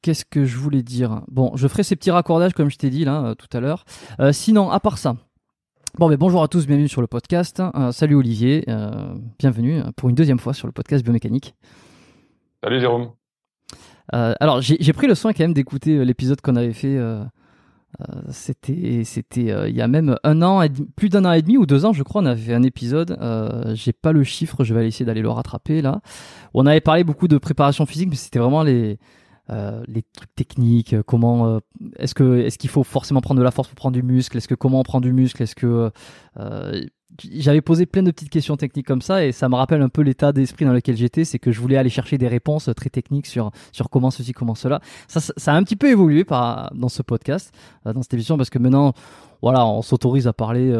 Qu'est-ce que je voulais dire? Bon, je ferai ces petits raccordages comme je t'ai dit là euh, tout à l'heure. Euh, sinon, à part ça, bon, mais bonjour à tous, bienvenue sur le podcast. Euh, salut Olivier, euh, bienvenue pour une deuxième fois sur le podcast biomécanique. Salut Jérôme. Euh, alors, j'ai pris le soin quand même d'écouter l'épisode qu'on avait fait. c'était, c'était il y a même un an, et plus d'un an et demi ou deux ans, je crois, on avait fait un épisode. J'ai pas le chiffre, je vais aller essayer d'aller le rattraper là. On avait parlé beaucoup de préparation physique, mais c'était vraiment les euh, les trucs techniques. euh, Comment euh, est-ce que est-ce qu'il faut forcément prendre de la force pour prendre du muscle? Est-ce que comment on prend du muscle? Est-ce que euh, j'avais posé plein de petites questions techniques comme ça et ça me rappelle un peu l'état d'esprit dans lequel j'étais, c'est que je voulais aller chercher des réponses très techniques sur sur comment ceci, comment cela. Ça, ça, ça a un petit peu évolué par dans ce podcast, euh, dans cette émission, parce que maintenant, voilà, on s'autorise à parler.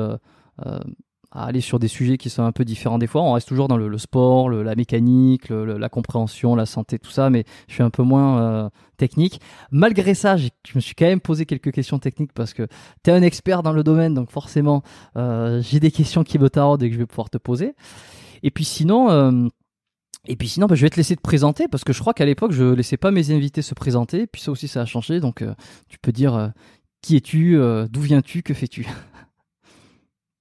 À aller sur des sujets qui sont un peu différents des fois. On reste toujours dans le, sport, la mécanique, la compréhension, la santé, tout ça, mais je suis un peu moins euh, technique. Malgré ça, je me suis quand même posé quelques questions techniques parce que tu es un expert dans le domaine, donc forcément, euh, j'ai des questions qui me tardent et que je vais pouvoir te poser. Et puis sinon, euh, et puis sinon, bah, je vais te laisser te présenter parce que je crois qu'à l'époque, je laissais pas mes invités se présenter. Puis ça aussi, ça a changé. Donc, tu peux dire qui es-tu, d'où viens-tu, que fais-tu?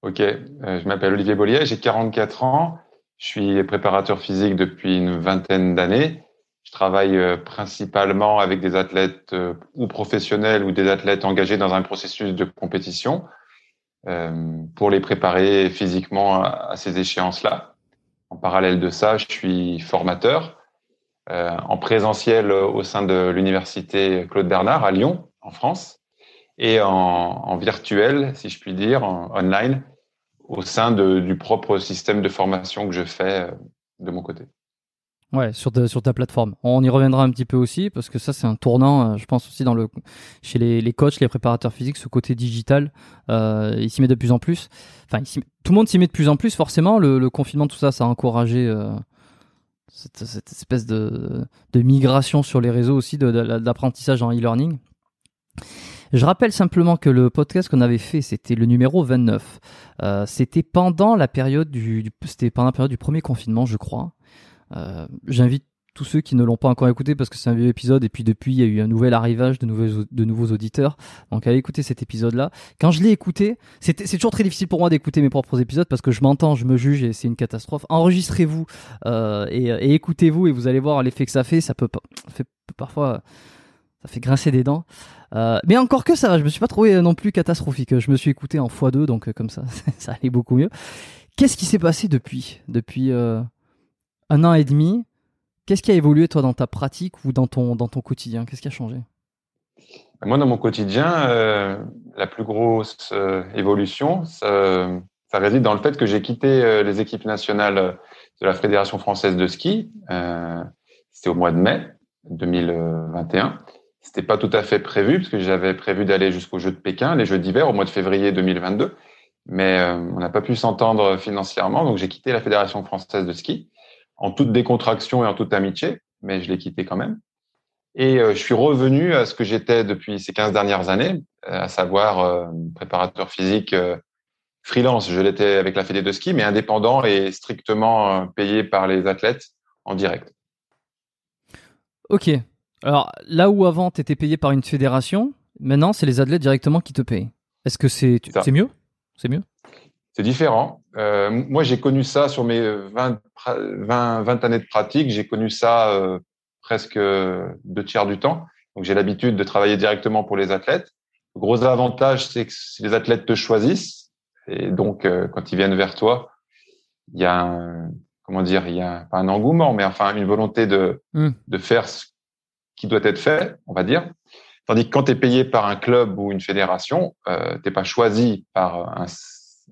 Ok, euh, je m'appelle Olivier Bollier, j'ai 44 ans, je suis préparateur physique depuis une vingtaine d'années. Je travaille euh, principalement avec des athlètes euh, ou professionnels ou des athlètes engagés dans un processus de compétition pour les préparer physiquement à, ces échéances-là. En parallèle de ça, je suis formateur en présentiel au sein de l'université Claude Bernard à Lyon, en France, et en, virtuel, si je puis dire, en online, au sein de, du propre système de formation que je fais de mon côté. Ouais, sur, sur ta plateforme. On y reviendra un petit peu aussi parce que ça c'est un tournant, euh, je pense aussi dans le chez les, les coachs, les préparateurs physiques, ce côté digital, euh, il s'y met de plus en plus. Enfin, tout le monde s'y met de plus en plus. Forcément, le, confinement, tout ça, ça a encouragé euh, cette, espèce de, de migration sur les réseaux aussi, d'apprentissage en e-learning. Je rappelle simplement que le podcast qu'on avait fait, c'était le numéro 29. Euh, c'était pendant la période du, premier confinement, je crois. Euh, j'invite tous ceux qui ne l'ont pas encore écouté parce que c'est un vieux épisode et puis depuis il y a eu un nouvel arrivage de nouveaux, auditeurs. Donc allez écouter cet épisode-là. Quand je l'ai écouté, c'est toujours très difficile pour moi d'écouter mes propres épisodes parce que je m'entends, je me juge et c'est une catastrophe. Enregistrez-vous euh, et, écoutez-vous et vous allez voir l'effet que ça fait. Ça peut, ça parfois ça fait grincer des dents. Euh, mais encore que ça va, je me suis pas trouvé non plus catastrophique. Je me suis écouté en x2, donc euh, comme ça, ça allait beaucoup mieux. Qu'est-ce qui s'est passé depuis Depuis euh, un an et demi, qu'est-ce qui a évolué toi dans ta pratique ou dans ton, dans ton quotidien? Qu'est-ce qui a changé? Moi, dans mon quotidien, la plus grosse évolution, ça, ça, réside dans le fait que j'ai quitté les équipes nationales de la Fédération française de ski. C'était au mois de mai 2021. C'était pas tout à fait prévu parce que j'avais prévu d'aller jusqu'aux Jeux de Pékin, les Jeux d'hiver, au mois de février 2022. Mais on n'a pas pu s'entendre financièrement, donc j'ai quitté la Fédération française de ski en toute décontraction et en toute amitié, mais je l'ai quitté quand même. Et euh, je suis revenu à ce que j'étais depuis ces 15 dernières années, euh, à savoir euh, préparateur physique freelance. Je l'étais avec la Fédé de ski, mais indépendant et strictement payé par les athlètes en direct. Ok. Alors là où avant tu étais payé par une fédération, maintenant c'est les athlètes directement qui te payent. Est-ce que c'est c'est mieux? C'est mieux? C'est différent. Euh, moi, j'ai connu ça sur mes 20, 20, 20 années de pratique. J'ai connu ça euh, presque deux tiers du temps. Donc, j'ai l'habitude de travailler directement pour les athlètes. Le gros avantage, c'est que si les athlètes te choisissent, et donc euh, quand ils viennent vers toi, il y a un, comment dire, il y a pas un engouement, mais enfin une volonté de hmm. de faire ce qui doit être fait, on va dire. Tandis que quand tu es payé par un club ou une fédération, euh, t'es pas choisi par un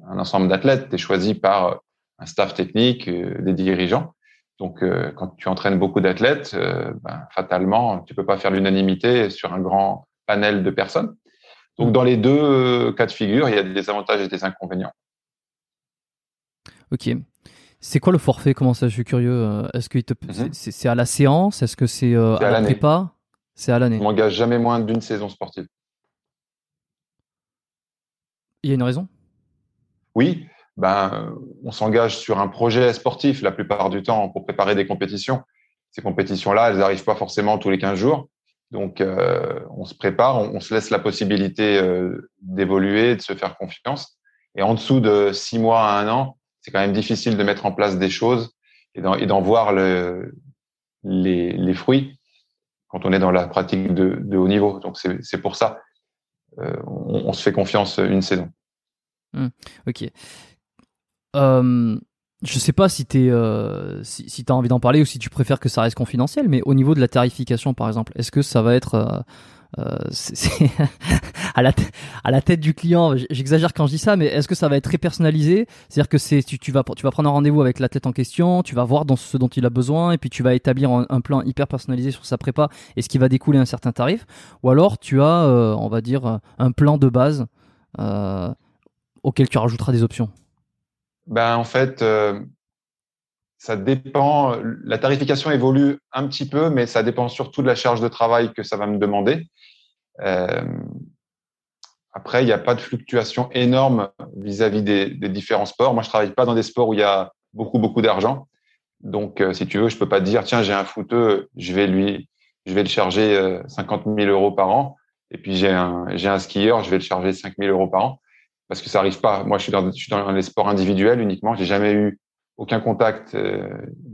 un ensemble d'athlètes, tu es choisi par euh, un staff technique, euh, des dirigeants. Donc, euh, quand tu entraînes beaucoup d'athlètes, ben, fatalement, tu peux pas faire l'unanimité sur un grand panel de personnes. Donc, dans les deux cas de figure, il y a des avantages et des inconvénients. Ok. C'est quoi le forfait? Comment ça? Je suis curieux. Est-ce que mhm. c'est à la séance? Est-ce que c'est à, à la prépa? C'est à l'année. On m'engage jamais moins d'une saison sportive. Il y a une raison? Oui, ben, on s'engage sur un projet sportif la plupart du temps pour préparer des compétitions. Ces compétitions-là, elles n'arrivent pas forcément tous les 15 jours. Donc, euh, on se prépare, on, se laisse la possibilité euh, d'évoluer, de se faire confiance. Et en dessous de six mois à un an, c'est quand même difficile de mettre en place des choses et d'en voir le, les, fruits quand on est dans la pratique de, haut niveau. Donc, c'est pour ça, euh, on, se fait confiance une saison. Hmm. ok. Euh, je sais pas si tu euh, si, as envie d'en parler ou si tu préfères que ça reste confidentiel, mais au niveau de la tarification, par exemple, est-ce que ça va être euh, euh à, la à la tête du client J'exagère quand je dis ça, mais est-ce que ça va être très personnalisé? C'est-à-dire que c'est tu, tu, vas tu vas prendre un rendez-vous avec l'athlète en question, tu vas voir dans ce dont il a besoin, et puis tu vas établir un, plan hyper personnalisé sur sa prépa et ce qui va découler un certain tarif, ou alors tu as, on va dire, un plan de base. Euh, auquel tu rajouteras des options ben, En fait, euh, ça dépend. La tarification évolue un petit peu, mais ça dépend surtout de la charge de travail que ça va me demander. Euh, après, il n'y a pas de fluctuation énorme vis-à-vis des, différents sports. Moi, je travaille pas dans des sports où il y a beaucoup, beaucoup d'argent. Donc, euh, si tu veux, je peux pas te dire, tiens, j'ai un footeux, je vais lui, je vais le charger 50 000 euros par an. Et puis, j'ai un, j'ai un skieur, je vais le charger 5 000 euros par an parce que ça arrive pas. Moi, je suis dans, je suis dans les sports individuels uniquement. J'ai jamais eu aucun contact euh,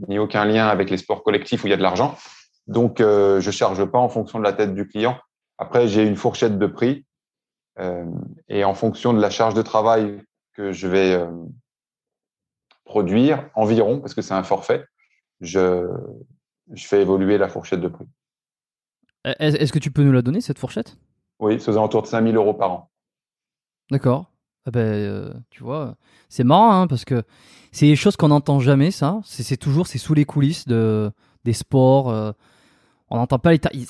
ni aucun lien avec les sports collectifs où il y a de l'argent. Donc, euh, je charge pas en fonction de la tête du client. Après, j'ai une fourchette de prix euh, et en fonction de la charge de travail que je vais euh, produire environ, parce que c'est un forfait, je, je fais évoluer la fourchette de prix. Est-ce que tu peux nous la donner, cette fourchette? Oui, c'est aux alentours de 5000 euros par an. D'accord. Ah ben, euh, tu vois, c'est marrant hein, parce que c'est des choses qu'on n'entend jamais, ça. C'est toujours, c'est sous les coulisses de, des sports. euh, on n'entend pas les tarifs.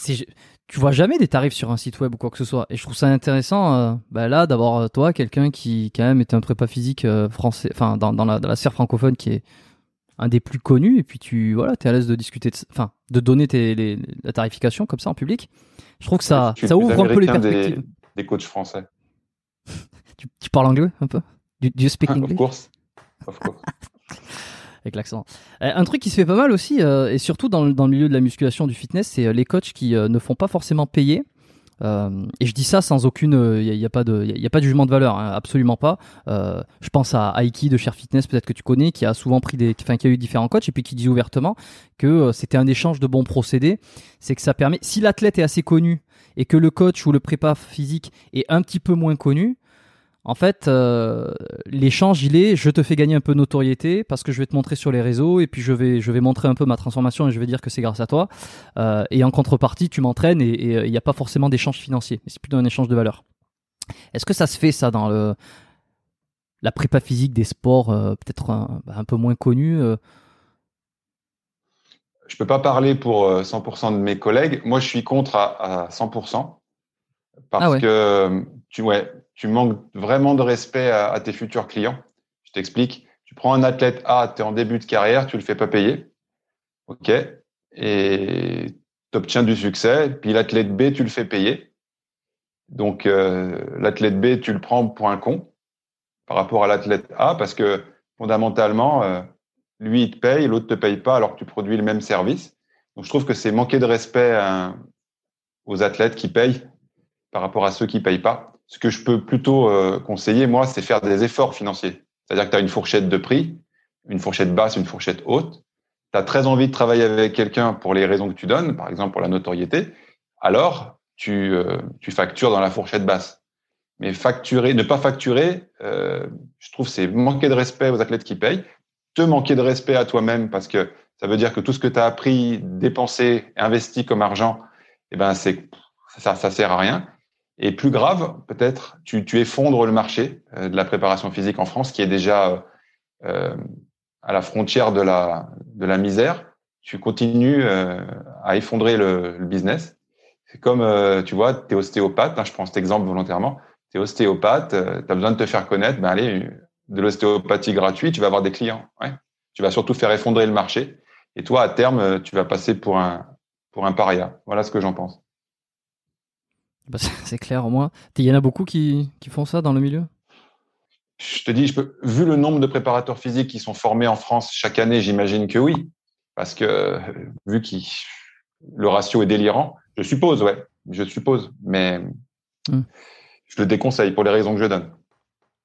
Tu vois jamais des tarifs sur un site web ou quoi que ce soit. Et je trouve ça intéressant, euh, bah là, d'avoir euh, toi, quelqu'un qui, quand même, est un prépa physique euh, français, enfin, dans, dans, la, dans la sphère francophone qui est un des plus connus. Et puis, tu voilà, es à l'aise de discuter, de, enfin, de donner tes, les- la tarification comme ça en public. Je trouve que ça, ouvre un peu les perspectives. Des, des coachs français. Tu, tu parles anglais un peu? Du, du speak of English? course. Of course. avec l'accent. Euh, un truc qui se fait pas mal aussi, euh, et surtout dans, le- dans le milieu de la musculation, du fitness, c'est euh, les coachs qui ne font pas forcément payer. Et je dis ça sans aucune, il n'y a, pas de, y a, a pas de jugement de valeur, hein, absolument pas. Je pense à Aiki de Cher Fitness, peut-être que tu connais, qui a souvent pris des, enfin qui a eu différents coachs et puis qui dit ouvertement que c'était un échange de bons procédés. C'est que ça permet, si l'athlète est assez connu et que le coach ou le prépa physique est un petit peu moins connu, en fait, euh, l'échange, il est, je te fais gagner un peu de notoriété parce que je vais te montrer sur les réseaux et puis je vais, je vais montrer un peu ma transformation et je vais dire que c'est grâce à toi. Euh, et en contrepartie, tu m'entraînes et euh, il n'y a pas forcément d'échange financier, mais c'est plutôt un échange de valeur. Est-ce que ça se fait ça dans le la prépa physique des sports euh, peut-être un, bah, un peu moins connus Je peux pas parler pour euh, 100% de mes collègues. Moi, je suis contre à, à 100% parce Ah ouais. que tu, ouais, tu manques vraiment de respect à, tes futurs clients. Je t'explique. Tu prends un athlète A, tu es en début de carrière, tu le fais pas payer. OK. Et tu obtiens du succès. Puis l'athlète B, tu le fais payer. Donc, euh, l'athlète B, tu le prends pour un con par rapport à l'athlète A parce que fondamentalement, euh, lui, il te paye, l'autre te paye pas alors que tu produis le même service. Donc, je trouve que c'est manquer de respect à- aux athlètes qui payent par rapport à ceux qui payent pas. Ce que je peux plutôt euh, conseiller, moi, c'est faire des efforts financiers. C'est-à-dire que tu as une fourchette de prix, une fourchette basse, une fourchette haute. Tu as très envie de travailler avec quelqu'un pour les raisons que tu donnes, par exemple pour la notoriété. Alors, tu, euh, tu factures dans la fourchette basse. Mais facturer, ne pas facturer, euh, je trouve c'est manquer de respect aux athlètes qui payent, te manquer de respect à toi-même parce que ça veut dire que tout ce que tu as appris, dépensé, investi comme argent, eh ben c'est ça, ça sert à rien. Et plus grave, peut-être, tu, tu effondres le marché euh, de la préparation physique en France, qui est déjà euh, à la frontière de la de la misère. Tu continues euh, à effondrer le, le business. C'est comme, euh, tu vois, tu es ostéopathe, hein, je prends cet exemple volontairement, tu es ostéopathe, tu as besoin de te faire connaître, ben allez, de l'ostéopathie gratuite, tu vas avoir des clients. Ouais. Tu vas surtout faire effondrer le marché. Et toi, à terme, euh, tu vas passer pour un, pour un paria. Voilà ce que j'en pense. Bah, c'est- clair au moins. Il y en a beaucoup qui, qui font ça dans le milieu? Je te dis, je peux, vu le nombre de préparateurs physiques qui sont formés en France chaque année, j'imagine que oui. Parce que, euh, vu que le ratio est délirant, je suppose, ouais, je suppose. Mais Hmm. je le déconseille pour les raisons que je donne.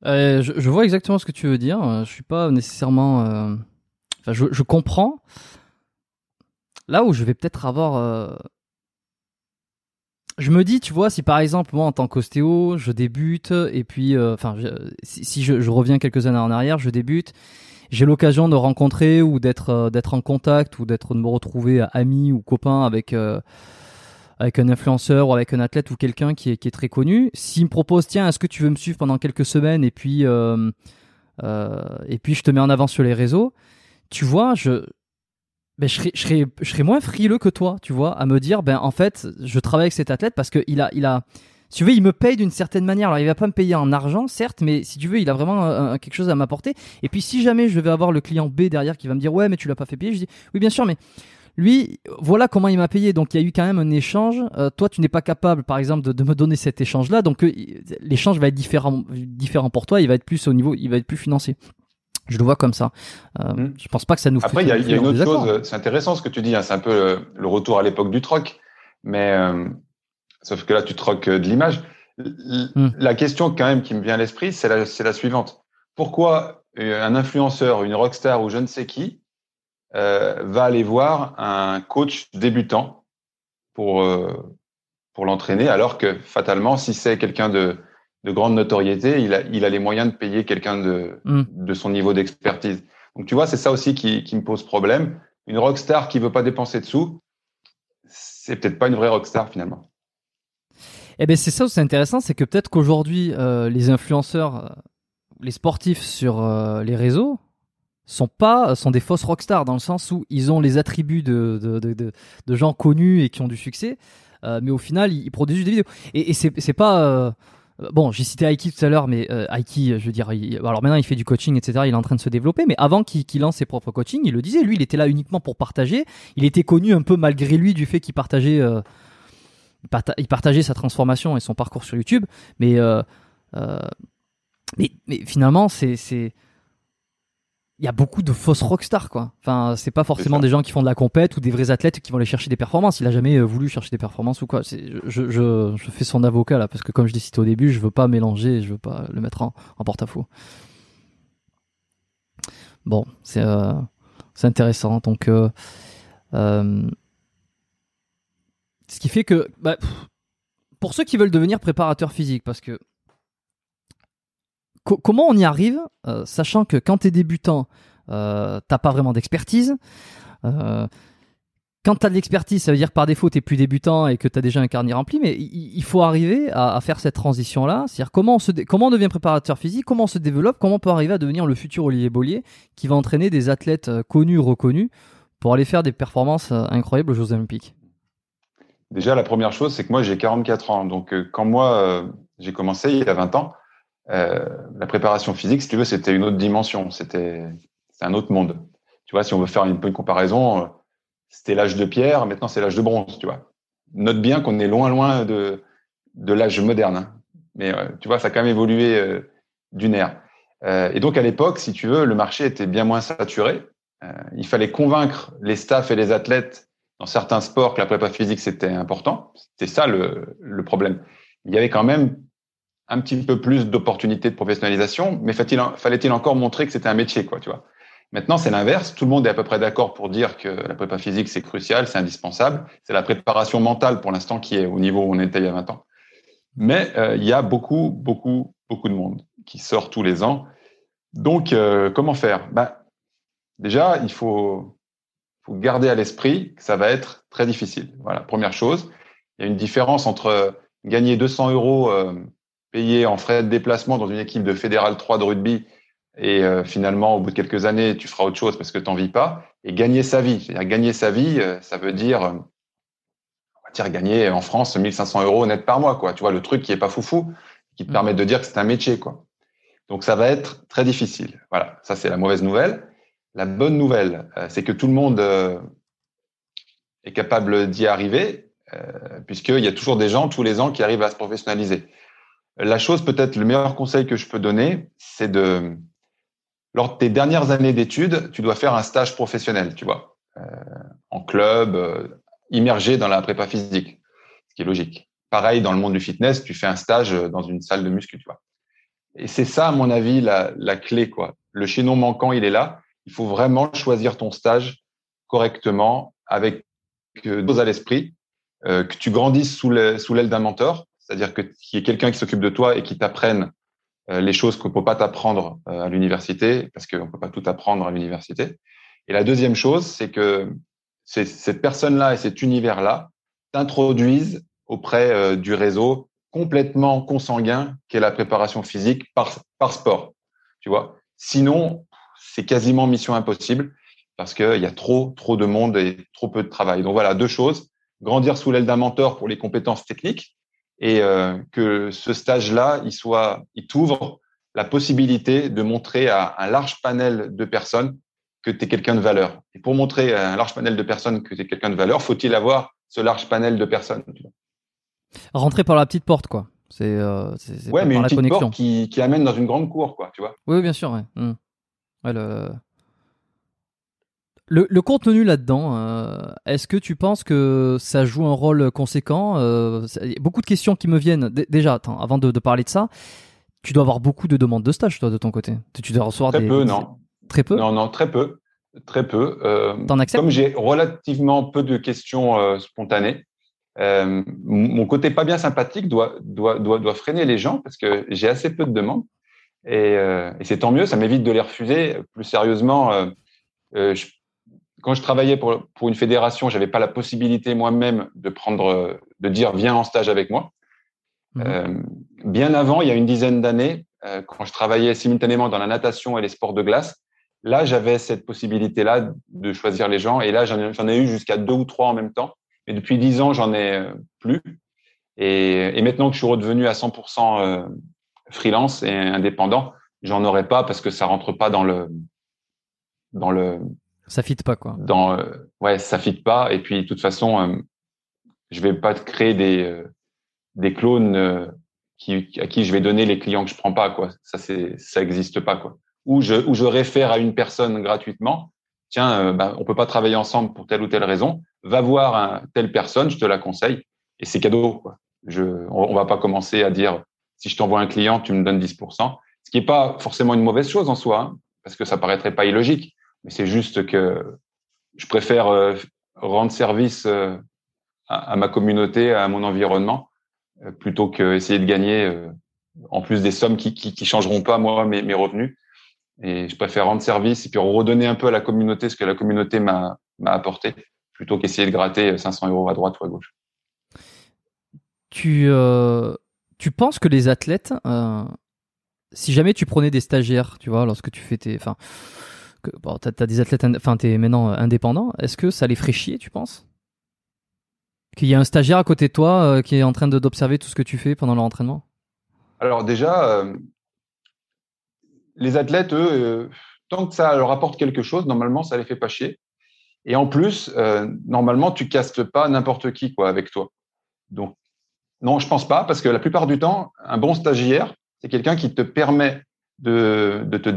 Euh, je, je vois exactement ce que tu veux dire. Euh, Je suis pas nécessairement. euh, Enfin, je, je comprends. Là où je vais peut-être avoir. euh, Je me dis, tu vois, si par exemple moi en tant qu'ostéo, je débute et puis, euh, enfin, je- si, si je, reviens quelques années en arrière, je débute, j'ai l'occasion de rencontrer ou d'être euh, d'être en contact ou d'être de me retrouver ami ou copain avec euh, avec un influenceur ou avec un athlète ou quelqu'un qui est, qui est très connu, s'il me propose tiens est-ce que tu veux me suivre pendant quelques semaines et puis euh, euh, et puis je te mets en avant sur les réseaux, tu vois je ben, je, serais, je, serais, je serais moins frileux que toi, tu vois, à me dire ben en fait je travaille avec cet athlète parce que il a il a si tu veux, il me paye d'une certaine manière. Alors, il va pas me payer en argent, certes, mais si tu veux, il a vraiment euh, quelque chose à m'apporter. Et puis, si jamais je vais avoir le client B derrière qui va me dire, ouais, mais tu l'as pas fait payer, je dis, oui, bien sûr, mais lui, voilà comment il m'a payé. Donc, il y a eu quand même un échange. Euh, toi, tu n'es pas capable, par exemple, de, de me donner cet échange-là. Donc, euh, l'échange va être différent, différent pour toi. Il va être plus au niveau, il va être plus financier. Je le vois comme ça. Euh, Mm. Je pense pas que ça nous. Après, il y a, y une autre chose, c'est intéressant ce que tu dis, hein, c'est un peu le, le retour à l'époque du troc, mais euh, sauf que là, tu troques euh, de l'image. Hmm. La question quand même qui me vient à l'esprit, c'est la, suivante. Pourquoi euh, un influenceur, une rockstar ou je ne sais qui euh, va aller voir un coach débutant pour, euh, pour l'entraîner, alors que fatalement, si c'est quelqu'un de, de grande notoriété, il a, il a les moyens de payer quelqu'un de, Mm. de son niveau d'expertise. Donc tu vois, c'est ça aussi qui, qui me pose problème. Une rockstar qui veut pas dépenser de sous, c'est peut-être pas une vraie rockstar finalement. Eh ben c'est ça où c'est intéressant, c'est que peut-être qu'aujourd'hui euh, les influenceurs, euh, les sportifs sur euh, les réseaux sont pas sont des fausses rockstars dans le sens où ils ont les attributs de de, de, gens connus et qui ont du succès, euh, mais au final ils, ils produisent des vidéos. Et, et c'est c'est pas Bon, j'ai cité Aiki tout à l'heure, mais euh, Aiki, je veux dire, alors maintenant il fait du coaching, etc. Il est en train de se développer, mais avant qu'il lance ses propres coachings, il le disait, lui, il était là uniquement pour partager. Il était connu un peu malgré lui du fait qu'il partageait, euh, il parta- il partageait sa transformation et son parcours sur YouTube, mais euh, euh, finalement, c'est il y a beaucoup de fausses rockstars quoi. Enfin, c'est pas forcément des gens qui font de la compète ou des vrais athlètes qui vont aller chercher des performances. Il a jamais euh, voulu chercher des performances ou quoi. Je, je, je fais son avocat là parce que comme je l'ai cité au début, je veux pas mélanger, je veux pas le mettre en, en porte-à-faux. Bon, c'est euh, c'est intéressant. Donc, euh, euh, ce qui fait que bah, pour ceux qui veulent devenir préparateur physique, parce que co- comment on y arrive, euh, sachant que quand tu es débutant, euh, t'as pas vraiment d'expertise. Euh, quand tu as de l'expertise, ça veut dire que par défaut, tu plus débutant et que tu as déjà un carnet rempli, mais il, faut arriver à, faire cette transition-là. C'est-à-dire comment, on devient préparateur physique, comment on se développe, comment on peut arriver à devenir le futur Olivier Bollier qui va entraîner des athlètes euh, connus, reconnus, pour aller faire des performances incroyables aux Jeux Olympiques. Déjà, la première chose, c'est que moi, j'ai 44 ans. Donc, quand moi, j'ai commencé il y a 20 ans, euh, la préparation physique, si tu veux, c'était une autre dimension. C'était un autre monde. Tu vois, si on veut faire une, une comparaison, euh, c'était l'âge de pierre, maintenant c'est l'âge de bronze, tu vois. Note bien qu'on est loin, loin de, de l'âge moderne. hein. Mais euh, tu vois, ça a quand même évolué d'une ère. Et donc, à l'époque, si tu veux, le marché était bien moins saturé. Il fallait convaincre les staffs et les athlètes dans certains sports que la prépa physique c'était important. C'était ça le, le problème. Il y avait quand même un petit peu plus d'opportunités de professionnalisation, mais fallait-il encore montrer que c'était un métier, quoi, tu vois. Maintenant, c'est l'inverse. Tout le monde est à peu près d'accord pour dire que la prépa physique c'est crucial, c'est indispensable. C'est la préparation mentale pour l'instant qui est au niveau où on était il y a 20 ans. Mais euh, il y a beaucoup, beaucoup, beaucoup de monde qui sort tous les ans. Donc, euh, comment faire? Ben, Déjà, il faut faut garder à l'esprit que ça va être très difficile. Voilà, première chose. Il y a une différence entre gagner 200 euros euh, payés en frais de déplacement dans une équipe de fédéral 3 de rugby et euh, finalement, au bout de quelques années, tu feras autre chose parce que tu n'en vis pas, et gagner sa vie. C'est-à-dire gagner sa vie, euh, ça veut dire, euh, on va dire gagner en France 1500 euros net par mois, quoi. Tu vois, le truc qui est pas foufou, qui te Mhm. permet de dire que c'est un métier, quoi. Donc ça va être très difficile. Voilà, ça c'est la mauvaise nouvelle. La bonne nouvelle, euh, c'est que tout le monde euh, est capable d'y arriver, euh, puisqu'il y a toujours des gens tous les ans qui arrivent à se professionnaliser. La chose, peut-être le meilleur conseil que je peux donner, c'est de, lors de tes dernières années d'études, tu dois faire un stage professionnel, tu vois, euh, en club, euh, immergé dans la prépa physique, ce qui est logique. Pareil, dans le monde du fitness, tu fais un stage dans une salle de muscu, tu vois. Et c'est ça, à mon avis, la, la clé, quoi. Le chaînon manquant, il est là. Il faut vraiment choisir ton stage correctement, avec euh, à l'esprit, euh, que tu grandisses sous l'aile sous l'aile d'un mentor, c'est-à-dire que qu'il y ait quelqu'un qui s'occupe de toi et qui t'apprenne euh, les choses qu'on peut pas t'apprendre euh, à l'université, parce qu'on peut pas tout apprendre à l'université. Et la deuxième chose, c'est que cette personne-là et cet univers-là t'introduisent auprès euh, du réseau complètement consanguin qu'est la préparation physique par, par sport. Tu vois? Sinon, c'est quasiment mission impossible parce qu'il y a trop, trop de monde et trop peu de travail. Donc voilà, deux choses. Grandir sous l'aile d'un mentor pour les compétences techniques et euh, que ce stage-là, il soit, il t'ouvre la possibilité de montrer à un large panel de personnes que tu es quelqu'un de valeur. Et pour montrer à un large panel de personnes que tu es quelqu'un de valeur, faut-il avoir ce large panel de personnes tu vois? Rentrer par la petite porte, quoi. C'est euh, Ouais, par mais une la petite connexion. porte qui, qui amène dans une grande cour, quoi, tu vois? Oui, bien sûr. Ouais. Ouais, le... Le, le contenu là-dedans, euh, est-ce que tu penses que ça joue un rôle conséquent Euh, Beaucoup de questions qui me viennent. D- déjà, attends, avant de, de parler de ça, tu dois avoir beaucoup de demandes de stage, toi, de ton côté. Tu, dois recevoir Très des. peu, non. Très peu. Non, non, très peu. Très peu. Euh, T'en acceptes? comme j'ai relativement peu de questions spontanées, mon côté pas bien sympathique doit, doit, doit, doit freiner les gens parce que j'ai assez peu de demandes. Et, et c'est tant mieux, ça m'évite de les refuser. Plus sérieusement, je, quand je travaillais pour, pour une fédération, j'avais pas la possibilité moi-même de prendre, de dire viens en stage avec moi. Mmh. Euh, bien avant, il y a une dizaine d'années, euh, quand je travaillais simultanément dans la natation et les sports de glace, là, j'avais cette possibilité-là de choisir les gens. Et là, j'en ai eu jusqu'à deux ou trois en même temps. Mais depuis dix ans, j'en ai euh, plus. Et, et, maintenant que je suis redevenu à 100% euh, freelance et indépendant, j'en aurais pas parce que ça rentre pas dans le dans le ça fit pas quoi. Dans ouais, ça fit pas. Et puis de toute façon, je vais pas créer des des clones à qui je vais donner les clients que je prends pas, quoi. Ça, c'est, ça existe pas, quoi. Ou je, réfère à une personne gratuitement. Tiens, euh, bah, on peut pas travailler ensemble pour telle ou telle raison. Va voir un, telle personne, je te la conseille. Et c'est cadeau. Je, on, va pas commencer à dire, si je t'envoie un client, tu me donnes 10%. Ce qui est pas forcément une mauvaise chose en soi, hein, parce que ça paraîtrait pas illogique. C'est juste que je préfère euh, rendre service euh, à, ma communauté, à mon environnement, euh, plutôt qu'essayer de gagner en plus des sommes qui, qui, qui changeront pas moi mes, mes, revenus. Et je préfère rendre service et puis redonner un peu à la communauté ce que la communauté m'a apporté plutôt qu'essayer de gratter 500 euros à droite ou à gauche. Tu, tu penses que les athlètes, si jamais tu prenais des stagiaires, tu vois, lorsque tu fais tes, bon, t'as as des athlètes, enfin, maintenant indépendant, est-ce que ça les ferait chier, tu penses? Qu'il y a un stagiaire à côté de toi euh, qui est en train d'observer tout ce que tu fais pendant leur entraînement? Alors déjà, euh, les athlètes, euh, tant que ça leur apporte quelque chose, normalement, ça les fait pas chier. Et en plus, normalement, tu castes pas n'importe qui quoi avec toi. Donc, non, je pense pas, parce que la plupart du temps, un bon stagiaire, c'est quelqu'un qui te permet de, te,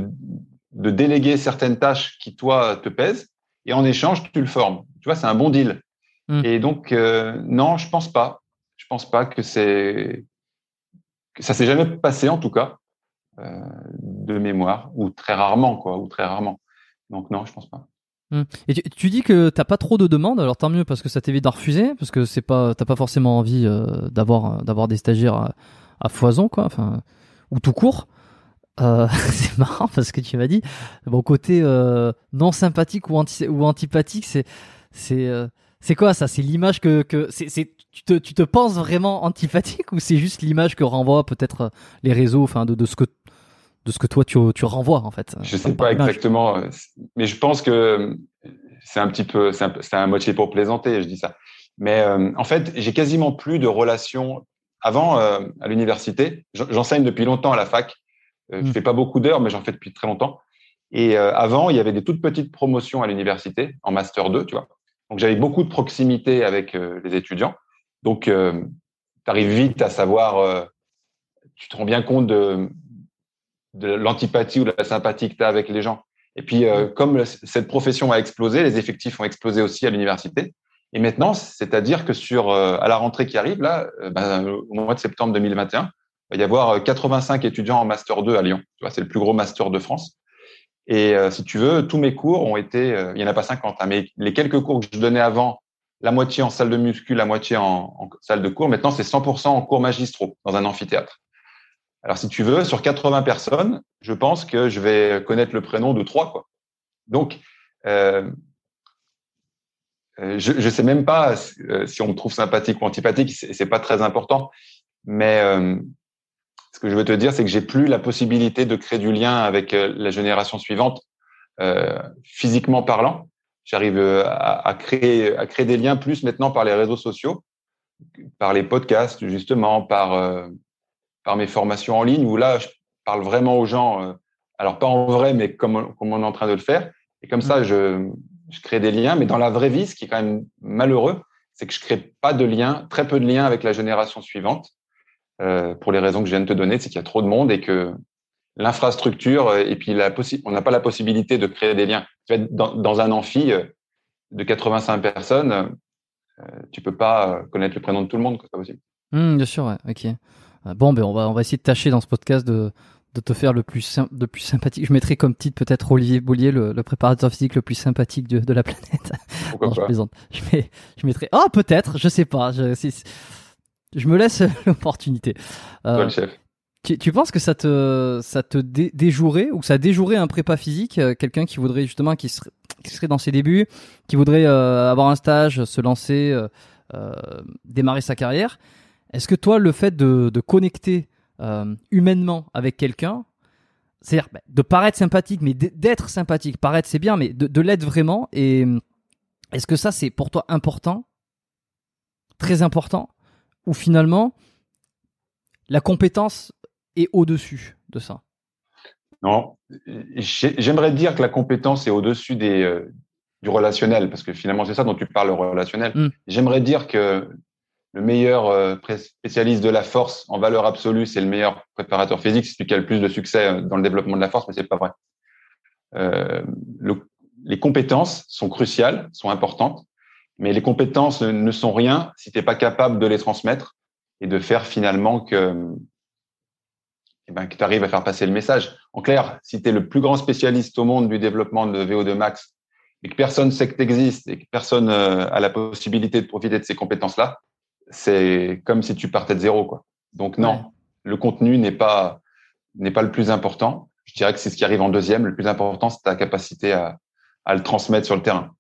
de déléguer certaines tâches qui, toi, te pèsent, et en échange, tu le formes. Tu vois, c'est un bon deal. Mm. Et donc, euh, non, je pense pas. Je pense pas que c'est. Ça s'est jamais passé, en tout cas, euh, de mémoire, ou très rarement, quoi, ou très rarement. Donc, non, je pense pas. Mm. Et tu, dis que t'as pas trop de demandes, alors tant mieux parce que ça t'évite d'en refuser, parce que c'est pas, t'as pas forcément envie euh, d'avoir d'avoir des stagiaires à, foison, quoi, enfin, ou tout court. Euh, c'est marrant parce que tu m'as dit, bon côté euh, non sympathique ou, anti ou antipathique, c'est c'est c'est quoi ça? C'est l'image que, que c'est, tu, te, tu te penses vraiment antipathique ou c'est juste l'image que renvoient peut-être euh, les réseaux, enfin de, de ce que de ce que toi tu, tu renvoies en fait? Je sais pas exactement, euh, mais je pense que euh, c'est un petit peu, c'est un, c'est un moitié pour plaisanter, je dis ça. Mais en fait, j'ai quasiment plus de relations. Avant, à l'université, j'enseigne depuis longtemps à la fac. Je hmm. fais pas beaucoup d'heures, mais j'en fais depuis très longtemps. Et avant, il y avait des toutes petites promotions à l'université en master 2, tu vois. Donc j'avais beaucoup de proximité avec euh, les étudiants. Donc euh, tu arrives vite à savoir, euh, tu te rends bien compte de, de l'antipathie ou de la sympathie que tu as avec les gens. Et puis comme cette profession a explosé, les effectifs ont explosé aussi à l'université. Et maintenant, c'est-à-dire que sur à la rentrée qui arrive là, ben, au mois de septembre 2021, il va y avoir 85 étudiants en master 2 à Lyon. Tu vois, c'est le plus gros master de France. Et euh, si tu veux, tous mes cours ont été, euh, il n'y en a pas 50, hein, mais les quelques cours que je donnais avant, la moitié en salle de muscu, la moitié en, salle de cours, maintenant c'est 100% en cours magistraux dans un amphithéâtre. Alors si tu veux, sur 80 personnes, je pense que je vais connaître le prénom de trois. Quoi. Donc, euh, euh je ne sais même pas si on me trouve sympathique ou antipathique, c'est pas très important, mais ce que je veux te dire, c'est que j'ai plus la possibilité de créer du lien avec euh, la génération suivante, euh, physiquement parlant. J'arrive euh, à, à, créer, à créer des liens plus maintenant par les réseaux sociaux, par les podcasts justement, par euh, par mes formations en ligne où là, je parle vraiment aux gens. Euh, alors pas en vrai, mais comme, comme on est en train de le faire. Et comme ça, mmh. je, je crée des liens. Mais dans la vraie vie, ce qui est quand même malheureux, c'est que je crée pas de liens, très peu de liens avec la génération suivante. Euh, pour les raisons que je viens de te donner, c'est qu'il y a trop de monde et que l'infrastructure euh, et puis la on n'a pas la possibilité de créer des liens. Dans, dans un amphi euh, de 85 personnes, tu peux pas connaître le prénom de tout le monde, c'est pas possible. Mmh, bien sûr, ouais, ok. Bon, ben on va on va essayer de tâcher dans ce podcast de de te faire le plus, de plus sympathique. Je mettrais comme titre peut-être Olivier Boulier, le, préparateur physique le plus sympathique de, de la planète. Pourquoi pas je plaisante. Je, mets, je mettrais. Oh, peut-être, je sais pas. Je, je me laisse l'opportunité. Euh, chef. Tu, tu, penses que ça te, ça te déjouerait ou que ça déjouerait un prépa physique, euh, quelqu'un qui voudrait justement, qui serait, qui serait dans ses débuts, qui voudrait euh, avoir un stage, se lancer, euh, euh démarrer sa carrière? Est-ce que toi, le fait de, de connecter euh, humainement avec quelqu'un, c'est-à-dire bah, de paraître sympathique, mais d'être sympathique. Paraître, c'est bien, mais de, l'être vraiment. Et est-ce que ça, c'est pour toi important, très important, ou finalement, la compétence est au-dessus de ça Non, j'aimerais dire que la compétence est au-dessus des, euh, du relationnel, parce que finalement, c'est ça dont tu parles, le relationnel. Hmm. J'aimerais dire que le meilleur euh, spécialiste de la force en valeur absolue, c'est le meilleur préparateur physique, c'est celui qui a le plus de succès euh, dans le développement de la force, mais c'est pas vrai. Euh, le, les compétences sont cruciales, sont importantes, mais les compétences ne sont rien si tu n'es pas capable de les transmettre et de faire finalement que, eh ben, que tu arrives à faire passer le message. En clair, si tu es le plus grand spécialiste au monde du développement de VO2 max et que personne sait que tu existes et que personne euh, a la possibilité de profiter de ces compétences-là, c'est comme si tu partais de zéro, quoi. Donc non, le contenu n'est pas n'est pas le plus important. Je dirais que c'est ce qui arrive en deuxième. Le plus important, c'est ta capacité à, à le transmettre sur le terrain.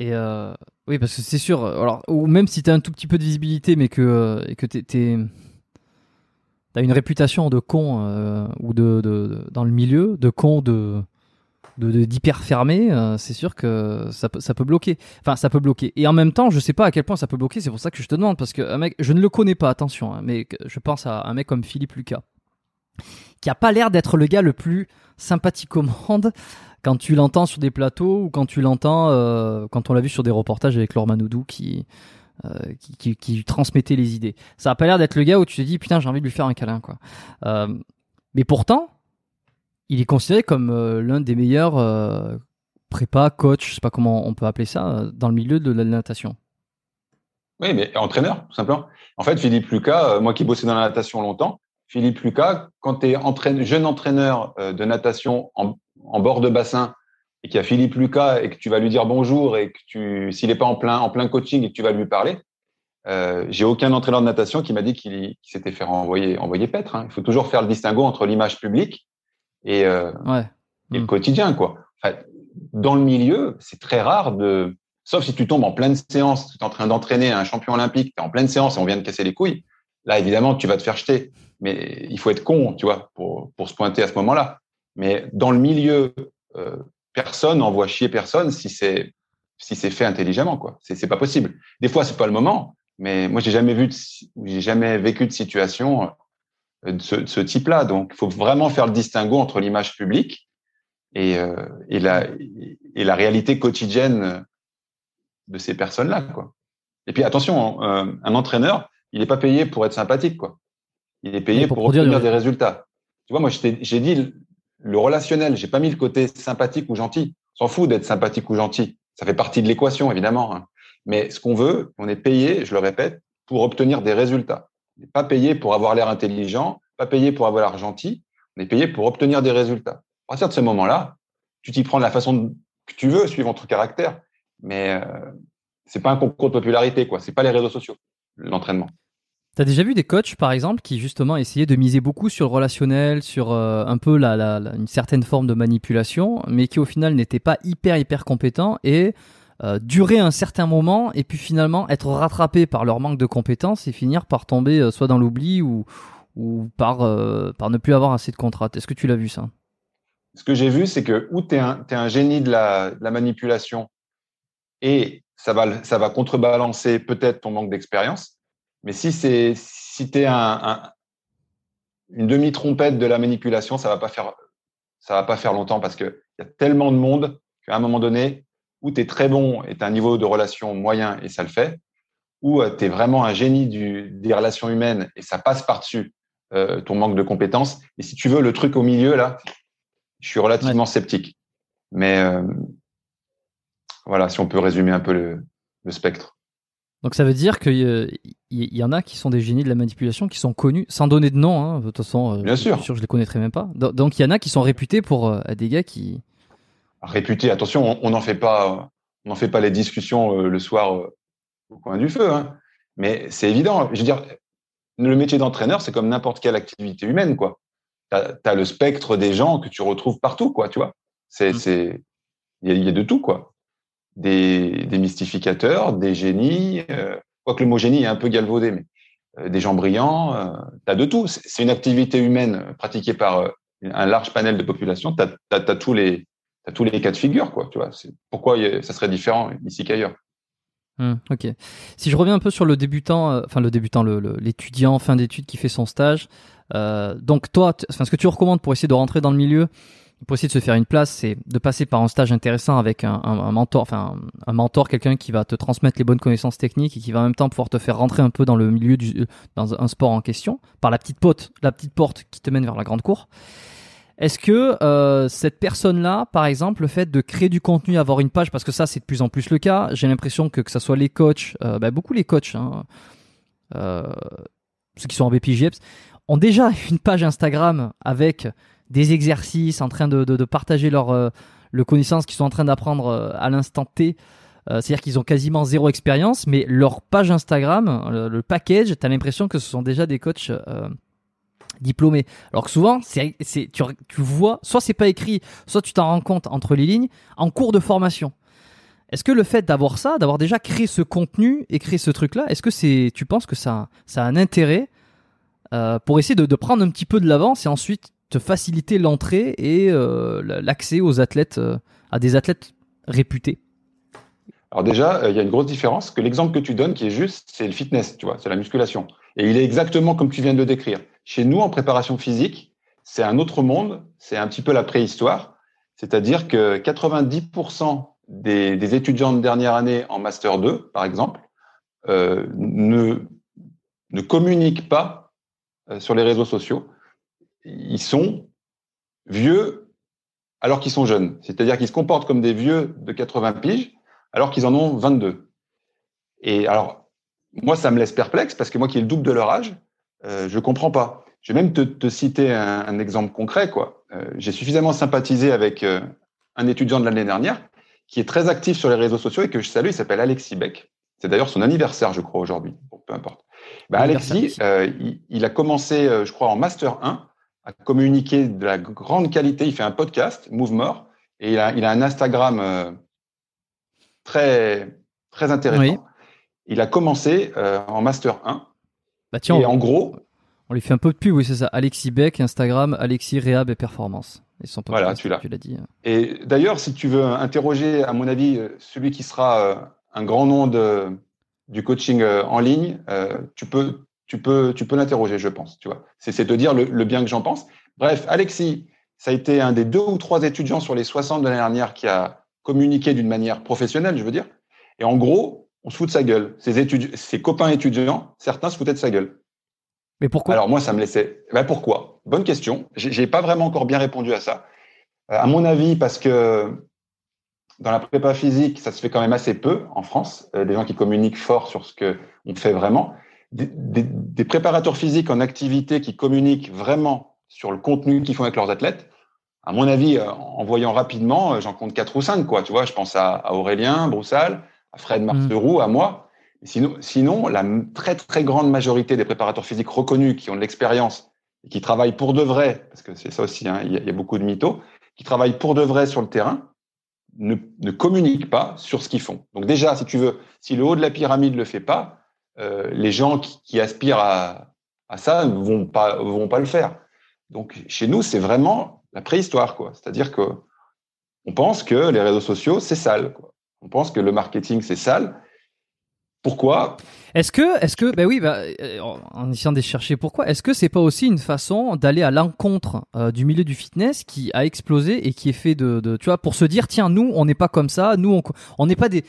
Et euh, oui, parce que c'est sûr. Alors, ou même si tu as un tout petit peu de visibilité, mais que et que t'es, as une réputation de con euh, ou de, dans le milieu, de con de d'hyper fermé, euh, c'est sûr que ça, peut bloquer. Enfin, ça peut bloquer. Et en même temps, je sais pas à quel point ça peut bloquer. C'est pour ça que je te demande parce que je ne le connais pas, attention, hein, mais je pense à un mec comme Philippe Lucas, qui a pas l'air d'être le gars le plus sympathique au monde quand tu l'entends sur des plateaux ou quand tu l'entends euh, quand on l'a vu sur des reportages avec Laure Manoudou qui, euh, qui, qui, transmettait les idées. Ça a pas l'air d'être le gars où tu te dis putain j'ai envie de lui faire un câlin quoi. mais pourtant il est considéré comme euh, l'un des meilleurs euh, prépa, coach, je sais pas comment on peut appeler ça, euh, dans le milieu de la natation. Oui, mais entraîneur, tout simplement. En fait, Philippe Lucas, moi qui bossais dans la natation longtemps, Philippe Lucas, quand tu es jeune entraîneur de natation en, bord de bassin et qu'il y a Philippe Lucas et que tu vas lui dire bonjour et que tu, s'il n'est pas en plein, en plein coaching et que tu vas lui parler, euh, j'ai aucun entraîneur de natation qui m'a dit qu'il s'était fait envoyer, envoyer paître. Hein. Il faut toujours faire le distinguo entre l'image publique et, euh, et le mm. quotidien, quoi. dans le milieu, c'est très rare de, sauf si tu tombes en pleine séance, tu es en train d'entraîner un champion olympique, tu es en pleine séance et on vient de casser les couilles. Là, évidemment, tu vas te faire jeter. Mais il faut être con, tu vois, pour, pour se pointer à ce moment-là. Mais dans le milieu, euh, personne n'envoie chier personne si c'est si c'est fait intelligemment, quoi. C'est c'est pas possible. Des fois, c'est pas le moment. Mais moi, j'ai jamais vu, j'ai jamais vécu de situation de ce, type-là. Donc, il faut vraiment faire le distinguo entre l'image publique et, euh, et, la, et la réalité quotidienne de ces personnes-là. Quoi. Et puis, attention, un, euh, un entraîneur, il n'est pas payé pour être sympathique. Quoi. Il est payé pour, obtenir des résultats. Tu vois, moi, j'ai dit le relationnel. J'ai pas mis le côté sympathique ou gentil. S'en fout d'être sympathique ou gentil. Ça fait partie de l'équation, évidemment. Hein. Mais ce qu'on veut, on est payé, je le répète, pour obtenir des résultats. On n'est pas payé pour avoir l'air intelligent, pas payé pour avoir l'air gentil, on est payé pour obtenir des résultats. À partir de ce moment-là, tu t'y prends de la façon que tu veux, suivant ton caractère, mais euh, c'est pas un concours de popularité, quoi. C'est pas les réseaux sociaux, l'entraînement. T'as déjà vu des coachs, par exemple, qui justement essayaient de miser beaucoup sur le relationnel, sur euh, un peu la, une certaine forme de manipulation, mais qui au final n'étaient pas hyper hyper compétents et euh, durer un certain moment et puis finalement être rattrapé par leur manque de compétences et finir par tomber euh, soit dans l'oubli ou, ou par, euh, par ne plus avoir assez de contrats. Est-ce que tu l'as vu ça? Ce que j'ai vu, c'est que ou tu es, es, un génie de la, de la, manipulation et ça va, ça va contrebalancer peut-être ton manque d'expérience, mais si c'est si tu es un, un, une demi-trompette de la manipulation, ça va pas faire ça va pas faire longtemps parce qu'il y a tellement de monde qu'à un moment donné, ou tu es très bon et tu as un niveau de relation moyen et ça le fait, ou euh, tu es vraiment un génie du, des relations humaines et ça passe par-dessus euh, ton manque de compétences. Et si tu veux le truc au milieu, là, je suis relativement sceptique. Mais euh, voilà, si on peut résumer un peu le, le spectre. Donc ça veut dire qu'il y, y, en a qui sont des génies de la manipulation, qui sont connus, sans donner de nom, hein, de toute façon, Bien sûr. je, je les connaîtrais même pas. Donc il y en a qui sont réputés pour être des gars qui... Réputés, attention, on n'en fait pas, on n'en fait pas les discussions le soir au coin du feu, hein. mais c'est évident. Je veux dire, le métier d'entraîneur, c'est comme n'importe quelle activité humaine, quoi. Tu as, le spectre des gens que tu retrouves partout, quoi, tu vois. C'est, c'est, il y, a de tout, quoi. Des, des mystificateurs, des génies, euh, quoique le mot génie est un peu galvaudé, mais euh, des gens brillants, euh, tu as de tout. C'est une activité humaine pratiquée par euh, un large panel de population. Tu as, tous les, tous les cas de figure, quoi, tu vois. Pourquoi ça serait différent ici qu'ailleurs Mmh, ok. Si je reviens un peu sur le débutant, euh, enfin le débutant, l'étudiant fin d'études qui fait son stage. Euh, donc toi, ce que tu recommandes pour essayer de rentrer dans le milieu, pour essayer de se faire une place, c'est de passer par un stage intéressant avec un, mentor, enfin un, mentor, quelqu'un qui va te transmettre les bonnes connaissances techniques et qui va en même temps pouvoir te faire rentrer un peu dans le milieu du, dans un sport en question, par la petite porte, la petite porte qui te mène vers la grande cour. Est-ce que euh, cette personne-là, par exemple, le fait de créer du contenu, avoir une page, parce que ça c'est de plus en plus le cas, j'ai l'impression que que ça soit les coachs, euh, bah, beaucoup les coachs, hein, euh, ceux qui sont en BPGEPS, ont déjà une page Instagram avec des exercices en train de, de, de partager leur euh, le connaissance qu'ils sont en train d'apprendre euh, à l'instant T. Euh, c'est-à-dire qu'ils ont quasiment zéro expérience, mais leur page Instagram, le, package, tu as l'impression que ce sont déjà des coachs diplômé. Alors que souvent, c'est, tu, tu vois, soit c'est pas écrit, soit tu t'en rends compte entre les lignes en cours de formation. Est-ce que le fait d'avoir ça, d'avoir déjà créé ce contenu et créé ce truc-là, est-ce que c'est, tu penses que ça, ça a un intérêt euh, pour essayer de, de, prendre un petit peu de l'avance et ensuite te faciliter l'entrée et euh, l'accès aux athlètes, euh, à des athlètes réputés Alors déjà, il y a une grosse différence. Que l'exemple que tu donnes, qui est juste, c'est le fitness, tu vois, c'est la musculation. Et il est exactement comme tu viens de le décrire. Chez nous, en préparation physique, c'est un autre monde, c'est un petit peu la préhistoire. C'est-à-dire que 90% des, étudiants de dernière année en Master 2, par exemple, euh, ne, ne communiquent pas euh, sur les réseaux sociaux. Ils sont vieux alors qu'ils sont jeunes. C'est-à-dire qu'ils se comportent comme des vieux de 80 piges alors qu'ils en ont 22. Et alors, moi, ça me laisse perplexe parce que moi qui ai le double de leur âge, euh, je comprends pas. Je vais même te, te citer un, un, exemple concret. quoi. Euh, J'ai suffisamment sympathisé avec euh, un étudiant de l'année dernière qui est très actif sur les réseaux sociaux et que je salue. Il s'appelle Alexis Beck. C'est d'ailleurs son anniversaire, je crois, aujourd'hui. Bon, peu importe. Bah, Alexis, il, il, a commencé, je crois, en Master 1 à communiquer de la grande qualité. Il fait un podcast, Move More, et il a, il a un Instagram euh, très, très intéressant. Oui. Il a commencé en Master 1. Bah tiens, et en gros, on lui fait un peu de pub, oui, c'est ça. Alexis Beck, Instagram, Alexis Réhab et Performance. Et son voilà, tu l'as. dit. Et d'ailleurs, si tu veux interroger, à mon avis, celui qui sera un grand nom de, du coaching en ligne, tu peux, tu peux, tu peux l'interroger, je pense. Tu vois, c'est te dire le, le bien que j'en pense. Bref, Alexis, ça a été un des deux ou trois étudiants sur les 60 de l'année dernière qui a communiqué d'une manière professionnelle, je veux dire. Et en gros, on se fout de sa gueule. Ses, étudiants, ses copains étudiants, certains se foutaient de sa gueule. Mais pourquoi? Alors moi, ça me laissait. Ben pourquoi? Bonne question. J'ai pas vraiment encore bien répondu à ça. Euh, à mon avis, parce que dans la prépa physique, ça se fait quand même assez peu en France. Euh, des gens qui communiquent fort sur ce que on fait vraiment. Des, des, des, préparateurs physiques en activité qui communiquent vraiment sur le contenu qu'ils font avec leurs athlètes. À mon avis, euh, en voyant rapidement, j'en compte quatre ou cinq. Quoi. Tu vois, je pense à, à Aurélien Broussal, à Fred Marceroux, mmh. à moi. Sinon, sinon, la très très grande majorité des préparateurs physiques reconnus qui ont de l'expérience et qui travaillent pour de vrai, parce que c'est ça aussi, hein, il, y y a, beaucoup de mythos, qui travaillent pour de vrai sur le terrain, ne, ne communiquent pas sur ce qu'ils font. Donc déjà, si tu veux, si le haut de la pyramide le fait pas, euh, les gens qui, aspirent à, ça ne vont pas vont pas le faire. Donc chez nous, c'est vraiment la préhistoire, quoi. C'est-à-dire que on pense que les réseaux sociaux c'est sale. On pense que le marketing c'est sale pourquoi? Est-ce que, est-ce que, ben oui, bah, en essayant de chercher pourquoi, est-ce que c'est pas aussi une façon d'aller à l'encontre euh, du milieu du fitness qui a explosé et qui est fait de, de tu vois, pour se dire tiens nous on n'est pas comme ça, nous on n'est pas des,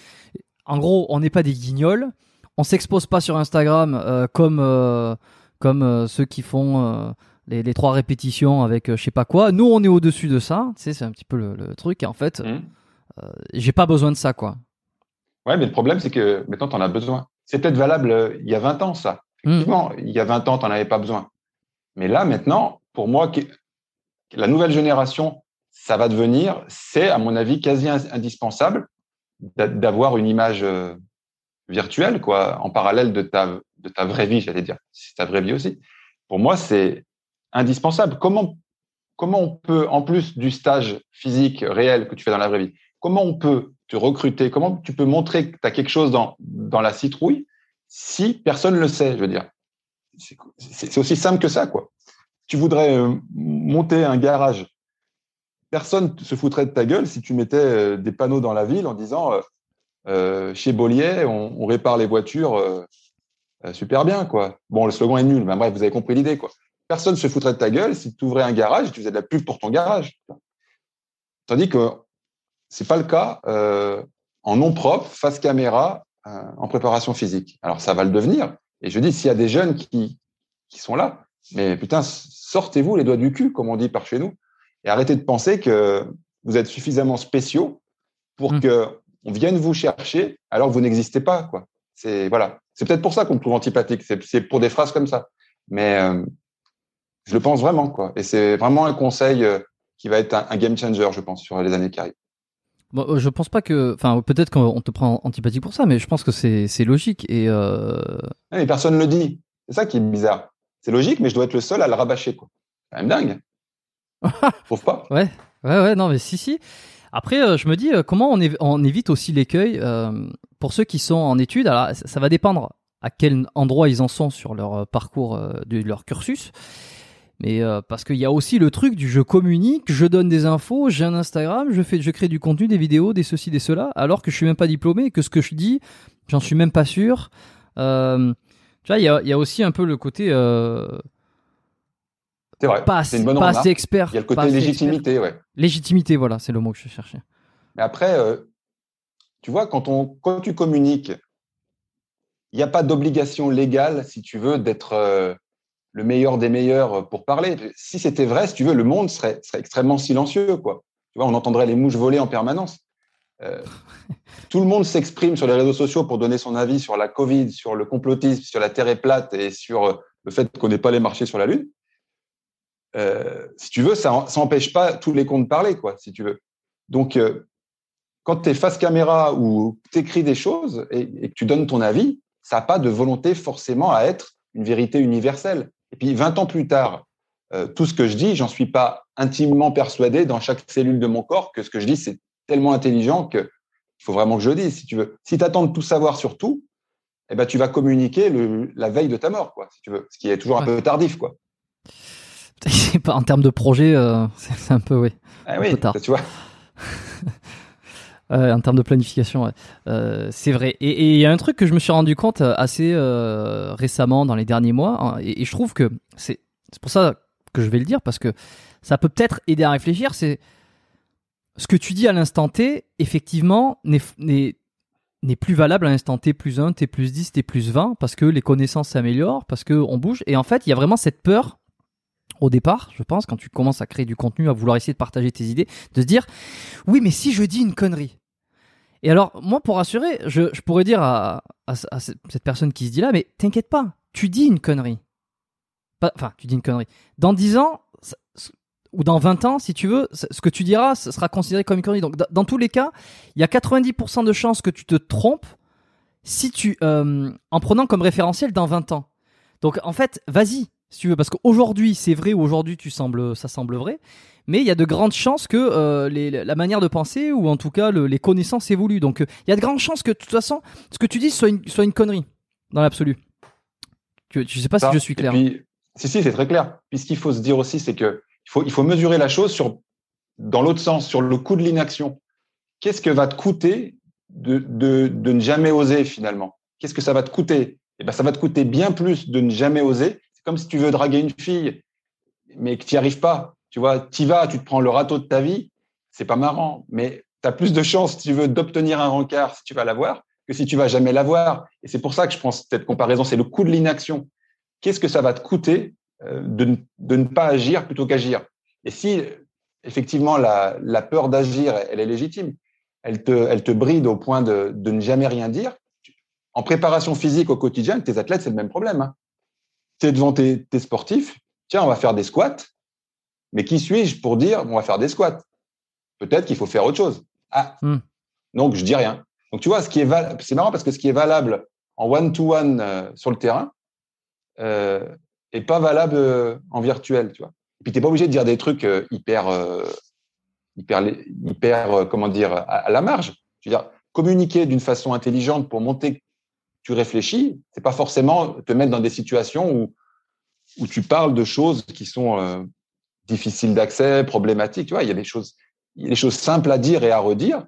en gros on n'est pas des guignols, on s'expose pas sur Instagram euh, comme euh, comme ceux qui font les, les, trois répétitions avec je sais pas quoi. Nous on est au dessus de ça, tu sais c'est un petit peu le, le truc et en fait mmh. j'ai pas besoin de ça quoi. Ouais, mais le problème, c'est que maintenant, tu en as besoin. c'est peut-être valable euh, il y a 20 ans, ça. Hmm. Effectivement, il y a 20 ans, tu n'en avais pas besoin. Mais là, maintenant, pour moi, que- la nouvelle génération, ça va devenir, c'est, à mon avis, quasi indispensable d'a- d'avoir une image euh, virtuelle, quoi, en parallèle de ta, de ta vraie vie, j'allais dire. C'est ta vraie vie aussi. Pour moi, c'est indispensable. Comment, comment on peut, en plus du stage physique réel que tu fais dans la vraie vie, comment on peut te recruter, comment tu peux montrer que tu as quelque chose dans, dans la citrouille si personne ne le sait, je veux dire? C'est aussi simple que ça, quoi. Tu voudrais euh, monter un garage. Personne se foutrait de ta gueule si tu mettais euh, des panneaux dans la ville en disant euh, euh, chez Bollier, on, on répare les voitures euh, euh, super bien, quoi. Bon, le slogan est nul, mais bref, vous avez compris l'idée, quoi. Personne se foutrait de ta gueule si tu ouvrais un garage et tu faisais de la pub pour ton garage. Tandis que c'est pas le cas en nom propre, face caméra, en préparation physique. Alors ça va le devenir. Et je dis, s'il y a des jeunes qui, qui sont là, mais putain, sortez-vous les doigts du cul, comme on dit par chez nous, et arrêtez de penser que vous êtes suffisamment spéciaux pour Mm. que vienne vous chercher alors que vous n'existez pas, quoi. C'est voilà. C'est peut-être pour ça qu'on me trouve antipathique. C'est pour des phrases comme ça. Mais euh, je le pense vraiment, quoi. Et c'est vraiment un conseil euh, qui va être un, un game changer, je pense, sur les années qui arrivent. Bon, euh, je pense pas que. Enfin, peut-être qu'on te prend antipathique pour ça, mais je pense que c'est logique. Et euh, Mais personne ne le dit. C'est ça qui est bizarre. C'est logique, mais je dois être le seul à le rabâcher, quoi. C'est quand même dingue. Trouve pas ouais, ouais, ouais, non, mais si, si. Après, euh, je me dis, euh, comment on, év- on évite aussi l'écueil euh, pour ceux qui sont en études? Alors, ça, va dépendre à quel endroit ils en sont sur leur parcours, de leur cursus. Mais euh, parce qu'il y a aussi le truc du je communique, je donne des infos, j'ai un Instagram, je fais, je crée du contenu, des vidéos, des ceci, des cela, alors que je suis même pas diplômé et que ce que je dis, j'en suis même pas sûr. Euh, tu vois, il y a, il y a aussi un peu le côté euh, C'est vrai. pas, C'est assez, une bonne pas assez expert. Il y a le côté légitimité, ouais. Légitimité, voilà, c'est le mot que je cherchais. Mais après, euh, tu vois, quand, on, quand tu communiques, il n'y a pas d'obligation légale, si tu veux, d'être euh, le meilleur des meilleurs pour parler. Si c'était vrai, si tu veux, le monde serait, serait extrêmement silencieux, quoi. Tu vois, on entendrait les mouches voler en permanence. Euh, tout le monde s'exprime sur les réseaux sociaux pour donner son avis sur la Covid, sur le complotisme, sur la Terre est plate et sur euh, le fait qu'on n'ait pas les marchés sur la Lune. Euh, si tu veux, ça n'empêche pas tous les comptes de parler, quoi, si tu veux. Donc, euh, quand tu es face caméra ou tu écris des choses et, et que tu donnes ton avis, ça n'a pas de volonté forcément à être une vérité universelle. Et puis, 20 ans plus tard, euh, tout ce que je dis, j'en suis pas intimement persuadé dans chaque cellule de mon corps que ce que je dis, c'est tellement intelligent que il faut vraiment que je le dise, si tu veux. Si tu attends de tout savoir sur tout, eh ben, tu vas communiquer le, la veille de ta mort, quoi, si tu veux. Ce qui est toujours un peu tardif, quoi. Pas en termes de projet, euh, c'est un peu oui. Ah oui, tard. tu vois. Euh, en termes de planification, ouais. Euh, c'est vrai. Et il y a un truc que je me suis rendu compte euh, assez récemment dans les derniers mois, hein, et, et je trouve que c'est pour ça que je vais le dire parce que ça peut peut-être aider à réfléchir. C'est ce que tu dis à l'instant T, effectivement, n'est n'est n'est plus valable à l'instant T plus 1, T plus 10, T plus 20, parce que les connaissances s'améliorent, parce qu'on bouge. Et en fait, il y a vraiment cette peur au départ, je pense, quand tu commences à créer du contenu, à vouloir essayer de partager tes idées, de se dire, oui, mais si je dis une connerie. Et alors, moi, pour rassurer, je, pourrais dire à, cette personne qui se dit là, mais t'inquiète pas, tu dis une connerie. Enfin, tu dis une connerie. Dans 10 ans, ou dans 20 ans, si tu veux, ce que tu diras sera considéré comme une connerie. Donc, dans, dans tous les cas, il y a 90% de chances que tu te trompes si tu, euh, en prenant comme référentiel dans 20 ans. Donc, en fait, vas-y, si tu veux, parce qu'aujourd'hui, c'est vrai, ou aujourd'hui, tu sembles, ça semble vrai, mais il y a de grandes chances que euh, les- la manière de penser, ou en tout cas le- les connaissances évoluent. Donc, euh, il y a de grandes chances que, de toute façon, ce que tu dis soit une, soit une connerie, dans l'absolu. Je je sais pas Ça. si je suis clair. Puis, si, si, c'est très clair. Puis ce qu'il faut se dire aussi, c'est que il faut, il faut mesurer la chose sur, dans l'autre sens, sur le coût de l'inaction. Qu'est-ce que va te coûter de, de, de ne jamais oser finalement? Qu'est-ce que ça va te coûter? Eh ben, ça va te coûter bien plus de ne jamais oser. Comme si tu veux draguer une fille, mais que tu n'y arrives pas. Tu vois, tu vas, tu te prends le râteau de ta vie, c'est pas marrant, mais tu as plus de chances, si tu veux, d'obtenir un rencard si tu vas l'avoir que si tu vas jamais l'avoir. Et c'est pour ça que je pense cette comparaison, c'est le coût de l'inaction. Qu'est-ce que ça va te coûter euh, de, ne- pas agir plutôt qu'agir? Et si effectivement la, peur d'agir, elle est légitime, elle te, bride au point de, ne jamais rien dire, En préparation physique au quotidien, tes athlètes, c'est le même problème. Hein. Tu es devant tes, sportifs, tiens, on va faire des squats, mais qui suis-je pour dire on va faire des squats? Peut-être qu'il faut faire autre chose. Ah, hmm. donc je dis rien. Donc tu vois, ce qui est c'est marrant parce que ce qui est valable en one-to-one euh, sur le terrain euh, est pas valable euh, en virtuel, tu vois. Et puis t'es pas obligé de dire des trucs euh, hyper, hyper, hyper, comment dire, à, la marge. Je veux dire, communiquer d'une façon intelligente pour monter tu réfléchis, c'est pas forcément te mettre dans des situations où, où tu parles de choses qui sont euh, difficiles d'accès, problématiques. Tu vois, il y a des choses, des choses simples à dire et à redire,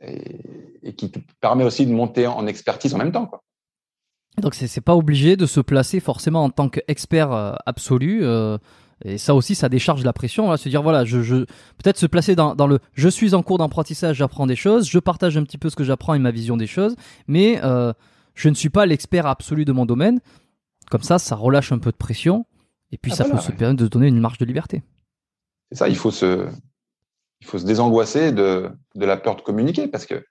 et, qui te permet aussi de monter en expertise en même temps. Quoi. Donc c'est pas obligé de se placer forcément en tant qu'expert euh, absolu. Euh, et ça aussi, ça décharge la pression. Là, se dire voilà, peut-être se placer dans, le je suis en cours d'apprentissage, j'apprends des choses, je partage un petit peu ce que j'apprends et ma vision des choses, mais je ne suis pas l'expert absolu de mon domaine. Comme ça, ça relâche un peu de pression. Et puis, ah, ça peut se permettre de donner une marge de liberté. C'est ça, il faut se, il faut se désangoisser de, de la peur de communiquer parce que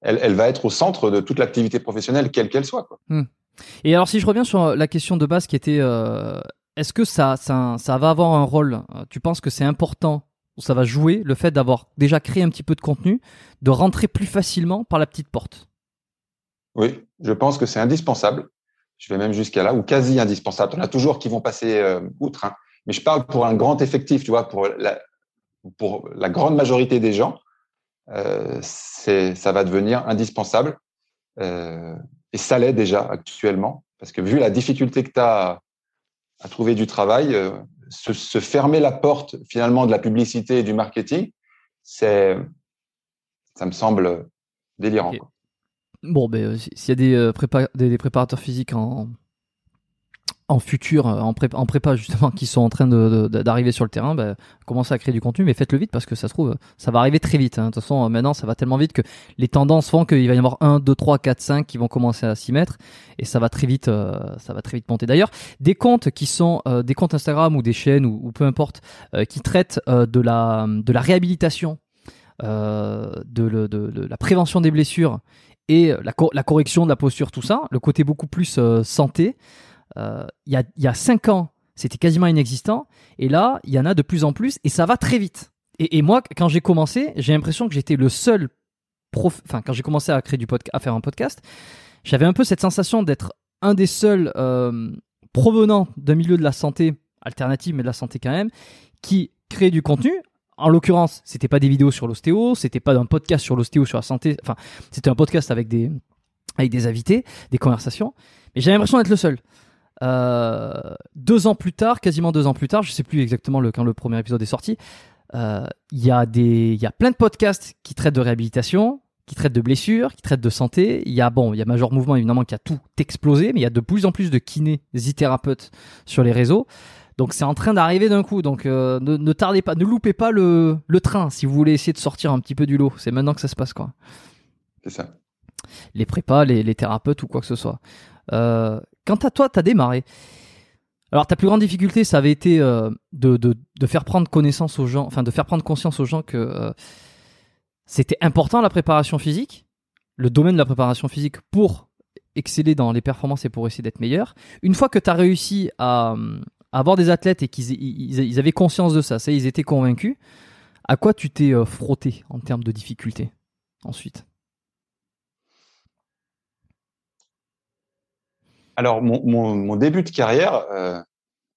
elle, elle va être au centre de toute l'activité professionnelle, quelle qu'elle soit. Quoi. Hmm. Et alors, si je reviens sur la question de base qui était euh, est-ce que ça, ça, ça, va avoir un rôle Tu penses que c'est important ou ça va jouer le fait d'avoir déjà créé un petit peu de contenu, de rentrer plus facilement par la petite porte? Oui, je pense que c'est indispensable. Je vais même jusqu'à là, ou quasi indispensable. On a toujours qui vont passer euh, outre. Hein. Mais je parle pour un grand effectif, tu vois, pour la, pour la grande majorité des gens, euh, ça va devenir indispensable. Euh, et ça l'est déjà actuellement, parce que vu la difficulté que tu as à, trouver du travail, euh, se, se, fermer la porte finalement de la publicité et du marketing, c'est, ça me semble délirant. Bon, ben, euh, s'il y a des, euh, des, préparateurs physiques en, en futur, euh, en, prépa, en prépa justement, qui sont en train d'arriver sur le terrain, ben, commencez à créer du contenu, mais faites-le vite parce que ça se trouve, ça va arriver très vite. Hein. De toute façon, maintenant, ça va tellement vite que les tendances font qu'il va y avoir 1, 2, 3, 4, 5 qui vont commencer à s'y mettre et ça va très vite, ça va très vite monter. D'ailleurs, des comptes qui sont des comptes Instagram ou des chaînes ou, peu importe, qui traitent de, la, réhabilitation, de, la prévention des blessures et la, la, correction de la posture, tout ça, le côté beaucoup plus euh, santé, euh, il y, a, cinq ans, c'était quasiment inexistant, et là, il y en a de plus en plus, et ça va très vite. Et, moi, quand j'ai commencé, j'ai l'impression que j'étais le seul prof, enfin, quand j'ai commencé à créer du à faire un podcast, j'avais un peu cette sensation d'être un des seuls euh, provenant d'un milieu de la santé alternative, mais de la santé quand même, qui crée du contenu en l'occurrence, c'était pas des vidéos sur l'ostéo, c'était pas un podcast sur l'ostéo, sur la santé. Enfin, c'était un podcast avec des, avec des invités, des conversations. Mais j'ai l'impression d'être le seul. Euh, deux ans plus tard, quasiment deux ans plus tard, je sais plus exactement le, quand le premier épisode est sorti, euh, il y a y a plein de podcasts qui traitent de réhabilitation, qui traitent de blessures, qui traitent de santé. Il y a bon, il y a Major Mouvement évidemment qui a tout explosé, mais il y a de plus en plus de kinésithérapeutes sur les réseaux. Donc c'est en train d'arriver d'un coup. Donc euh, ne, tardez pas, ne loupez pas le, train si vous voulez essayer de sortir un petit peu du lot. C'est maintenant que ça se passe quoi. C'est ça. Les prépas, les, thérapeutes ou quoi que ce soit. Euh, quant à toi, tu as démarré. Alors ta plus grande difficulté, ça avait été euh, de, faire prendre connaissance aux gens, enfin de faire prendre conscience aux gens que c'était important la préparation physique, le domaine de la préparation physique pour exceller dans les performances et pour essayer d'être meilleur. Une fois que tu as réussi à, avoir des athlètes et qu'ils ils, avaient conscience de ça, ça ils étaient convaincus, à quoi tu t'es euh, frotté en termes de difficultés ensuite? Alors, mon, début de carrière euh,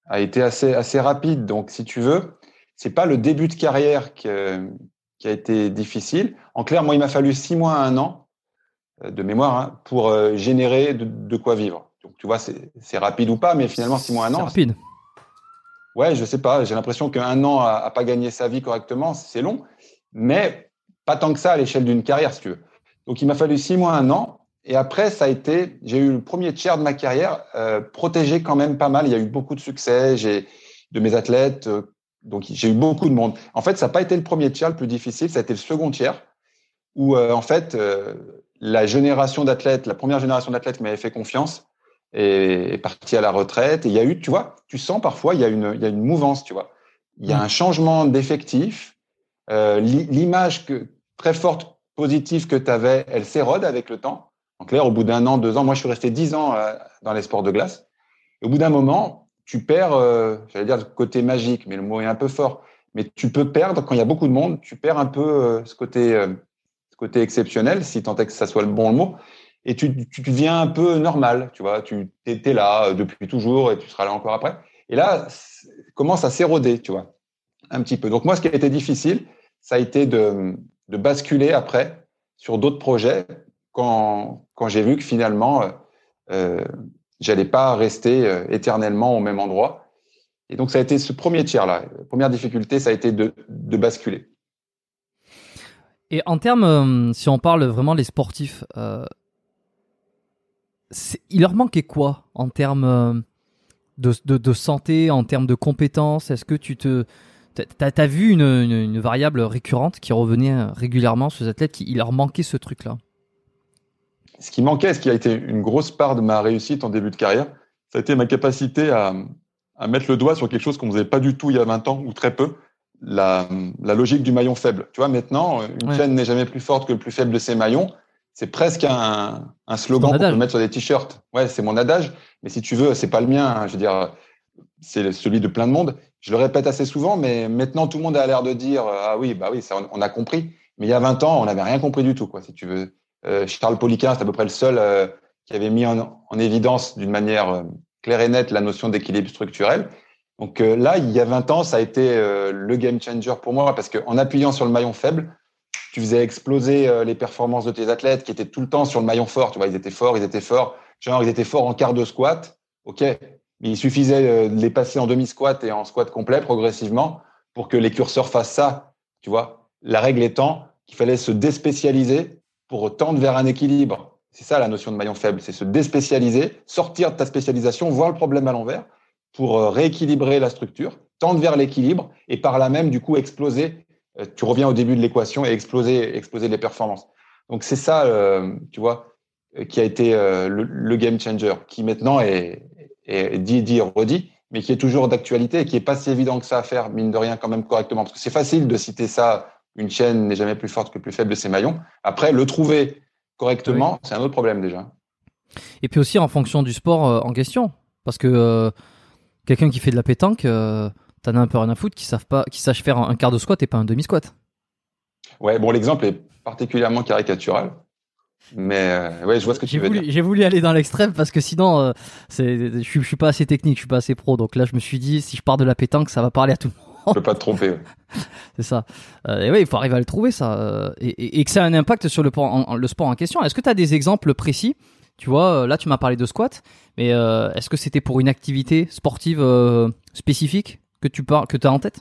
a été assez, assez rapide. Donc, si tu veux, c'est pas le début de carrière qui a été difficile. En clair, moi, il m'a fallu six mois à un an euh, de mémoire hein, pour générer de, quoi vivre. Donc, tu vois, c'est rapide ou pas, mais finalement, six mois à un an. rapide. Ouais, je sais pas. J'ai l'impression qu'un an à, pas gagner sa vie correctement, c'est long, mais pas tant que ça à l'échelle d'une carrière, si tu veux. Donc, il m'a fallu six mois, un an. Et après, ça a été, j'ai eu le premier tiers de ma carrière euh, protégé quand même pas mal. Il y a eu beaucoup de succès. J'ai de mes athlètes, euh, donc j'ai eu beaucoup de monde. En fait, ça n'a pas été le premier tiers le plus difficile. Ça a été le second tiers où euh, en fait la génération d'athlètes, la première génération d'athlètes m'avait fait confiance, est, parti à la retraite. Et il y a eu, tu vois, tu sens parfois, il y a une, il y a une mouvance, tu vois. Il y a mm. un changement d'effectif. Euh, L'image très forte, positive que tu avais, elle s'érode avec le temps. En clair, au bout d'un an, deux ans, moi je suis resté dix ans euh, dans les sports de glace. au bout d'un moment, tu perds, euh, j'allais dire le côté magique, mais le mot est un peu fort. Mais tu peux perdre quand il y a beaucoup de monde, tu perds un peu euh, ce côté, ce côté exceptionnel, si tant est que ça soit le bon le mot, et tu, tu deviens un peu normal, tu vois. Tu étais là depuis toujours et tu seras là encore après. Et là, commence à s'éroder, tu vois, un petit peu. Donc moi, ce qui a été difficile, ça a été de, de basculer après sur d'autres projets quand, quand j'ai vu que finalement, euh, euh, j'allais pas rester euh, éternellement au même endroit. Et donc, ça a été ce premier tiers-là. Première difficulté, ça a été de, de basculer. Et en termes, euh, si on parle vraiment des sportifs, euh, il leur manquait quoi en termes de, de, de, santé, en termes de compétences? Est-ce que tu te T'as as vu une, une, une, variable récurrente qui revenait régulièrement sur les athlètes, qui, il leur manquait ce truc-là? Ce qui manquait, ce qui a été une grosse part de ma réussite en début de carrière, ça a été ma capacité à, à mettre le doigt sur quelque chose qu'on ne faisait pas du tout il y a 20 ans, ou très peu, la, la logique du maillon faible. Tu vois, maintenant, une ouais. chaîne n'est jamais plus forte que le plus faible de ses maillons. C'est presque un, un slogan qu'on peut mettre sur des t-shirts. Ouais, c'est mon adage, mais si tu veux, c'est pas le mien. Hein. Je veux dire, c'est celui de plein de monde. Je le répète assez souvent, mais maintenant tout le monde a l'air de dire ah oui, bah oui, ça, on a compris. Mais il y a 20 ans, on n'avait rien compris du tout, quoi, si tu veux. Euh, Charles Poliquin, c'est à peu près le seul euh, qui avait mis en, en évidence d'une manière euh, claire et nette la notion d'équilibre structurel. Donc euh, là, il y a 20 ans, ça a été euh, le game changer pour moi parce qu'en appuyant sur le maillon faible, tu faisais exploser euh, les performances de tes athlètes qui étaient tout le temps sur le maillon fort. Tu vois, ils étaient forts, ils étaient forts. Genre, ils étaient forts en quart de squat. OK, il suffisait de les passer en demi-squat et en squat complet progressivement pour que les curseurs fassent ça. Tu vois, la règle étant qu'il fallait se déspécialiser pour tendre vers un équilibre. C'est ça la notion de maillon faible, c'est se déspécialiser, sortir de ta spécialisation, voir le problème à l'envers pour rééquilibrer la structure, tendre vers l'équilibre et par là même du coup exploser. Tu reviens au début de l'équation et exploser, exploser les performances. Donc c'est ça, euh, tu vois, qui a été euh, le, le, game changer, qui maintenant est, est dit, dit, redit, mais qui est toujours d'actualité et qui est pas si évident que ça à faire, mine de rien, quand même correctement. Parce que c'est facile de citer ça, une chaîne n'est jamais plus forte que le plus faible de ses maillons. Après, le trouver correctement, oui. c'est un autre problème déjà. Et puis aussi en fonction du sport euh, en question. Parce que euh, quelqu'un qui fait de la pétanque, euh, t'en as un peu rien à foutre, qui savent pas, qui sache faire un quart de squat et pas un demi squat. Ouais, bon, l'exemple est particulièrement caricatural. Mais euh, ouais, je vois ce que tu veux voulu, dire. J'ai voulu aller dans l'extrême parce que sinon, euh, c'est, je, suis, je suis pas assez technique, je suis pas assez pro. Donc là, je me suis dit, si je pars de la pétanque, ça va parler à tout le monde. Tu peux pas te tromper. Ouais. c'est ça. Euh, et oui, il faut arriver à le trouver ça, et, et, et, que ça a un impact sur le, en, le sport en question. Est-ce que tu as des exemples précis? Tu vois, là, tu m'as parlé de squat, mais est-ce que c'était pour une activité sportive spécifique? Que tu parles, que tu as en tête?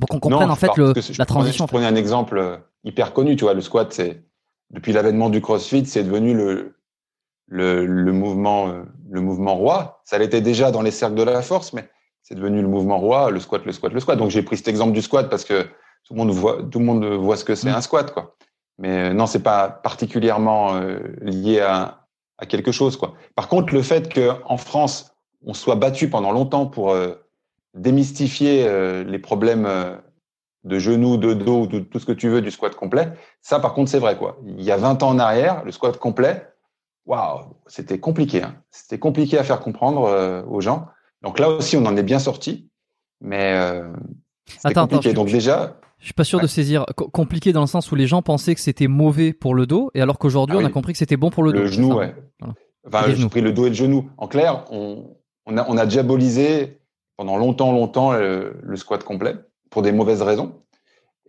Pour qu'on comprenne non, en fait le, la transition. Je prenais un exemple euh, hyper connu, tu vois, le squat, c'est depuis l'avènement du CrossFit, c'est devenu le, le, le mouvement euh, le mouvement roi. Ça l'était déjà dans les cercles de la force, mais c'est devenu le mouvement roi, le squat, le squat, le squat. Donc j'ai pris cet exemple du squat parce que tout le monde voit tout le monde voit ce que c'est mmh. un squat, quoi. Mais euh, non, c'est pas particulièrement euh, lié à, à quelque chose, quoi. Par contre, le fait que en France on soit battu pendant longtemps pour euh, démystifier euh, les problèmes euh, de genoux, de dos, de tout ce que tu veux du squat complet. Ça, par contre, c'est vrai, quoi. Il y a 20 ans en arrière, le squat complet, waouh, c'était compliqué. Hein. C'était compliqué à faire comprendre euh, aux gens. Donc là aussi, on en est bien sorti, mais euh, compliqué. Attends, Donc je, déjà, je suis pas sûr ouais. de saisir. Compliqué dans le sens où les gens pensaient que c'était mauvais pour le dos, et alors qu'aujourd'hui, ah oui. on a compris que c'était bon pour le, le dos. Genou, ouais. Voilà. Enfin, j'ai pris le dos et le genou. En clair, on, on a, on a diabolisé pendant longtemps, longtemps le, le, squat complet pour des mauvaises raisons.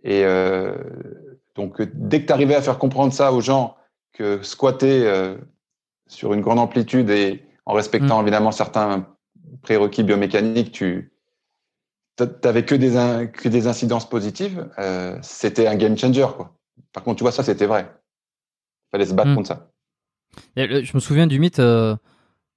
Et euh, donc, dès que tu arrivais à faire comprendre ça aux gens que squatter euh, sur une grande amplitude et en respectant mmh. évidemment certains prérequis biomécaniques, tu n'avais que des, que des incidences positives, euh, c'était un game changer. Quoi. Par contre, tu vois, ça, c'était vrai. Il fallait se battre mmh. contre ça. Et, je me souviens du mythe euh,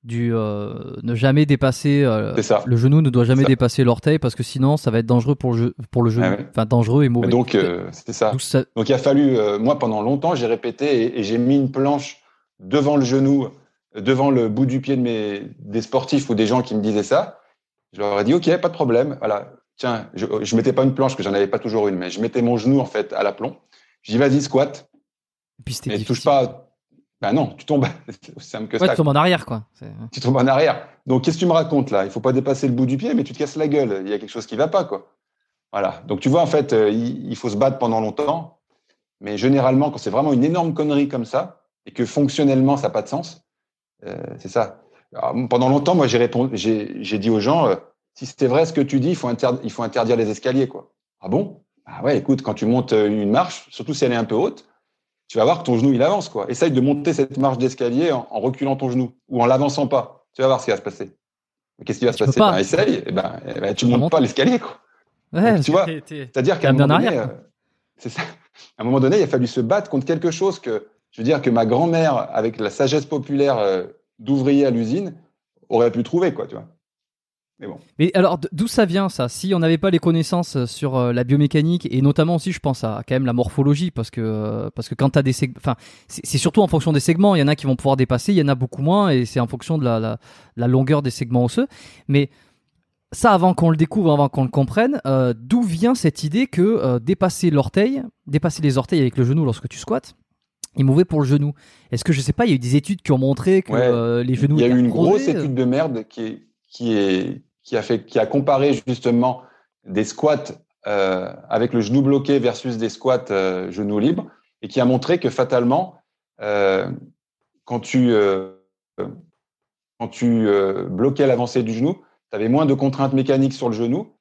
du euh, ne jamais dépasser euh, le genou ne doit jamais dépasser l'orteil parce que sinon ça va être dangereux pour le pour le genou. Ah ouais. enfin dangereux et mauvais. Donc euh, c'est ça. ça. donc il a fallu euh, moi pendant longtemps j'ai répété et, et j'ai mis une planche devant le genou devant le bout du pied de mes des sportifs ou des gens qui me disaient ça. Je leur ai dit ok pas de problème. Voilà. Tiens je, je mettais pas une planche que j'en avais pas toujours une mais je mettais mon genou en fait à l'aplomb. Je dis vas-y squat. Et puis mais touche pas Ben non, tu tombes. C'est simple que Ouais, ça. tu tombes en arrière, quoi. Tu tombes en arrière. Donc, qu'est-ce que tu me racontes là? Il faut pas dépasser le bout du pied, mais tu te casses la gueule. Il y a quelque chose qui va pas, quoi. Voilà. Donc, tu vois, en fait, euh, il, faut se battre pendant longtemps. Mais généralement, quand c'est vraiment une énorme connerie comme ça, et que fonctionnellement, ça n'a pas de sens, euh, c'est ça. Alors, pendant longtemps, moi, j'ai répondu, j'ai j'ai dit aux gens, euh, si c'était vrai ce que tu dis, il faut, inter- il faut interdire les escaliers, quoi. Ah bon? Ah ouais, écoute, quand tu montes une marche, surtout si elle est un peu haute, tu vas voir que ton genou, il avance, quoi. Essaye de monter cette marche d'escalier en, en reculant ton genou ou en l'avançant pas. Tu vas voir ce qui va se passer. Qu'est-ce qui va se Tu passer? pas. Ben, Essaye, et ben, eh ben, tu peux montes pas l'escalier, quoi. Ouais, tu vois, C'est-à-dire qu'à un moment en donné, euh, c'est ça. À un moment donné, il a fallu se battre contre quelque chose que, je veux dire, que ma grand-mère, avec la sagesse populaire euh, d'ouvrier à l'usine, aurait pu trouver, quoi, tu vois. Mais bon. Mais alors, d'où ça vient ça? Si on n'avait pas les connaissances euh, sur euh, la biomécanique et notamment aussi, je pense à quand même la morphologie, parce que euh, parce que quand t'as des segments, enfin, c'est surtout en fonction des segments. Il y en a qui vont pouvoir dépasser, il y en a beaucoup moins, et c'est en fonction de la, la, la longueur des segments osseux. Mais ça, avant qu'on le découvre, avant qu'on le comprenne, euh, d'où vient cette idée que dépasser l'orteil, dépasser les orteils avec le genou lorsque tu squattes, est mauvais pour le genou? Est-ce que je sais pas, il y a eu des études qui ont montré que Ouais. les genoux Il y a eu une grosse étude de merde qui, est, qui, a comparé justement des squats euh, avec le genou bloqué versus des squats euh, genou libre et qui a montré que fatalement, euh, quand tu, euh, bloquais l'avancée du genou, tu avais moins de contraintes mécaniques sur le genou.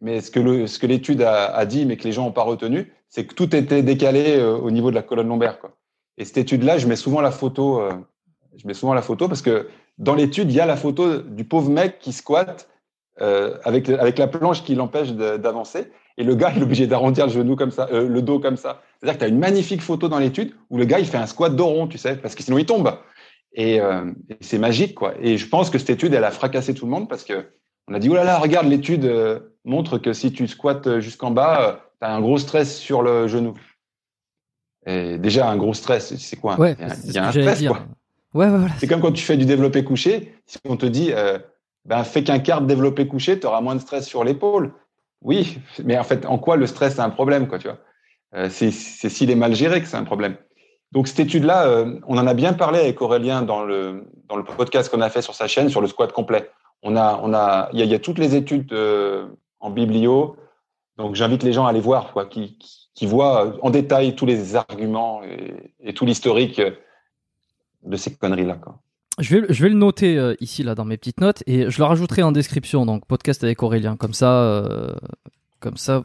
Mais ce que l'étude a, dit, mais que les gens n'ont pas retenu, c'est que tout était décalé au niveau de la colonne lombaire. Et cette étude-là, je mets souvent la photo. je mets souvent la photo parce que dans l'étude, il y a la photo du pauvre mec qui squatte euh, avec, avec la planche qui l'empêche d'avancer. Et le gars, il est obligé d'arrondir le genou comme ça, euh, le dos comme ça. C'est-à-dire que tu as une magnifique photo dans l'étude où le gars, il fait un squat dos rond, tu sais, parce que sinon il tombe. Et, euh, et c'est magique, quoi. Et je pense que cette étude, elle a fracassé tout le monde parce que on a dit, oh là là, regarde, l'étude montre que si tu squattes jusqu'en bas, tu as un gros stress sur le genou. Et déjà, un gros stress, c'est quoi? Ouais, Il y a, un stress, quoi. C'est comme quand tu fais du développé couché, si on te dit, euh, ben, fais qu'un quart de développé couché, tu auras moins de stress sur l'épaule. Oui, mais en fait, en quoi le stress c'est un problème, quoi, tu vois? Euh, C'est s'il est mal géré que c'est un problème. Donc cette étude-là, euh, on en a bien parlé avec Aurélien dans le dans le podcast qu'on a fait sur sa chaîne sur le squat complet. On a on a il y a, toutes les études euh, en biblio. Donc j'invite les gens à aller voir, quoi, qui voient en détail tous les arguments et, et tout l'historique de ces conneries-là. Je vais, je vais le noter euh, ici là dans mes petites notes et je le rajouterai en description. Donc podcast avec Aurélien. Comme ça, euh, comme ça,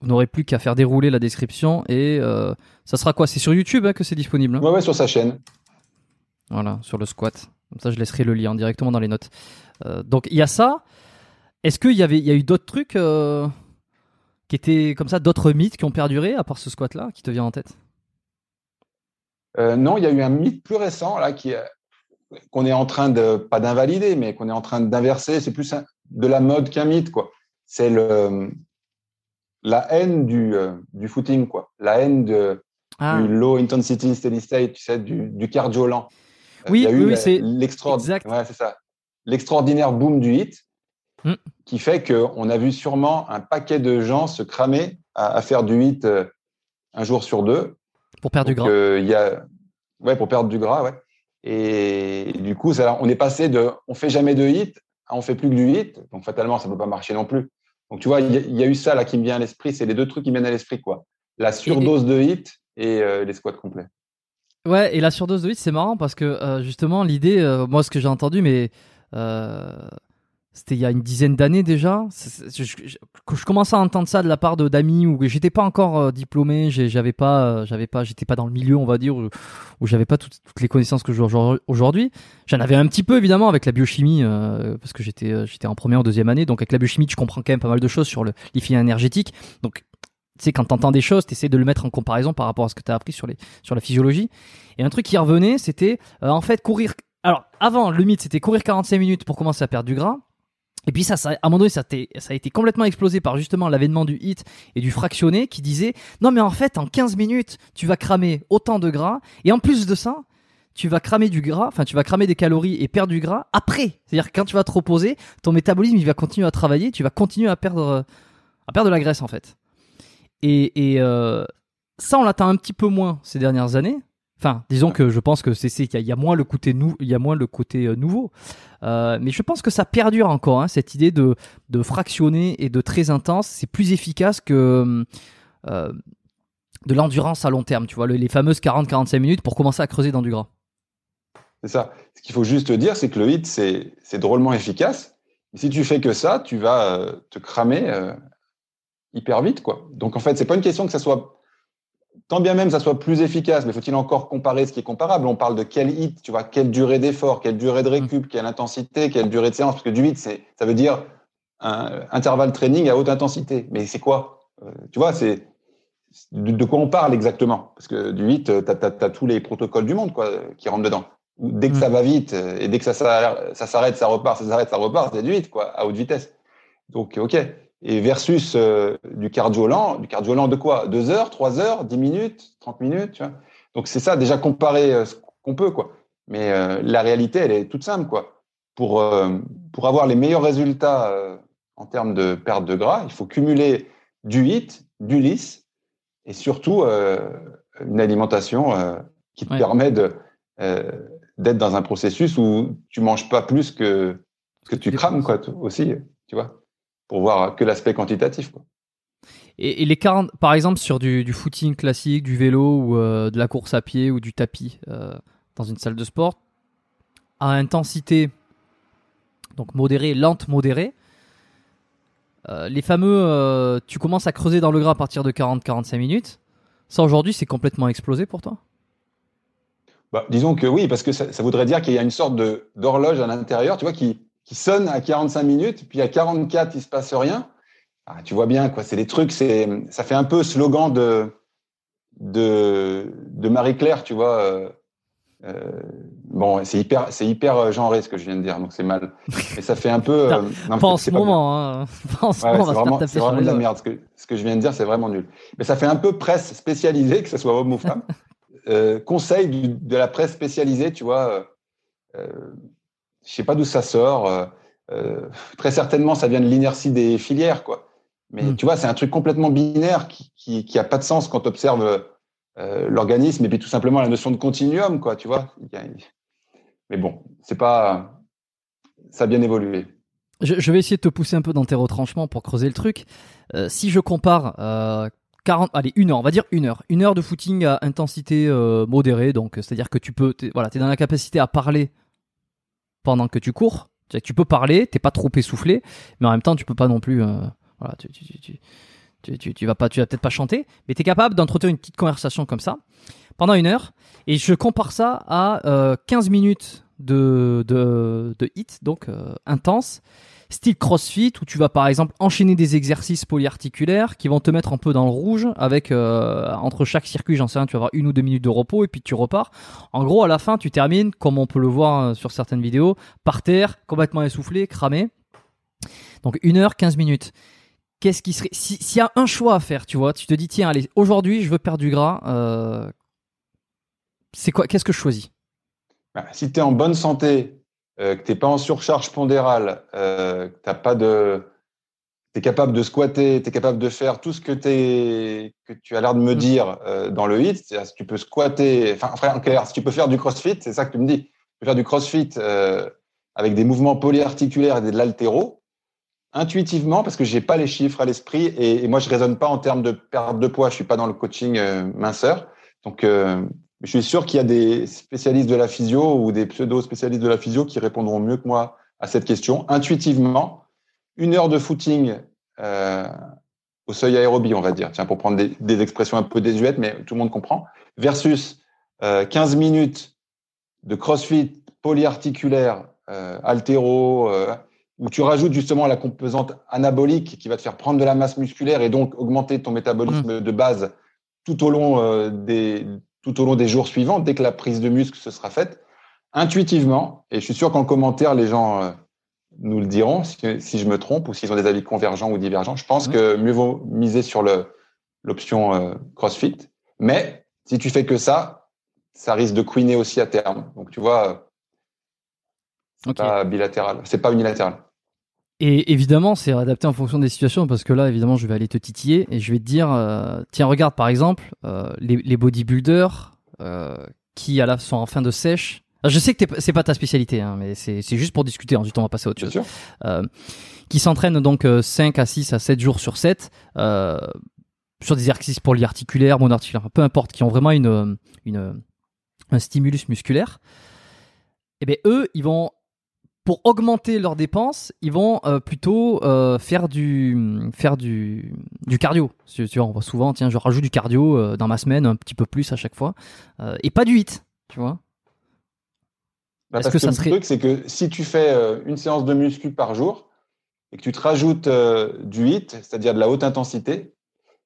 vous n'aurez plus qu'à faire dérouler la description et euh, ça sera quoi? C'est sur YouTube hein, que c'est disponible. hein? Ouais, ouais, sur sa chaîne. Voilà, sur le squat. Comme ça, je laisserai le lien directement dans les notes. Donc il y a ça. Est-ce qu'il y avait, il y a eu d'autres trucs qui étaient comme ça, d'autres mythes qui ont perduré à part ce squat-là, qui te vient en tête? Euh, non, il y a eu un mythe plus récent là qui qu'on est en train de pas d'invalider, mais qu'on est en train d'inverser. C'est plus un- de la mode qu'un mythe, quoi. C'est le la haine du euh, du footing, quoi. La haine de, Ah, du low intensity steady state, tu sais, du, du cardio lent. Euh, Oui, oui, c'est l'extraord- exact. ouais, c'est ça. L'extraordinaire boom du hit, Hmm. qui fait qu'on a vu sûrement un paquet de gens se cramer à, à faire du hit un jour sur deux. Pour perdre du gras. euh, il y a, ouais, pour perdre du gras, ouais. Et du coup, ça, on est passé de, on fait jamais de hit, à on fait plus que du hit. Donc fatalement, ça peut pas marcher non plus. Donc tu vois, il y, a- il y a eu ça là qui me vient à l'esprit. C'est les deux trucs qui me viennent à l'esprit, quoi. La surdose de hit et euh, les squats complets. Ouais, et la surdose de hit, c'est marrant parce que euh, justement, l'idée, euh, moi, ce que j'ai entendu, mais c'était il y a une dizaine d'années déjà. je, commençais à entendre ça de la part d'amis où j'étais pas encore euh, diplômé, j'avais pas, euh, j'avais pas, j'étais pas dans le milieu, on va dire, où, j'avais pas toutes, les connaissances que j'ai aujourd- aujourd'hui. J'en avais un petit peu évidemment avec la biochimie euh, parce que j'étais, j'étais en première ou deuxième année, donc avec la biochimie, tu comprends quand même pas mal de choses sur le l'effet énergétique. Donc tu sais, quand t'entends des choses, t'essaies de le mettre en comparaison par rapport à ce que t'as appris sur les sur la physiologie. Et un truc qui revenait, c'était en fait courir. Alors avant, le mythe, c'était courir 45 minutes pour commencer à perdre du gras. Et puis ça, à un moment donné, ça, a été complètement explosé par justement l'avènement du hit et du fractionné qui disait non mais en fait en 15 minutes tu vas cramer autant de gras et en plus de ça tu vas cramer du gras, enfin tu vas cramer des calories et perdre du gras après. C'est-à-dire quand tu vas te reposer, ton métabolisme il va continuer à travailler, tu vas continuer à perdre à perdre de la graisse en fait. Et, et euh, ça on l'attend un petit peu moins ces dernières années. Enfin, disons que je pense que c'est qu'il y, a moins le côté nou, il y a moins le côté euh, nouveau. Euh, mais je pense que ça perdure encore hein, cette idée de de fractionner et de très intense. C'est plus efficace que euh, de l'endurance à long terme. Tu vois, les fameuses 40-45 minutes pour commencer à creuser dans du gras. C'est ça. Ce qu'il faut juste dire, c'est que le hit, c'est c'est drôlement efficace. Et si tu fais que ça, tu vas te cramer hyper vite, quoi. Donc en fait, c'est pas une question que ça soit tant bien même ça soit plus efficace, mais faut-il encore comparer ce qui est comparable? On parle de quel hit, tu vois, quelle durée d'effort, quelle durée de mm. récup, quelle intensité, quelle durée de séance, parce que du hit, c'est, ça veut dire un intervalle training à haute intensité. Mais c'est quoi? Euh, Tu vois, c'est de, quoi on parle exactement? Parce que du hit, tu as, tous les protocoles du monde quoi, qui rentrent dedans. Dès que mm. ça va vite et dès que ça, ça s'arrête, ça repart, ça s'arrête, ça repart, c'est du hit, quoi, à haute vitesse. Donc, ok et versus euh, du cardio lent, du cardio lent de quoi? Deux heures, trois heures, dix minutes, trente minutes, tu vois? Donc c'est ça, déjà comparer euh, ce qu'on peut, quoi. Mais euh, la réalité, elle est toute simple, quoi. Pour, pour avoir les meilleurs résultats en termes de perte de gras, il faut cumuler du HIT, du lisse, et surtout une alimentation qui te permet de d'être dans un processus où tu manges pas plus que que tu crames, quoi, aussi, tu vois? Pour voir que l'aspect quantitatif. Quoi. Et, les 40, par exemple, sur du, footing classique, du vélo ou euh, de la course à pied ou du tapis euh, dans une salle de sport, à intensité donc modérée, lente, modérée, euh, les fameux, tu commences à creuser dans le gras à partir de 40-45 minutes. Ça aujourd'hui, c'est complètement explosé pour toi? Bah, Disons que oui, parce que ça, ça voudrait dire qu'il y a une sorte d'horloge à l'intérieur, tu vois, qui, qui sonne à 45 minutes, puis à 44, il se passe rien. Ah, tu vois bien, quoi. C'est des trucs, c'est, ça fait un peu slogan de, de, de Marie-Claire, tu vois. Euh, euh, bon, c'est hyper, c'est hyper genré ce que je viens de dire, donc c'est mal. Mais ça fait un peu. Euh, non, pas en ce moment, hein. Pas en ce moment, c'est vraiment, de la merde. Ce que, ce que je viens de dire, c'est vraiment nul. Mais ça fait un peu presse spécialisée, que ce soit homme ou femme. euh, conseil du, de la presse spécialisée, tu vois. Je sais pas d'où ça sort. Euh, euh, très certainement, ça vient de l'inertie des filières, quoi. Mais hmm. tu vois, c'est un truc complètement binaire qui, qui, qui a pas de sens quand tu observes euh, l'organisme et puis tout simplement la notion de continuum, quoi. Tu vois. Mais bon, c'est pas. Ça a bien évolué. Je, vais essayer de te pousser un peu dans tes retranchements pour creuser le truc. Euh, si je compare euh, 40, allez, une heure, on va dire une heure. Une heure de footing à intensité euh, modérée, donc c'est-à-dire que tu peux, es, voilà, es dans la capacité à parler pendant que tu cours. Tu peux parler, t'es pas trop essoufflé, mais en même temps, tu peux pas non plus. Euh, tu, vas peut-être pas chanter, mais tu es capable d'entretenir une petite conversation comme ça pendant une heure. Et je compare ça à euh, 15 minutes de, de, de hit, donc euh, intense, style CrossFit où tu vas par exemple enchaîner des exercices polyarticulaires qui vont te mettre un peu dans le rouge avec euh, entre chaque circuit, j'en sais rien, tu vas avoir une ou deux minutes de repos et puis tu repars. En gros, à la fin, tu termines comme on peut le voir euh, sur certaines vidéos, par terre, complètement essoufflé, cramé. Donc une heure, 15 minutes. Qu'est-ce qui serait s'il y a un choix à faire, tu vois, tu te dis tiens, allez, aujourd'hui, je veux perdre du gras, euh, c'est quoi Qu'est-ce que je choisis? Bah, Si tu es en bonne santé euh, que tu n'es pas en surcharge pondérale, euh, que t'as pas de, tu es capable de squatter, tu es capable de faire tout ce que, es, que tu as l'air de me mm. dire euh, dans le hit, si tu peux squatter, enfin, frère, en clair, si tu peux faire du crossfit, c'est ça que tu me dis, tu peux faire du crossfit avec des mouvements polyarticulaires et de l'altéro, intuitivement, parce que j'ai pas les chiffres à l'esprit et, et, moi je raisonne pas en termes de perte de poids, je suis pas dans le coaching minceur, donc je suis sûr qu'il y a des spécialistes de la physio ou des pseudo-spécialistes de la physio qui répondront mieux que moi à cette question. Intuitivement, une heure de footing euh, au seuil aérobie, on va dire, tiens, pour prendre des, des, expressions un peu désuètes, mais tout le monde comprend, versus euh, 15 minutes de crossfit polyarticulaire, euh, altéro, euh, où tu rajoutes justement la composante anabolique qui va te faire prendre de la masse musculaire et donc augmenter ton métabolisme mmh. de base tout au long euh, des, tout au long des jours suivants, dès que la prise de muscle se sera faite, intuitivement, et je suis sûr qu'en commentaire, les gens euh, nous le diront, si, si, je me trompe ou s'ils ont des avis convergents ou divergents, je pense mmh. que mieux vaut miser sur l'option euh, CrossFit. Mais si tu fais que ça, ça risque de queener aussi à terme. Donc tu vois, euh, c'est okay. pas bilatéral, c'est pas unilatéral. Et évidemment, c'est adapté en fonction des situations parce que là, évidemment, je vais aller te titiller et je vais te dire, euh, tiens, regarde par exemple, euh, les, les, bodybuilders euh, qui à la, sont en fin de sèche. Je sais que c'est pas ta spécialité, hein, mais c'est juste pour discuter. Ensuite, on va passer à autre chose. Sûr. Qui s'entraînent donc 5 à 6 à 7 jours sur 7 euh, sur des exercices pour l'articulaire, monoarticulaire, peu importe, qui ont vraiment une, une, un stimulus musculaire. Et eh bien eux, ils vont pour augmenter leurs dépenses, ils vont euh, plutôt euh, faire du faire du du cardio. Tu vois, on voit souvent, tiens, je rajoute du cardio euh, dans ma semaine, un petit peu plus à chaque fois, et pas du hit, tu vois. Bah, parce que, ça le truc, c'est que si tu fais une séance de muscu par jour et que tu te rajoutes du hit, c'est-à-dire de la haute intensité,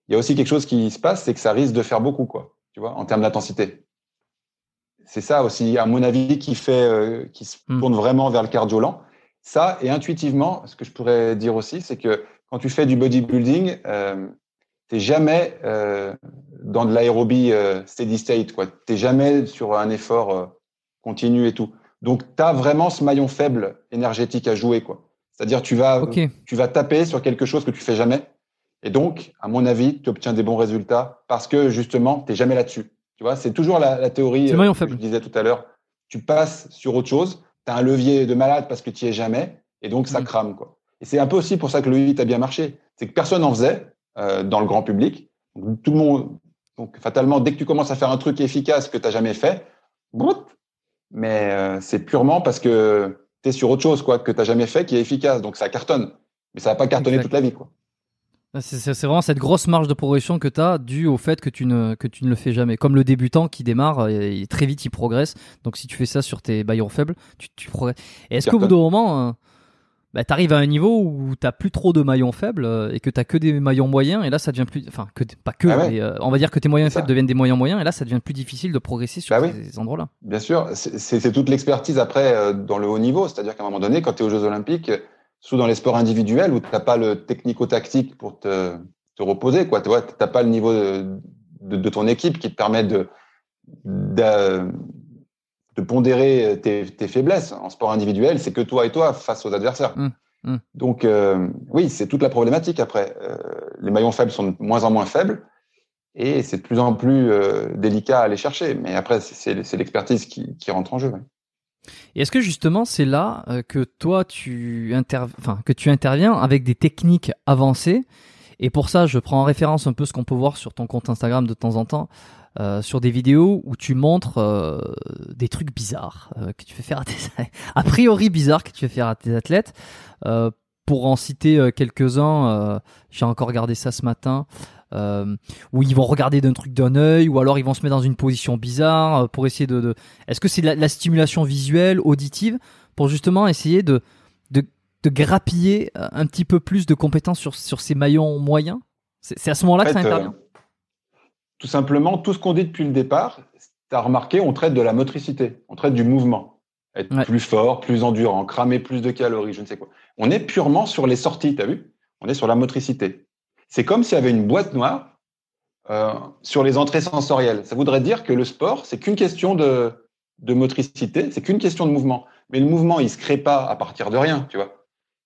il y a aussi quelque chose qui se passe, c'est que ça risque de faire beaucoup, quoi. Tu vois, en termes d'intensité c'est ça aussi, à mon avis, qui fait, euh, qui se hmm. tourne vraiment vers le cardio lent. Ça, et intuitivement, ce que je pourrais dire aussi, c'est que quand tu fais du bodybuilding, euh, t'es jamais euh, dans de l'aérobie euh, steady state, quoi. T'es jamais sur un effort euh, continu et tout. Donc, tu as vraiment ce maillon faible énergétique à jouer, quoi. C'est-à-dire, tu vas, tu vas taper sur quelque chose que tu fais jamais. Et donc, à mon avis, tu obtiens des bons résultats parce que justement, tu n'es jamais là-dessus. Tu vois, c'est toujours la, théorie euh, que je disais tout à l'heure. Tu passes sur autre chose, tu as un levier de malade parce que tu n'y es jamais, et donc ça mm. crame. Quoi. Et c'est un peu aussi pour ça que le HIIT a bien marché. C'est que personne n'en faisait euh, dans le grand public. tout le monde, donc fatalement, dès que tu commences à faire un truc efficace que tu n'as jamais fait, mais euh, c'est purement parce que tu es sur autre chose quoi, que tu n'as jamais fait qui est efficace. Donc ça cartonne. Mais ça va pas cartonner toute la vie. Quoi. C'est vraiment cette grosse marge de progression que tu as due au fait que tu, ne, que tu ne le fais jamais. Comme le débutant qui démarre, euh, et, très vite il progresse. Donc si tu fais ça sur tes baillons faibles, tu, tu progresses. est-ce qu'au bout d'un moment, euh, bah, tu arrives à un niveau où tu plus trop de maillons faibles euh, et que tu que des maillons moyens et là ça devient plus. Enfin, que, pas que, ah mais, on va dire que tes moyens faibles deviennent des moyens moyens et là ça devient plus difficile de progresser sur bah ces endroits-là. Bien sûr, c'est toute l'expertise après dans le haut niveau. C'est-à-dire qu'à un moment donné, quand tu es aux Jeux Olympiques, Sous dans les sports individuels où tu n'as pas le technico-tactique pour te, te, reposer. Tu n'as pas le niveau de, de, de, ton équipe qui te permet de, de, de pondérer tes, tes, faiblesses. En sport individuel, c'est que toi et toi face aux adversaires. Mmh, mmh. Donc, euh, oui, c'est toute la problématique après. Euh, les maillons faibles sont de moins en moins faibles et c'est de plus en plus euh, délicat à aller chercher. Mais après, c'est l'expertise qui, qui rentre en jeu. Ouais. Et est-ce que justement c'est là euh, que toi tu, que tu interviens avec des techniques avancées? Et pour ça, je prends en référence un peu ce qu'on peut voir sur ton compte Instagram de temps en temps, euh, sur des vidéos où tu montres euh, des trucs bizarres que tu fais faire à a priori bizarres que tu fais faire à tes athlètes. Euh, pour en citer quelques-uns, j'ai encore regardé ça ce matin euh, où ils vont regarder d'un truc d'un œil, ou alors ils vont se mettre dans une position bizarre euh, pour essayer de. de... Est-ce que c'est la, la, stimulation visuelle, auditive, pour justement essayer de, de, de, grappiller euh, un petit peu plus de compétences sur, sur ces maillons moyens? C'est à ce moment-là que ça intervient euh, Tout simplement, tout ce qu'on dit depuis le départ, tu as remarqué, on traite de la motricité, on traite du mouvement. Être ouais. plus fort, plus endurant, cramer plus de calories, je ne sais quoi. On est purement sur les sorties, tu as vu? On est sur la motricité. C'est comme s'il y avait une boîte noire euh, sur les entrées sensorielles. Ça voudrait dire que le sport, c'est qu'une question de, de motricité, c'est qu'une question de mouvement. Mais le mouvement, il se crée pas à partir de rien, tu vois.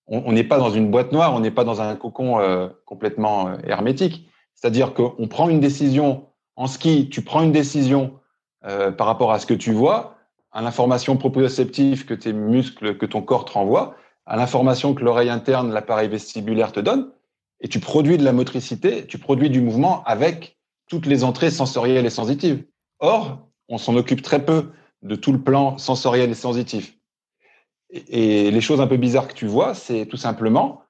On n'est pas dans une boîte noire, on n'est pas dans un cocon euh, complètement euh, hermétique. C'est-à-dire qu'on prend une décision en ski, tu prends une décision euh, par rapport à ce que tu vois, à l'information proprioceptive que tes muscles, que ton corps te renvoie, à l'information que l'oreille interne, l'appareil vestibulaire te donne, et tu produis de la motricité, tu produis du mouvement avec toutes les entrées sensorielles et sensitives. Or, on s'en occupe très peu de tout le plan sensoriel et sensitif. Et, les choses un peu bizarres que tu vois, c'est tout simplement,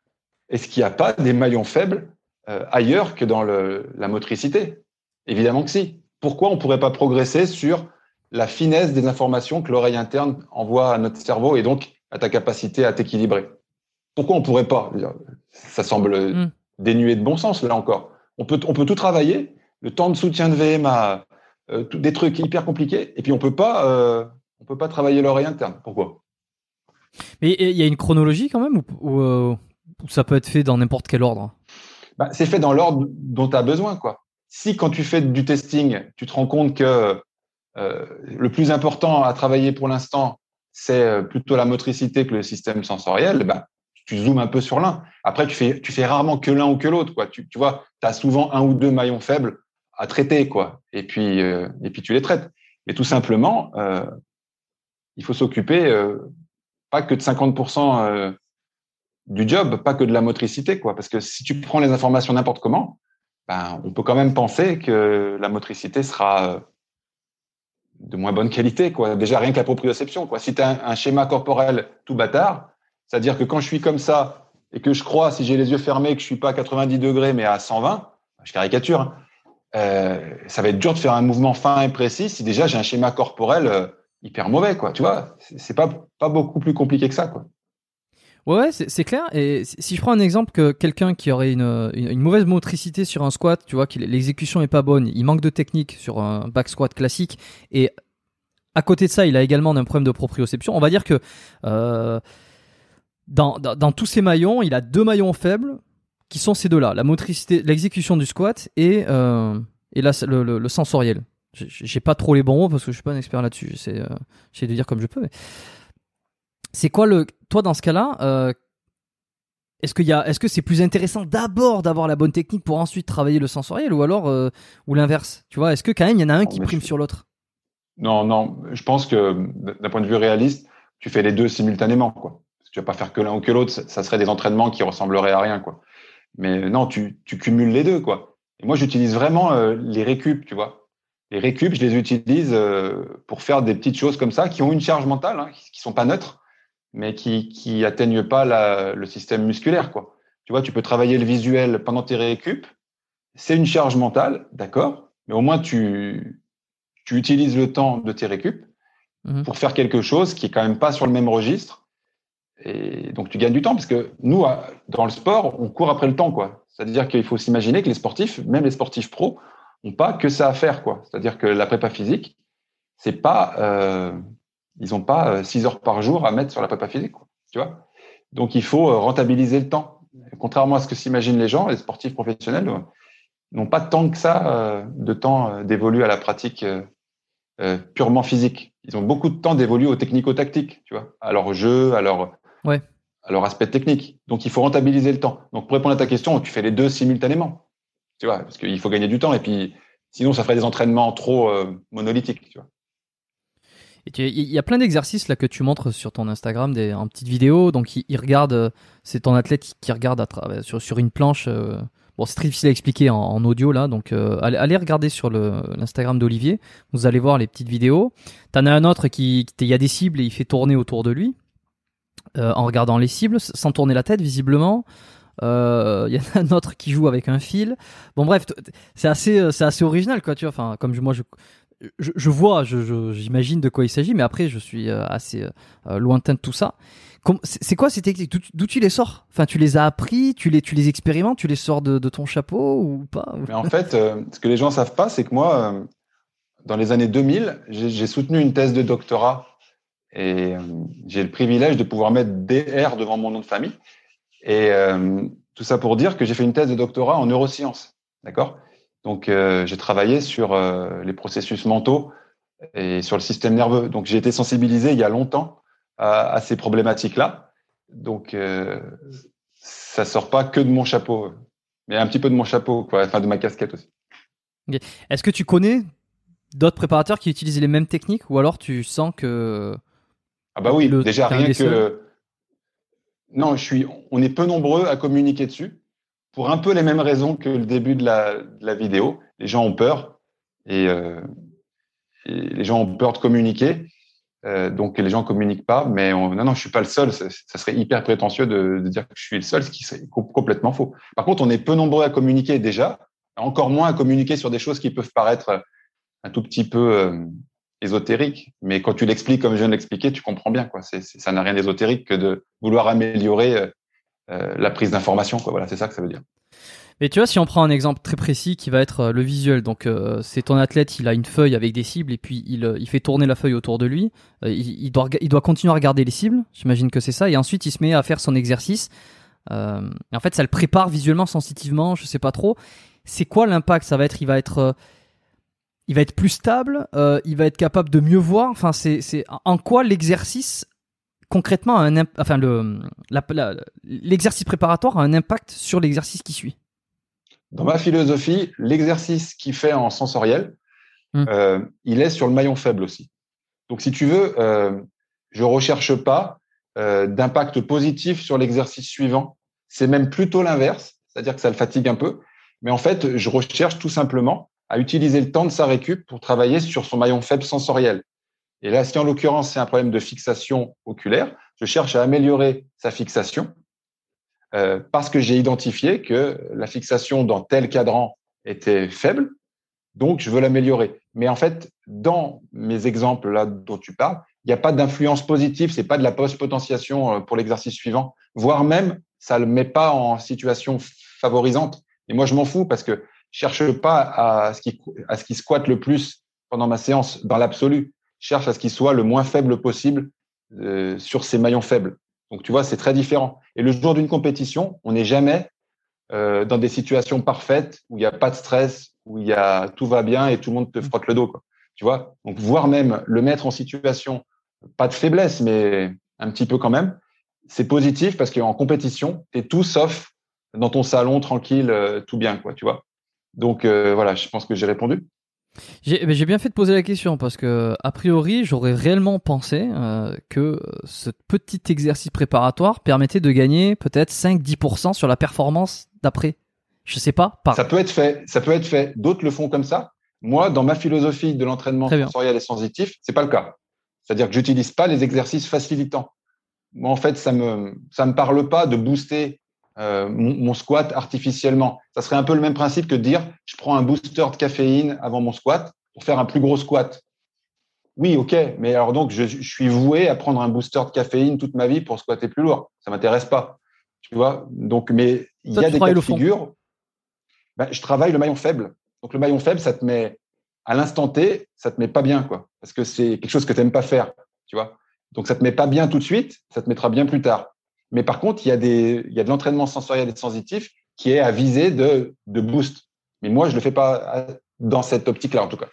est-ce qu'il n'y a pas des maillons faibles euh, ailleurs que dans la motricité? Évidemment que si. Pourquoi on ne pourrait pas progresser sur la finesse des informations que l'oreille interne envoie à notre cerveau et donc à ta capacité à t'équilibrer Pourquoi on ne pourrait pas? Ça semble mm dénué de bon sens, là encore. On peut, on peut tout travailler, le temps de soutien de VMA, euh, des trucs hyper compliqués, et puis on peut pas, euh, on peut pas travailler l'oreille interne. Pourquoi? Mais il y a une chronologie quand même, ou, euh, ça peut être fait dans n'importe quel ordre? Bah, C'est fait dans l'ordre dont tu as besoin. quoi. Si quand tu fais du testing, tu te rends compte que le plus important à travailler pour l'instant, c'est plutôt la motricité que le système sensoriel, bah, tu zoomes un peu sur l'un. Après, tu fais, tu fais rarement que l'un ou que l'autre, quoi. Tu, tu vois, tu as souvent un ou deux maillons faibles à traiter, quoi. Et puis, euh, et puis tu les traites. Mais tout simplement, euh, il faut s'occuper euh, pas que de 50% euh, du job, pas que de la motricité, quoi. Parce que si tu prends les informations n'importe comment, ben, on peut quand même penser que la motricité sera euh, de moins bonne qualité, quoi. Déjà rien que la proprioception, quoi. Si tu as un, schéma corporel tout bâtard, c'est-à-dire que quand je suis comme ça et que je crois, si j'ai les yeux fermés, que je suis pas à 90 degrés mais à 120, je caricature. Hein, euh, ça va être dur de faire un mouvement fin et précis si déjà j'ai un schéma corporel euh, hyper mauvais, quoi. Tu vois, c'est pas pas beaucoup plus compliqué que ça, quoi. Ouais, c'est clair. Et si je prends un exemple que quelqu'un qui aurait une, une, mauvaise motricité sur un squat, tu vois, que l'exécution est pas bonne, il manque de technique sur un back squat classique, et à côté de ça, il a également un problème de proprioception. On va dire que euh, dans, dans, tous ces maillons, il a deux maillons faibles qui sont ces deux-là la motricité, l'exécution du squat et euh, et le, le, le sensoriel. J'ai pas trop les bons mots parce que je suis pas un expert là-dessus. J'essaie euh, de dire comme je peux. C'est quoi le toi dans ce cas-là euh, Est-ce y a est-ce que c'est plus intéressant d'abord d'avoir la bonne technique pour ensuite travailler le sensoriel ou alors euh, ou l'inverse Tu vois? Est-ce que quand même il y en a un qui prime sur l'autre? Non non, je pense que d'un point de vue réaliste, tu fais les deux simultanément quoi. Tu vas pas faire que l'un ou que l'autre, ça serait des entraînements qui ressembleraient à rien quoi. Mais non, tu, tu cumules les deux, quoi. Et moi, j'utilise vraiment euh, les récup, tu vois. Les récup, je les utilise euh, pour faire des petites choses comme ça qui ont une charge mentale, hein, qui sont pas neutres, mais qui qui atteignent pas la, le système musculaire, quoi. Tu vois, tu peux travailler le visuel pendant tes récup. C'est une charge mentale, d'accord, mais au moins tu tu utilises le temps de tes récup mmh. pour faire quelque chose qui est quand même pas sur le même registre et donc tu gagnes du temps parce que nous, dans le sport, on court après le temps, quoi. C'est-à-dire qu'il faut s'imaginer que les sportifs, même les sportifs pros, n'ont pas que ça à faire, quoi. C'est-à-dire que la prépa physique, c'est pas, euh, ils n'ont pas 6 euh, heures par jour à mettre sur la prépa physique, quoi. Tu vois. Donc il faut euh, rentabiliser le temps. Contrairement à ce que s'imaginent les gens, les sportifs professionnels n'ont pas tant que ça de temps d'évoluer à la pratique purement physique. Ils ont beaucoup de temps d'évoluer aux technico-tactiques, tu vois, à leur jeu, à leur ouais. à leur aspect technique. Donc, il faut rentabiliser le temps. Donc, pour répondre à ta question, tu fais les deux simultanément. Tu vois, parce qu'il faut gagner du temps. Et puis, sinon, ça ferait des entraînements trop euh, monolithiques. Tu vois. Il y a plein d'exercices là que tu montres sur ton Instagram, des, en petites vidéos. Donc, il, regarde, euh, c'est ton athlète qui regarde sur, sur une planche. Euh, bon, c'est très difficile à expliquer en, audio là, donc allez, allez, regarder sur l'Instagram d'Olivier. Vous allez voir les petites vidéos. T'en as un autre qui, il y a des cibles et il fait tourner autour de lui. Euh, en regardant les cibles, sans tourner la tête visiblement. Il euh, y en a un autre qui joue avec un fil. Bon bref, c'est assez, euh, c'est assez original quoi, tu. Enfin, comme moi je, je, je vois, j'imagine de quoi il s'agit, mais après je suis assez lointain de tout ça. C'est quoi ces techniques? D'où tu les sors? Enfin, tu les as appris, tu les, tu les expérimentes, tu les sors de, de ton chapeau ou pas? Mais en fait, ce que les gens savent pas, c'est que moi, dans les années 2000, j'ai soutenu une thèse de doctorat et euh, j'ai le privilège de pouvoir mettre DR devant mon nom de famille. Et euh, tout ça pour dire que j'ai fait une thèse de doctorat en neurosciences. D'accord? Donc, euh, j'ai travaillé sur les processus mentaux et sur le système nerveux. Donc, j'ai été sensibilisé il y a longtemps à, à ces problématiques-là. Donc, ça sort pas que de mon chapeau, mais un petit peu de mon chapeau, quoi, enfin de ma casquette aussi. Est-ce que tu connais d'autres préparateurs qui utilisent les mêmes techniques ou alors tu sens que ah bah oui, déjà rien que non, je suis. On est peu nombreux à communiquer dessus pour un peu les mêmes raisons que le début de la, de la vidéo. Les gens ont peur et, euh, les gens ont peur de communiquer. Euh, donc les gens communiquent pas, mais on, non non, je suis pas le seul. Ça, serait hyper prétentieux de, de, dire que je suis le seul, ce qui serait complètement faux. Par contre, on est peu nombreux à communiquer déjà, encore moins à communiquer sur des choses qui peuvent paraître un tout petit peu euh, ésotérique, mais quand tu l'expliques comme je viens de l'expliquer, tu comprends bien. Quoi. C'est, ça n'a rien d'ésotérique que de vouloir améliorer euh, la prise d'information. Voilà, c'est ça que ça veut dire. Mais tu vois, si on prend un exemple très précis qui va être euh, le visuel, donc c'est ton athlète, il a une feuille avec des cibles et puis il, il fait tourner la feuille autour de lui. il, doit, il doit continuer à regarder les cibles, j'imagine que c'est ça, et ensuite il se met à faire son exercice. en fait, ça le prépare visuellement, sensitivement, je sais pas trop. C'est quoi l'impact? Ça va être, il va être il va être plus stable, euh, il va être capable de mieux voir? Enfin, c'est en quoi l'exercice concrètement a un, enfin le, l'exercice préparatoire a un impact sur l'exercice qui suit. Dans ma philosophie, l'exercice qui fait en sensoriel, Hmm. euh, il est sur le maillon faible aussi. Donc, si tu veux, euh, je recherche pas euh, d'impact positif sur l'exercice suivant. C'est même plutôt l'inverse, c'est-à-dire que ça le fatigue un peu. Mais en fait, je recherche tout simplement à utiliser le temps de sa récup pour travailler sur son maillon faible sensoriel. Et là, si en l'occurrence c'est un problème de fixation oculaire, je cherche à améliorer sa fixation euh, parce que j'ai identifié que la fixation dans tel cadran était faible, donc je veux l'améliorer. Mais en fait, dans mes exemples là dont tu parles, il n'y a pas d'influence positive, c'est pas de la post-potentiation euh, pour l'exercice suivant, voire même ça le met pas en situation favorisante. Et moi, je m'en fous parce que je cherche pas à ce qui squatte le plus pendant ma séance dans l'absolu. Cherche à ce qu'il soit le moins faible possible euh, sur ces maillons faibles. Donc tu vois, c'est très différent. Et le jour d'une compétition, on n'est jamais euh, dans des situations parfaites où il n'y a pas de stress, où il y a tout va bien et tout le monde te frotte le dos. Quoi. Tu vois? Donc voire même le mettre en situation pas de faiblesse, mais un petit peu quand même, c'est positif parce qu'en compétition, tu es tout sauf dans ton salon tranquille, euh, tout bien, quoi, tu vois? Donc euh, voilà, je pense que j'ai répondu. J'ai bien fait de poser la question parce que a priori j'aurais réellement pensé euh, que ce petit exercice préparatoire permettait de gagner peut-être 5-10% sur la performance d'après. Je sais pas. Par... Ça peut être fait, ça peut être fait. D'autres le font comme ça. Moi, dans ma philosophie de l'entraînement sensoriel et sensitif, c'est pas le cas. C'est-à-dire que j'utilise pas les exercices facilitants. Moi, en fait, ça me ça me parle pas de booster euh, mon, mon squat artificiellement. Ça serait un peu le même principe que de dire je prends un booster de caféine avant mon squat pour faire un plus gros squat. Oui, ok, mais alors donc je, je suis voué à prendre un booster de caféine toute ma vie pour squatter plus lourd. Ça m'intéresse pas, tu vois? Donc, mais il y a des cas de figure. Ben, je travaille le maillon faible. Donc le maillon faible, ça te met à l'instant T, ça te met pas bien, quoi, parce que c'est quelque chose que tu n'aimes pas faire, tu vois? Donc ça te met pas bien tout de suite, ça te mettra bien plus tard. Mais par contre, il y a des, il y a de l'entraînement sensoriel et sensitif qui est à viser de, de boost. Mais moi, je le fais pas à- dans cette optique-là, en tout cas.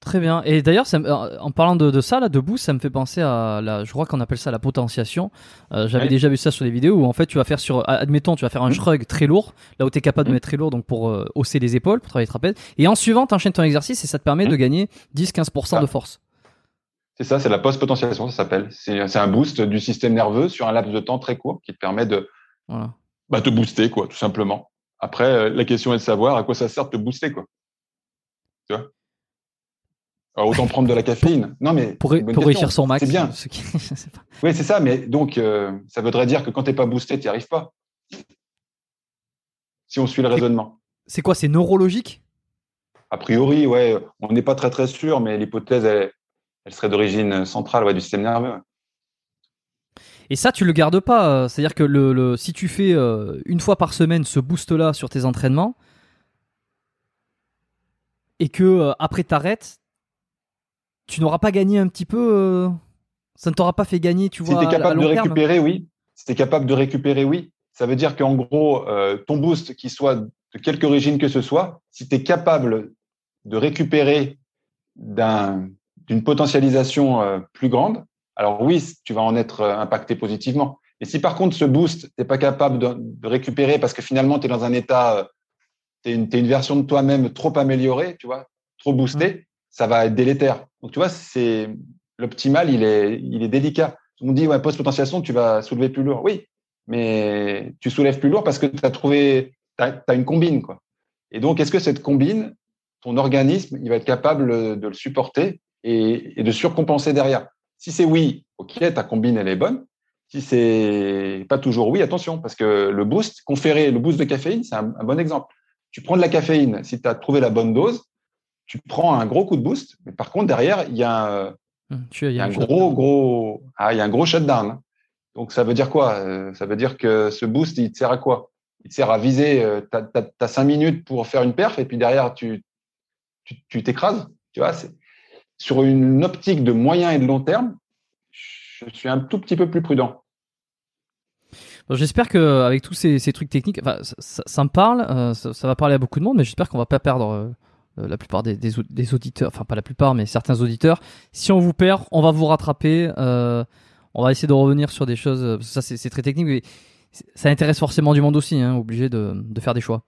Très bien. Et d'ailleurs, euh, en parlant de, de ça, là, de boost, ça me fait penser à la, je crois qu'on appelle ça la potentiation. Euh, J'avais déjà vu ça sur des vidéos où en fait tu vas faire sur, admettons, tu vas faire un Mhm. shrug très lourd, là où tu es capable de Mhm. mettre très lourd, donc pour euh, hausser les épaules, pour travailler le trapèze. Et en suivant, tu enchaînes ton exercice et ça te permet de Mhm. gagner 10-15% Ah. de force. C'est ça, c'est la post-potentiation, ça s'appelle. C'est un boost du système nerveux sur un laps de temps très court qui te permet de Voilà. bah, te booster, quoi, tout simplement. Après, euh, la question est de savoir à quoi ça sert de te booster, quoi. Tu vois? Alors, autant prendre de la caféine. Non, mais Pour, pour réussir son max. C'est bien. ce qui- Oui, c'est ça, mais donc, euh, ça voudrait dire que quand t'es pas boosté, t'y arrives pas. Si on suit le raisonnement. C'est quoi C'est neurologique? A priori, ouais, on n'est pas très très sûr, mais l'hypothèse, elle, elle serait d'origine centrale ouais, du système nerveux. ouais. Et ça, tu le gardes pas. euh, C'est-à-dire que le, le- si tu fais euh, une fois par semaine ce boost-là sur tes entraînements et que euh, après t'arrêtes, tu n'auras pas gagné un petit peu. euh, ça ne t'aura pas fait gagner, tu Si vois. tu es à- à capable de terme récupérer, oui. Si tu es capable de récupérer, oui. Ça veut dire qu'en gros, ton boost, qui soit de quelque origine que ce soit, si tu es capable de récupérer d'un- d'une potentialisation euh, plus grande, alors oui, tu vas en être euh, impacté positivement. Et si par contre ce boost, tu n'es pas capable de, de récupérer parce que finalement tu es dans un état, tu es une, version de toi-même trop améliorée, tu vois, trop boostée, ça va être délétère. Donc tu vois, c'est l'optimal, il est, il est délicat. On dit, ouais, post-potentiation, tu vas soulever plus lourd. Oui, mais tu soulèves plus lourd parce que tu as trouvé, tu as, une combine, quoi. Et donc, est-ce que cette combine, ton organisme, il va être capable de le supporter et, et de surcompenser derrière Si c'est oui, ok, ta combine, elle est bonne. Si c'est pas toujours oui, attention, parce que le boost conféré, le boost de caféine, c'est un, un bon exemple. Tu prends de la caféine, si tu as trouvé la bonne dose, tu prends un gros coup de boost, mais par contre, derrière, il y a un, Hum, tu- y a un chose- gros, gros, ah, il y a un gros shutdown. Donc, ça veut dire quoi? Euh, Ça veut dire que ce boost, il te sert à quoi? Il te sert à viser, euh, t'as, t'as, t'as cinq minutes pour faire une perf et puis derrière, tu, tu, tu t'écrases. Tu vois, c'est, sur une optique de moyen et de long terme, je suis un tout petit peu plus prudent. J'espère que avec tous ces, trucs techniques, ça, me parle, euh, ça, va parler à beaucoup de monde, mais j'espère qu'on va pas perdre euh, euh, la plupart des, des, au- des auditeurs, enfin pas la plupart, mais certains auditeurs. Si on vous perd, on va vous rattraper. on va essayer de revenir sur des choses. ça, c'est très technique, mais ça intéresse forcément du monde aussi, hein, obligé de faire des choix.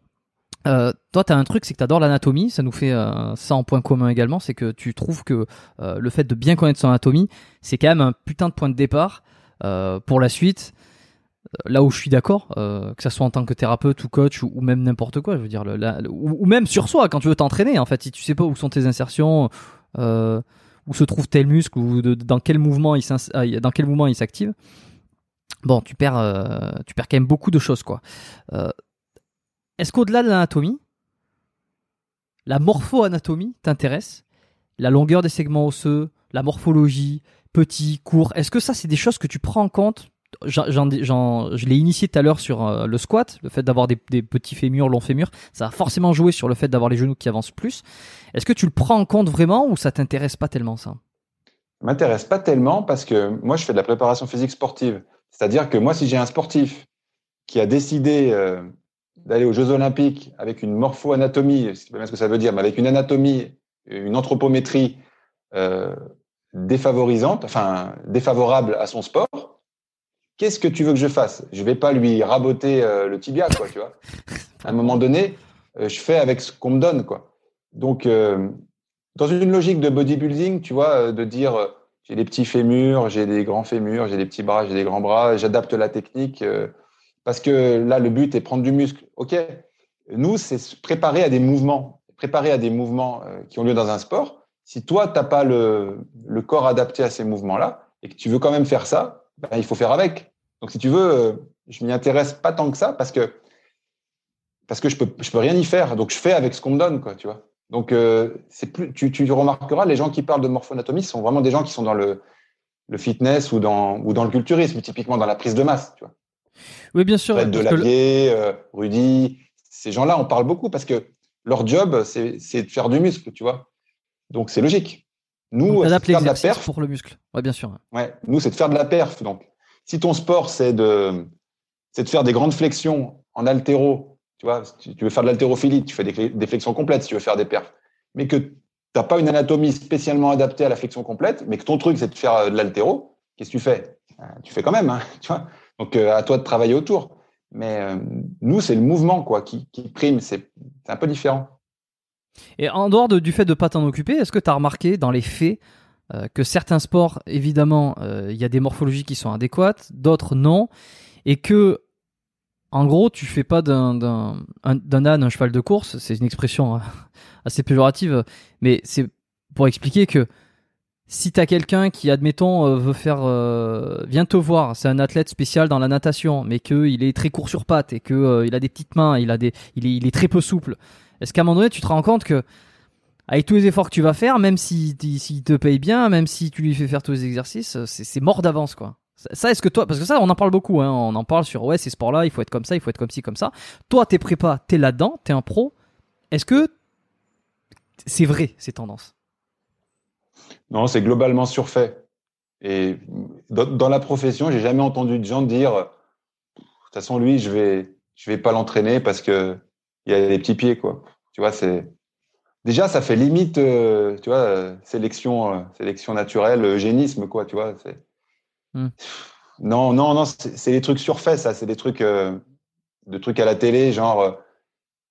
Euh, toi, tu as un truc, c'est que tu adores l'anatomie. Ça nous fait euh, ça en point commun également. C'est que tu trouves que euh, le fait de bien connaître son anatomie, c'est quand même un putain de point de départ euh, pour la suite. Là où je suis d'accord, euh, que ça soit en tant que thérapeute ou coach ou, même n'importe quoi, je veux dire, ou, même sur soi quand tu veux t'entraîner. En fait, si tu sais pas où sont tes insertions, euh, où se trouve tel muscle ou de- dans quel mouvement il dans quel s'active, bon, tu perds, euh, tu perds quand même beaucoup de choses, quoi. Est-ce qu'au-delà de l'anatomie, la morpho-anatomie t'intéresse? La longueur des segments osseux, la morphologie, petit, court, est-ce que ça, c'est des choses que tu prends en compte? Je l'ai initié tout à l'heure sur euh, le squat, le fait d'avoir des, petits fémurs, longs fémurs, ça a forcément joué sur le fait d'avoir les genoux qui avancent plus. Est-ce que tu le prends en compte vraiment ou ça t'intéresse pas tellement ça? Ça m'intéresse pas tellement parce que moi, je fais de la préparation physique sportive. C'est-à-dire que moi, si j'ai un sportif qui a décidé euh, d'aller aux Jeux Olympiques avec une morpho-anatomie, je sais pas ce que ça veut dire, mais avec une anatomie, une anthropométrie euh, défavorisante, enfin défavorable à son sport, qu'est-ce que tu veux que je fasse? Je vais pas lui raboter euh, le tibia, quoi, tu vois? À un moment donné, euh, je fais avec ce qu'on me donne, quoi. Donc, dans une logique de bodybuilding, tu vois, de dire j'ai des petits fémurs, j'ai des grands fémurs, j'ai des petits bras, j'ai des grands bras, j'adapte la technique parce que là, le but est prendre du muscle. OK. Nous, c'est se préparer à des mouvements, préparer à des mouvements euh, qui ont lieu dans un sport. Si toi, t'as pas le, corps adapté à ces mouvements-là et que tu veux quand même faire ça, ben, il faut faire avec. Donc, si tu veux, euh, je m'y intéresse pas tant que ça parce que parce que je peux je peux rien y faire. Donc, je fais avec ce qu'on me donne, quoi, tu vois. Donc, euh, plus, tu, tu remarqueras, les gens qui parlent de morphoanatomie sont vraiment des gens qui sont dans le, le fitness ou dans, ou dans le culturisme, typiquement dans la prise de masse. Tu vois. Oui, bien sûr. Fred parce que Delavier, euh, Rudy, ces gens-là, on parle beaucoup parce que leur job, c'est de faire du muscle, tu vois. Donc, c'est logique. Nous, c'est de faire de la perf. pour le muscle. Ouais, bien sûr. Ouais, nous, c'est de faire de la perf. Donc, si ton sport, c'est de, de faire des grandes flexions en haltéro, tu vois, si tu veux faire de l'haltérophilie, tu fais des, des flexions complètes si tu veux faire des perfs, mais que tu n'as pas une anatomie spécialement adaptée à la flexion complète, mais que ton truc, c'est de faire euh, de l'haltéro, qu'est-ce que tu fais? Euh, Tu fais quand même, hein, tu vois. Donc, euh, à toi de travailler autour. Mais euh, nous, c'est le mouvement quoi, qui, prime. C'est un peu différent. Et en dehors de- du fait de pas t'en occuper, est-ce que tu as remarqué dans les faits euh, que certains sports, évidemment, il y a des morphologies qui sont adéquates, d'autres non, et que, en gros, tu fais pas d'un d'un un- d'un âne un cheval de course, c'est une expression euh, assez péjorative, mais c'est pour expliquer que si t'as quelqu'un qui, admettons, euh, veut faire, euh, vient te voir, c'est un athlète spécial dans la natation, mais que il est très court sur pattes et que euh, a des petites mains, il est, très peu souple. Est-ce qu'à un moment donné, tu te rends compte que avec tous les efforts que tu vas faire, même si, s'il te paye bien, même si tu lui fais faire tous les exercices, c'est mort d'avance, quoi. Ça, est-ce que toi, parce que ça, on en parle beaucoup, hein, on en parle sur ouais, ces sports-là, il faut être comme ça, il faut être comme ci, comme ça. Toi, t'es prépa, t'es là-dedans, t'es un pro. Est-ce que c'est vrai ces tendances? Non, c'est globalement surfait. Et dans, dans la profession, j'ai jamais entendu de gens dire, de toute façon, lui, je vais, je vais pas l'entraîner parce que il y a des petits pieds, quoi. Tu vois, c'est déjà ça fait limite, euh, tu vois, euh, sélection, euh, sélection naturelle, eugénisme, quoi. Tu vois, c'est Hmm. non, non, non, c'est des trucs surfaits, ça. C'est des trucs, euh, de trucs à la télé, genre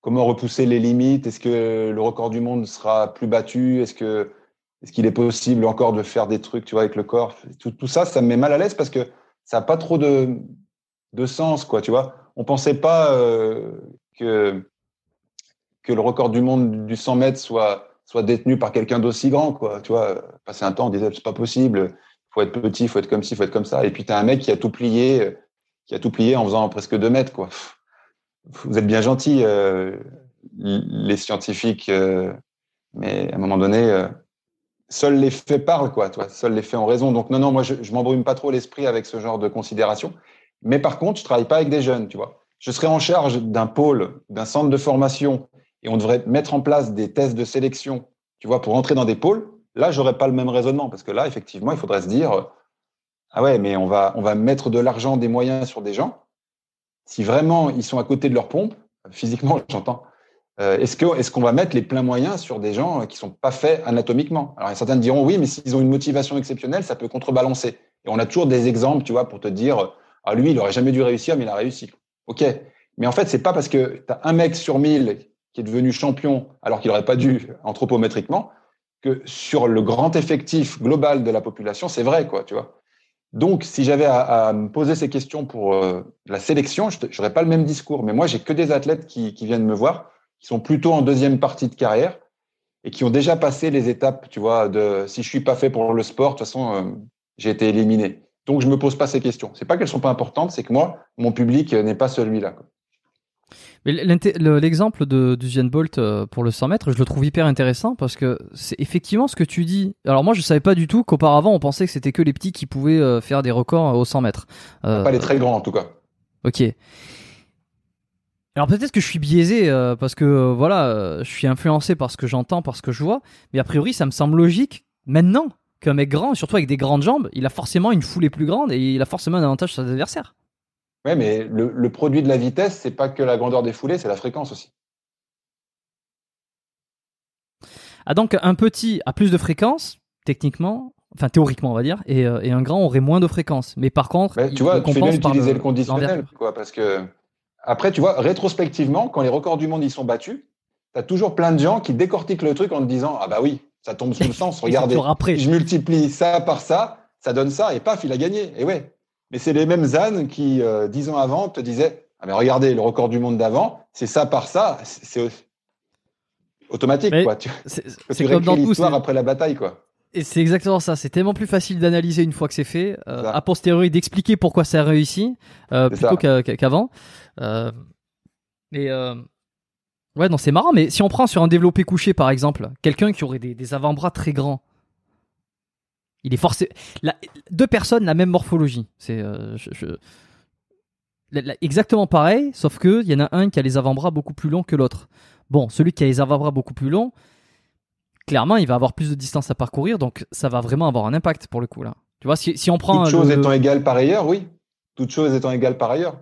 comment repousser les limites? Est-ce que le record du monde sera plus battu? Est-ce que est-ce qu'il est possible encore de faire des trucs, tu vois, avec le corps? Tout, ça, ça me met mal à l'aise parce que ça n'a pas trop de, de sens, quoi, tu vois. On pensait pas euh, que, que le record du monde du 100 mètres soit, soit détenu par quelqu'un d'aussi grand, quoi, tu vois. Passer un temps, on disait, c'est pas possible, faut être petit, faut être comme ci, faut être comme ça. Et puis, tu as un mec qui a tout plié, qui a tout plié en faisant presque deux mètres, quoi. Vous êtes bien gentils, euh, les scientifiques, euh, mais à un moment donné, seuls les faits parlent, quoi. Toi, seuls les faits ont raison. Donc non, non, moi je, je m'embrume pas trop l'esprit avec ce genre de considération. Mais par contre, je travaille pas avec des jeunes, tu vois. Je serais en charge d'un pôle, d'un centre de formation, et on devrait mettre en place des tests de sélection, tu vois, pour entrer dans des pôles. Là, j'aurais pas le même raisonnement parce que là, effectivement, il faudrait se dire, ah ouais, mais on va, on va mettre de l'argent, des moyens sur des gens. Si vraiment ils sont à côté de leur pompe, physiquement, j'entends. Euh, est-ce qu'on va mettre les pleins moyens sur des gens qui sont pas faits anatomiquement? Alors certains diront oui, mais s'ils ont une motivation exceptionnelle, ça peut contrebalancer. Et on a toujours des exemples, tu vois, pour te dire ah lui, il aurait jamais dû réussir, mais il a réussi. Ok, mais en fait c'est pas parce que tu as un mec sur mille qui est devenu champion alors qu'il n'aurait pas dû anthropométriquement, que sur le grand effectif global de la population, c'est vrai, quoi, tu vois. Donc, si j'avais à, me poser ces questions pour euh, la sélection, je n'aurais pas le même discours. Mais moi, j'ai que des athlètes qui, viennent me voir, qui sont plutôt en deuxième partie de carrière et qui ont déjà passé les étapes, tu vois, de si je suis pas fait pour le sport, de toute façon, euh, j'ai été éliminé. Donc, je me pose pas ces questions. C'est pas qu'elles sont pas importantes, c'est que moi, mon public n'est pas celui-là. Mais l'exemple de d'Usain Bolt euh, pour le 100 mètres, je le trouve hyper intéressant parce que c'est effectivement ce que tu dis. Alors moi, je savais pas du tout qu'auparavant, on pensait que c'était que les petits qui pouvaient euh, faire des records au 100 mètres. pas les très grands en tout cas. Ok. Alors peut-être que je suis biaisé parce que voilà, je suis influencé par ce que j'entends, par ce que je vois, mais a priori ça me semble logique maintenant qu'un mec grand, surtout avec des grandes jambes, il a forcément une foulée plus grande et il a forcément un avantage sur ses adversaires. Ouais, mais le, produit de la vitesse, c'est pas que la grandeur des foulées, c'est la fréquence aussi. Ah donc un petit a plus de fréquence, techniquement, enfin théoriquement on va dire, et, euh, un grand aurait moins de fréquence. Mais par contre, tu vois, tu fais bien utiliser le, conditionnel, quoi, parce que après, tu vois, rétrospectivement, quand les records du monde y sont battus, tu as toujours plein de gens qui décortiquent le truc en te disant ah bah oui, ça tombe sous le sens. Regardez, je multiplie ça par ça, ça donne ça, et paf, il a gagné. Et ouais. Mais c'est les mêmes ânes qui, euh, dix ans avant, te disaient Ah, mais regardez, le record du monde d'avant, c'est ça par ça. C'est automatique, quoi. C'est comme dans l'histoire après la bataille, quoi. Et c'est exactement ça. C'est tellement plus facile d'analyser une fois que c'est fait, euh, a posteriori d'expliquer pourquoi ça a réussi euh, plutôt qu'avant. Euh, et Ouais, non, c'est marrant, mais si on prend sur un développé couché, par exemple, quelqu'un qui aurait des, avant-bras très grands, il est forcé. deux personnes, la même morphologie. C'est euh, exactement pareil, sauf que il y en a un qui a les avant-bras beaucoup plus longs que l'autre. Bon, celui qui a les avant-bras beaucoup plus longs, clairement, il va avoir plus de distance à parcourir, donc ça va vraiment avoir un impact pour le coup là. Tu vois, si, on prend. Toutes choses étant égales par ailleurs, oui. Toutes choses étant égales par ailleurs.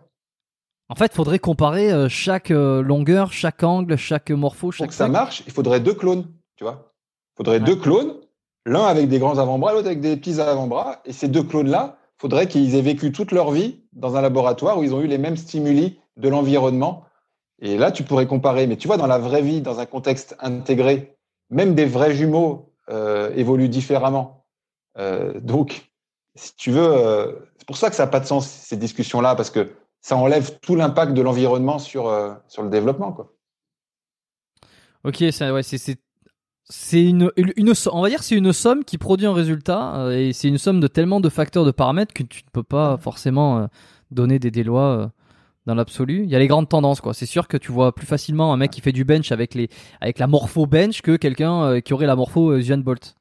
En fait, il faudrait comparer euh, chaque euh, longueur, chaque angle, chaque morpho. Chaque Pour que ça marche, il faudrait deux clones, tu vois. Il faudrait deux clones, l'un avec des grands avant-bras, l'autre avec des petits avant-bras. Et ces deux clones-là, il faudrait qu'ils aient vécu toute leur vie dans un laboratoire où ils ont eu les mêmes stimuli de l'environnement. Et là, tu pourrais comparer. Mais tu vois, dans la vraie vie, dans un contexte intégré, même des vrais jumeaux euh, évoluent différemment. donc, si tu veux, c'est pour ça que ça n'a pas de sens, ces discussions-là, parce que ça enlève tout l'impact de l'environnement sur, euh, sur le développement. Quoi. Ok, c'est c'est une, une, on va dire c'est une somme qui produit un résultat euh, et c'est une somme de tellement de facteurs de paramètres que tu ne peux pas forcément euh, donner des, des lois dans l'absolu. Il y a les grandes tendances quoi. C'est sûr que tu vois plus facilement un mec qui fait du bench avec les avec la morpho bench que quelqu'un qui aurait la morpho Usain Bolt.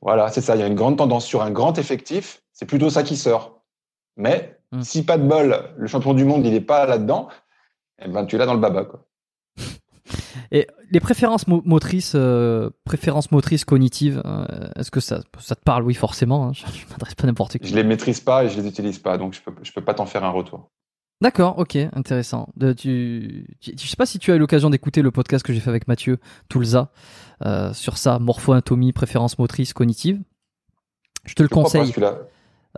Voilà, c'est ça. Il y a une grande tendance sur un grand effectif. C'est plutôt ça qui sort. Mais Mm. Si pas de bol, le champion du monde, il n'est pas là-dedans, eh ben, tu es là dans le baba. Quoi. Et les préférences motrices, euh, préférences motrices cognitives, euh, est-ce que ça, ça te parle? Oui, forcément. Hein, je ne m'adresse pas n'importe qui. Je les maîtrise pas et je les utilise pas, donc je peux, je peux pas t'en faire un retour. D'accord, ok, intéressant. De, tu, tu, je sais pas si tu as eu l'occasion d'écouter le podcast que j'ai fait avec Mathieu Toulza euh, sur ça, morpho-anatomie, préférences motrices cognitives. Je te le conseille.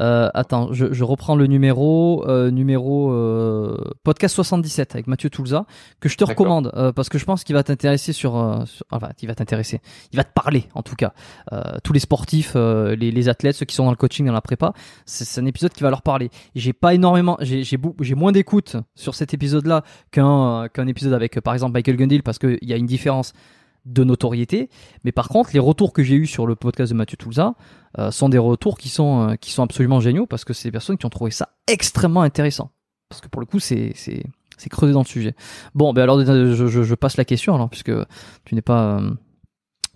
Euh, attends, je, reprends le numéro, euh, numéro euh, podcast 77 avec Mathieu Toulza que je te recommande parce que je pense qu'il va t'intéresser sur, enfin, il va t'intéresser, il va te parler en tout cas. tous les sportifs, les, athlètes, ceux qui sont dans le coaching, dans la prépa, c'est un épisode qui va leur parler. J'ai pas énormément, j'ai j'ai moins d'écoute sur cet épisode-là qu'un qu'un épisode avec par exemple Michael Gundil parce qu'il y a une différence de notoriété. Mais par contre, les retours que j'ai eus sur le podcast de Mathieu Toulza euh, sont des retours qui sont, euh, qui sont absolument géniaux parce que c'est des personnes qui ont trouvé ça extrêmement intéressant. Parce que pour le coup, c'est, c'est, c'est creusé dans le sujet. Bon, ben alors je, je, passe la question alors puisque tu n'es pas, euh,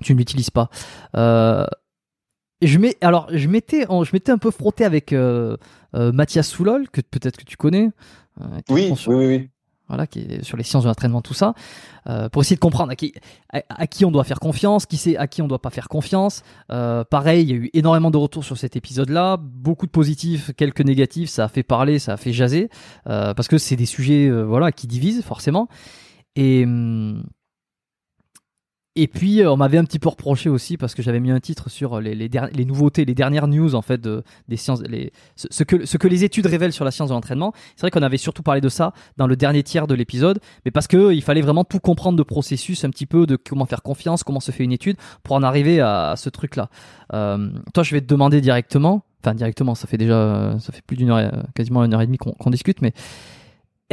tu ne l'utilises pas. je mets, alors je m'étais, je m'étais un peu frotté avec Mathias Soulol que peut-être que tu connais. oui, oui, oui, oui voilà, qui est sur les sciences de l'entraînement, tout ça, euh, pour essayer de comprendre à qui, à, qui on doit faire confiance, qui c'est à qui on doit pas faire confiance. Euh, pareil, il y a eu énormément de retours sur cet épisode-là, beaucoup de positifs, quelques négatifs, ça a fait parler, ça a fait jaser, euh, parce que c'est des sujets, voilà, qui divisent forcément. Et, hum, Et puis euh, on m'avait un petit peu reproché aussi parce que j'avais mis un titre sur les, les, der- les nouveautés, les dernières news en fait de, des sciences, les, ce, que, ce que les études révèlent sur la science de l'entraînement. C'est vrai qu'on avait surtout parlé de ça dans le dernier tiers de l'épisode, mais parce que il fallait vraiment tout comprendre de processus, un petit peu de comment faire confiance, comment se fait une étude pour en arriver à, à ce truc-là. Euh, toi, je vais te demander directement, enfin directement, ça fait déjà, ça fait plus d'une heure, et- quasiment une heure et demie qu'on qu'on discute, mais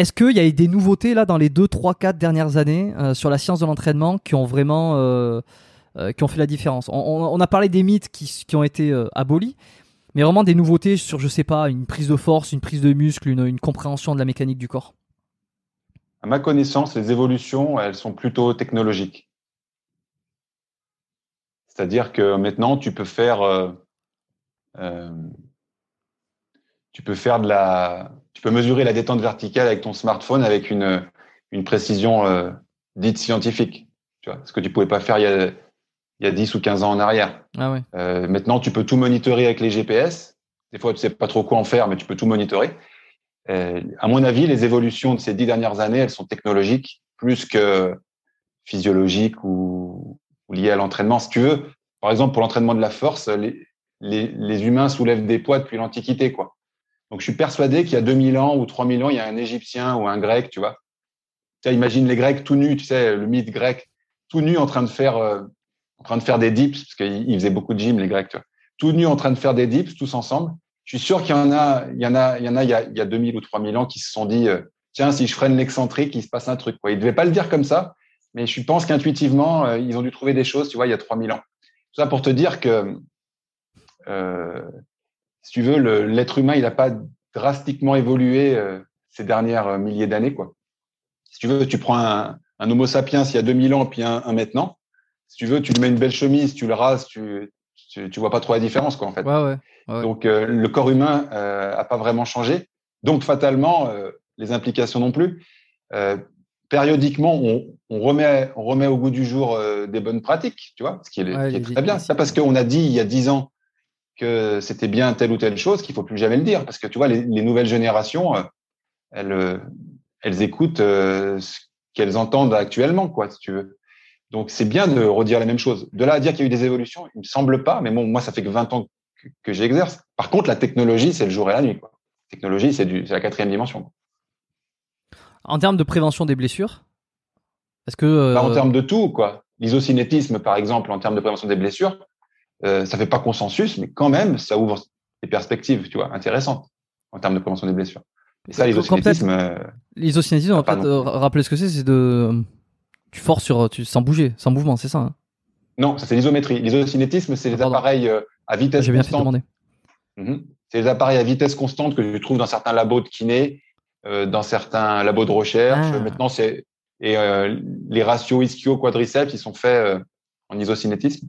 est-ce qu'il y a eu des nouveautés là dans les 2, 3, 4 dernières années euh, sur la science de l'entraînement qui ont vraiment euh, euh, qui ont fait la différence? On, a parlé des mythes qui, qui ont été abolis, mais vraiment des nouveautés sur, je sais pas, une prise de force, une prise de muscle, une, une compréhension de la mécanique du corps? À ma connaissance, les évolutions, elles sont plutôt technologiques. C'est-à-dire que maintenant, tu peux faire, tu peux faire de la, tu peux mesurer la détente verticale avec ton smartphone avec une, une précision euh, dite scientifique. Tu vois, ce que tu pouvais pas faire il y a, il y a 10 ou 15 ans en arrière. Ah ouais. Euh, maintenant, tu peux tout monitorer avec les GPS. Des fois, tu sais pas trop quoi en faire, mais tu peux tout monitorer. Euh, à mon avis, les évolutions de ces dix dernières années, elles sont technologiques plus que physiologiques ou, ou liées à l'entraînement. Si tu veux, par exemple, pour l'entraînement de la force, les, les, les humains soulèvent des poids depuis l'Antiquité, quoi. Donc, je suis persuadé qu'il y a 2000 ans ou 3000 ans, il y a un Égyptien ou un Grec, tu vois. Tu imagine les Grecs tout nus, tu sais, le mythe grec, tout nus en train de faire, euh, en train de faire des dips, parce qu'ils ils faisaient beaucoup de gym, les Grecs, tu vois. Tout nus en train de faire des dips, tous ensemble. Je suis sûr qu'il y en a, il y en a, il y en a, il y a, il y a 2000 ou 3000 ans qui se sont dit, euh, tiens, si je freine l'excentrique, il se passe un truc, quoi. Ils devaient pas le dire comme ça, mais je pense qu'intuitivement, euh, ils ont dû trouver des choses, tu vois, il y a 3000 ans. Tout ça pour te dire que, euh, si tu veux, l'être humain, il n'a pas drastiquement évolué euh, ces dernières euh, milliers d'années, quoi. Si tu veux, tu prends un, un Homo sapiens il y a 2000 ans, puis un, un maintenant. Si tu veux, tu lui mets une belle chemise, tu le rases, tu, tu, tu vois pas trop la différence, quoi, en fait. Ouais, ouais. ouais. Donc, euh, le corps humain euh, a pas vraiment changé. Donc, fatalement, euh, les implications non plus. Euh, périodiquement, on, on, remet, on remet au goût du jour euh, des bonnes pratiques, tu vois, ce qui est, qui très bien. C'est pas parce qu'on a dit il y a dix ans que c'était bien telle ou telle chose qu'il faut plus jamais le dire. Parce que tu vois, les, les nouvelles générations, euh, elles, euh, elles écoutent euh, ce qu'elles entendent actuellement, quoi, si tu veux. Donc, c'est bien de redire la même chose. De là à dire qu'il y a eu des évolutions, il me semble pas, mais bon, moi, ça fait que 20 ans que, que j'exerce. Par contre, la technologie, c'est le jour et la nuit, quoi. La technologie, c'est du, c'est la quatrième dimension. quoi. En termes de prévention des blessures, est-ce que euh, Bah, en termes de tout, quoi. L'isocinétisme, par exemple, en termes de prévention des blessures, euh, ça fait pas consensus, mais quand même, ça ouvre des perspectives, tu vois, intéressantes en termes de prévention des blessures. Et ça, l'isocinétisme, l'isocinétisme, on va euh, rappeler ce que c'est, c'est de tu forces sur tu sans bouger, sans mouvement, c'est ça. hein? Non, ça c'est l'isométrie. L'isocinétisme, c'est les appareils euh, à vitesse J'ai bien constante. demander. Mhm. C'est les appareils à vitesse constante que tu trouves dans certains labos de kiné, euh, dans certains labos de recherche. Ah. Maintenant, c'est et euh, les ratios ischio-quadriceps, ils sont faits euh, en isocinétisme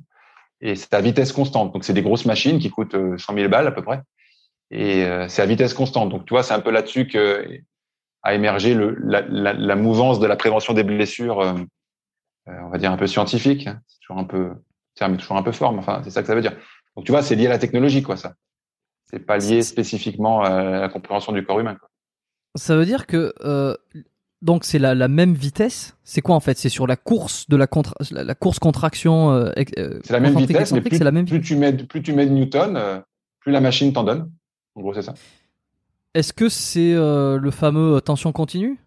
et c'est à vitesse constante. Donc, c'est des grosses machines qui coûtent euh, 100 000 balles à peu près et euh, c'est à vitesse constante. Donc, tu vois, c'est un peu là-dessus que a émergé le, la, la, la mouvance de la prévention des blessures, euh, euh, on va dire un peu scientifique. hein. C'est toujours un peu, terme toujours un peu fort, mais enfin, c'est ça que ça veut dire. Donc, tu vois, c'est lié à la technologie, quoi, ça. C'est pas lié spécifiquement à la compréhension du corps humain. Quoi. Ça veut dire que euh, donc c'est la, la même vitesse. C'est quoi en fait? C'est sur la course de la contra la, la course contraction. euh, euh, C'est la même vitesse, mais plus, c'est la même. plus tu mets, plus tu mets de Newton, euh, plus la machine t'en donne. En gros, c'est ça. Est-ce que c'est euh, le fameux tension continue?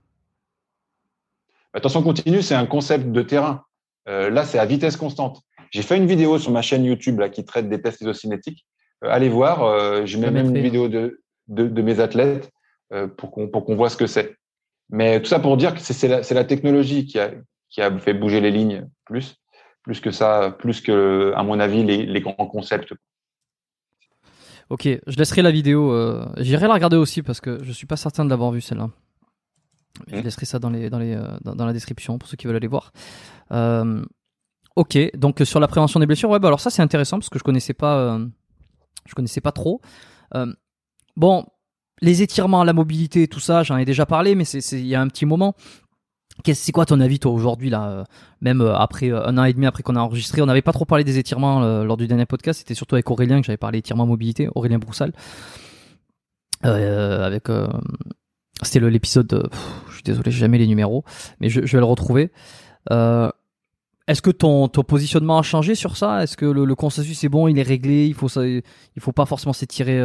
La tension continue, c'est un concept de terrain. Là, c'est à vitesse constante. J'ai fait une vidéo sur ma chaîne YouTube là, qui traite des tests isocinétiques. Allez voir, j'ai même une vidéo de, de, de mes athlètes pour qu'on pour qu'on voit ce que c'est. Mais tout ça pour dire que c'est la, technologie qui a, qui a fait bouger les lignes plus, plus que ça, plus que, à mon avis, les, les grands concepts. Ok, je laisserai la vidéo. euh, J'irai la regarder aussi parce que je suis pas certain de l'avoir vue celle-là. Je Mhm. laisserai ça dans les dans les euh, dans, dans la description pour ceux qui veulent aller voir. Euh, ok, donc sur la prévention des blessures, ouais, bah alors ça c'est intéressant parce que je connaissais pas, euh, je connaissais pas trop. Bon, les étirements, la mobilité, tout ça, j'en ai déjà parlé, mais c'est il y a un petit moment. C'est quoi ton avis toi aujourd'hui là euh, Même euh, après euh, un an et demi après qu'on a enregistré, on n'avait pas trop parlé des étirements lors du dernier podcast. C'était surtout avec Aurélien que j'avais parlé étirement mobilité, Aurélien Broussal, avec c'était l'épisode. je suis désolé, jamais les numéros, mais je, vais le retrouver. Est-ce que ton, positionnement a changé sur ça? Est-ce que le, consensus est bon, il est réglé Il faut il faut pas forcément s'étirer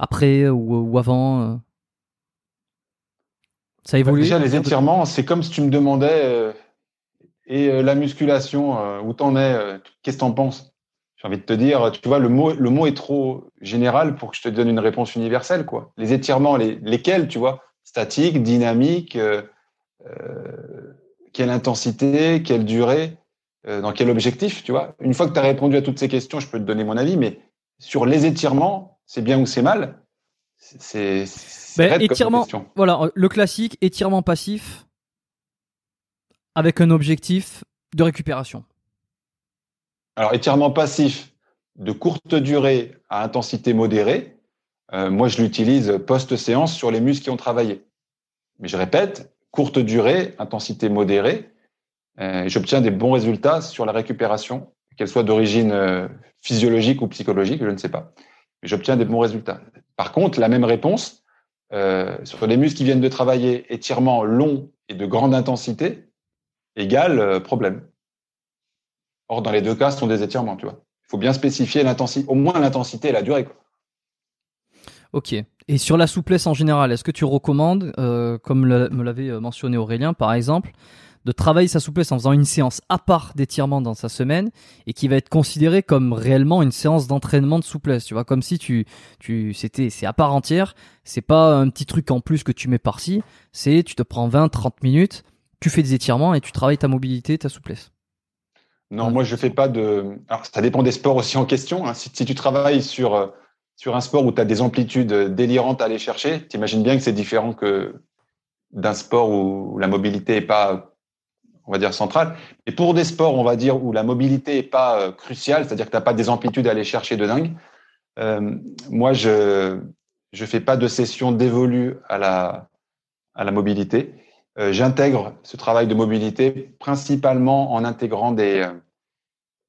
après ou, ou avant euh. Ça Bah, évolue déjà, les étirements, c'est comme si tu me demandais euh, et euh, la musculation, euh, où t'en es euh, Qu'est-ce que t'en penses? J'ai envie de te dire, tu vois, le mot, le mot est trop général pour que je te donne une réponse universelle, quoi. Les étirements, les, lesquels, tu vois? Statique, dynamique, euh, euh, quelle intensité, quelle durée, euh, dans quel objectif, tu vois? Une fois que tu as répondu à toutes ces questions, je peux te donner mon avis, mais sur les étirements, c'est bien ou c'est mal C'est Ben, comme étirement, question. voilà, le classique, étirement passif avec un objectif de récupération. Alors, étirement passif de courte durée à intensité modérée, euh, moi, je l'utilise post-séance sur les muscles qui ont travaillé. Mais je répète, courte durée, intensité modérée, euh, j'obtiens des bons résultats sur la récupération, qu'elle soit d'origine euh, physiologique ou psychologique, je ne sais pas. J'obtiens des bons résultats. Par contre, la même réponse, euh, sur les muscles qui viennent de travailler, étirement long et de grande intensité, égale euh, problème. Or, dans les deux cas, ce sont des étirements, tu vois. Il faut bien spécifier l'intensité, au moins l'intensité et la durée. Ok. Et sur la souplesse en général, est-ce que tu recommandes, euh, comme me l'avait mentionné Aurélien par exemple, de travailler sa souplesse en faisant une séance à part d'étirement dans sa semaine et qui va être considérée comme réellement une séance d'entraînement de souplesse, tu vois, comme si tu, tu, c'était, c'est à part entière, c'est pas un petit truc en plus que tu mets par-ci, c'est tu te prends 20, 30 minutes, tu fais des étirements et tu travailles ta mobilité, ta souplesse. Non, moi, je fais pas de. Alors, ça dépend des sports aussi en question. hein. Si, si tu travailles sur, euh, sur un sport où tu as des amplitudes délirantes à aller chercher, tu imagines bien que c'est différent que d'un sport où la mobilité est pas, on va dire, centrale. Et pour des sports, on va dire, où la mobilité est pas euh, cruciale, c'est-à-dire que tu n'as pas des amplitudes à aller chercher de dingue, euh, moi, je je fais pas de session dévolue à la, à la mobilité. Euh, J'intègre ce travail de mobilité principalement en intégrant des,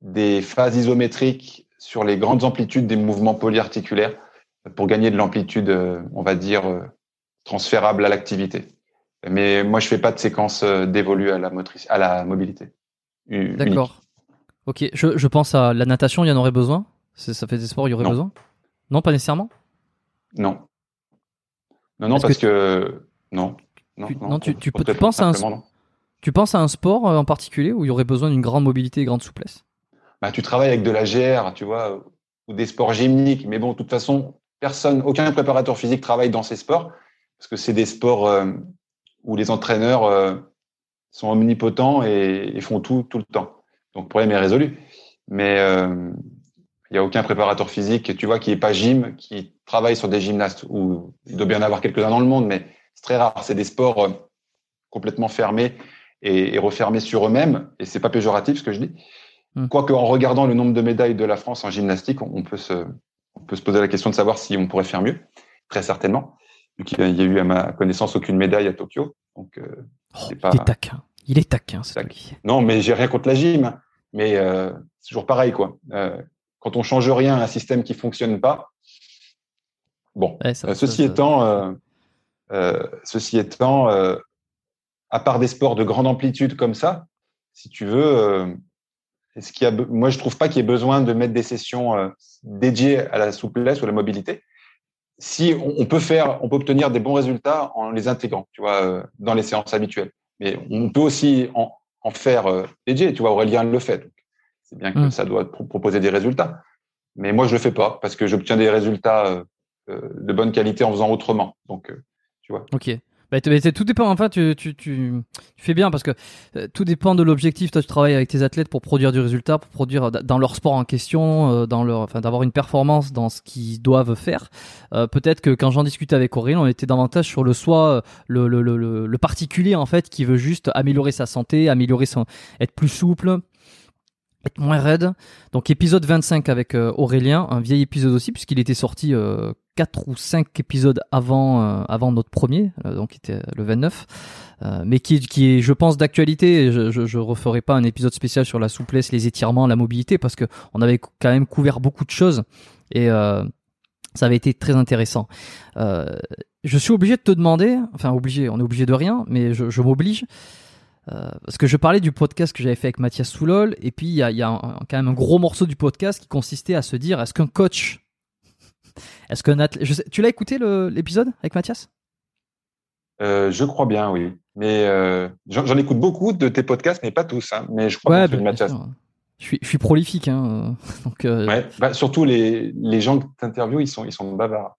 des phases isométriques sur les grandes amplitudes des mouvements polyarticulaires pour gagner de l'amplitude, on va dire, transférable à l'activité. Mais moi, je fais pas de séquence euh, dévolue à la motrice, à la mobilité. D'accord. Ok, je, je pense à la natation, il y en aurait besoin? Ça fait des sports, il y aurait Non. besoin? Non, pas nécessairement? Non. Non, non, parce que que, non. Non, Tu- non, non, tu- pour- tu pour peux- te tu penses à un simplement, non. Tu penses à un sport euh, en particulier où il y aurait besoin d'une grande mobilité et grande souplesse? Bah, tu travailles avec de la GR, tu vois, ou des sports gymniques. Mais bon, de toute façon, personne, aucun préparateur physique travaille dans ces sports parce que c'est des sports euh, où les entraîneurs euh, sont omnipotents et, et font tout tout le temps. Donc, le problème est résolu. Mais euh, il n'y a aucun préparateur physique, tu vois, qui est pas gym, qui travaille sur des gymnastes. Ou il doit bien en avoir quelques-uns dans le monde, mais c'est très rare. C'est des sports euh, complètement fermés et, et refermés sur eux-mêmes. Et c'est pas péjoratif ce que je dis. Hmm. Quoique en regardant le nombre de médailles de la France en gymnastique, on, on peut se, on peut se poser la question de savoir si on pourrait faire mieux. Très certainement. A il y a eu à ma connaissance aucune médaille à Tokyo. Donc euh, Oh, Il est taquin. Il est taquin, c'est Tac. lui. non, mais j'ai rien contre la gym. hein. Mais euh, c'est toujours pareil, quoi. Euh, quand on change rien à un système qui fonctionne pas, bon. Ouais, ça- ça- ceci ça- étant, ceci étant, à part des sports de grande amplitude comme ça, si tu veux, est-ce qu'il y a, moi je trouve pas qu'il y ait besoin de mettre des sessions dédiées à la souplesse ou à la mobilité. Si on, on peut faire, on peut obtenir des bons résultats en les intégrant, tu vois, euh, dans les séances habituelles. Mais on peut aussi en, en faire euh, dédié, tu vois, Aurélien le fait. C'est bien que Mm. ça doit pro- proposer des résultats. Mais moi je le fais pas parce que j'obtiens des résultats euh, euh, de bonne qualité en faisant autrement. Donc, euh, tu vois. Ok. Bah, tout dépend. Enfin, tu, tu, tu, fais bien parce que euh, tout dépend de l'objectif. Toi, tu travailles avec tes athlètes pour produire du résultat, pour produire euh, dans leur sport en question, euh, dans leur, enfin, d'avoir une performance dans ce qu'ils doivent faire. Peut-être que quand j'en discutais avec Aurélien, on était davantage sur le soi, le, le, le, le particulier en fait, qui veut juste améliorer sa santé, améliorer son, être plus souple, être moins raide. Donc épisode 25 avec euh, Aurélien, un vieil épisode aussi puisqu'il était sorti euh, 4 ou 5 épisodes avant euh, avant notre premier, euh, donc qui était le 29, euh, mais qui, qui est je pense d'actualité. Je, je, je referai pas un épisode spécial sur la souplesse, les étirements, la mobilité parce que on avait quand même couvert beaucoup de choses et euh, ça avait été très intéressant. Euh, je suis obligé de te demander, enfin obligé, on est obligé de rien, mais je, je m'oblige. Parce que je parlais du podcast que j'avais fait avec Mathias Soulol, et puis il y a, y a quand même un gros morceau du podcast qui consistait à se dire est-ce qu'un coach, est-ce qu'un athlète, tu l'as écouté l'épisode avec Mathias? Euh, Je crois bien, oui. Mais euh, j'en écoute beaucoup de tes podcasts, mais pas tous. Hein. Mais je crois que Mathias. Je suis, je suis prolifique, hein. Donc, euh, ouais, bah, surtout les, les gens que tu interviews, ils sont, ils sont bavards.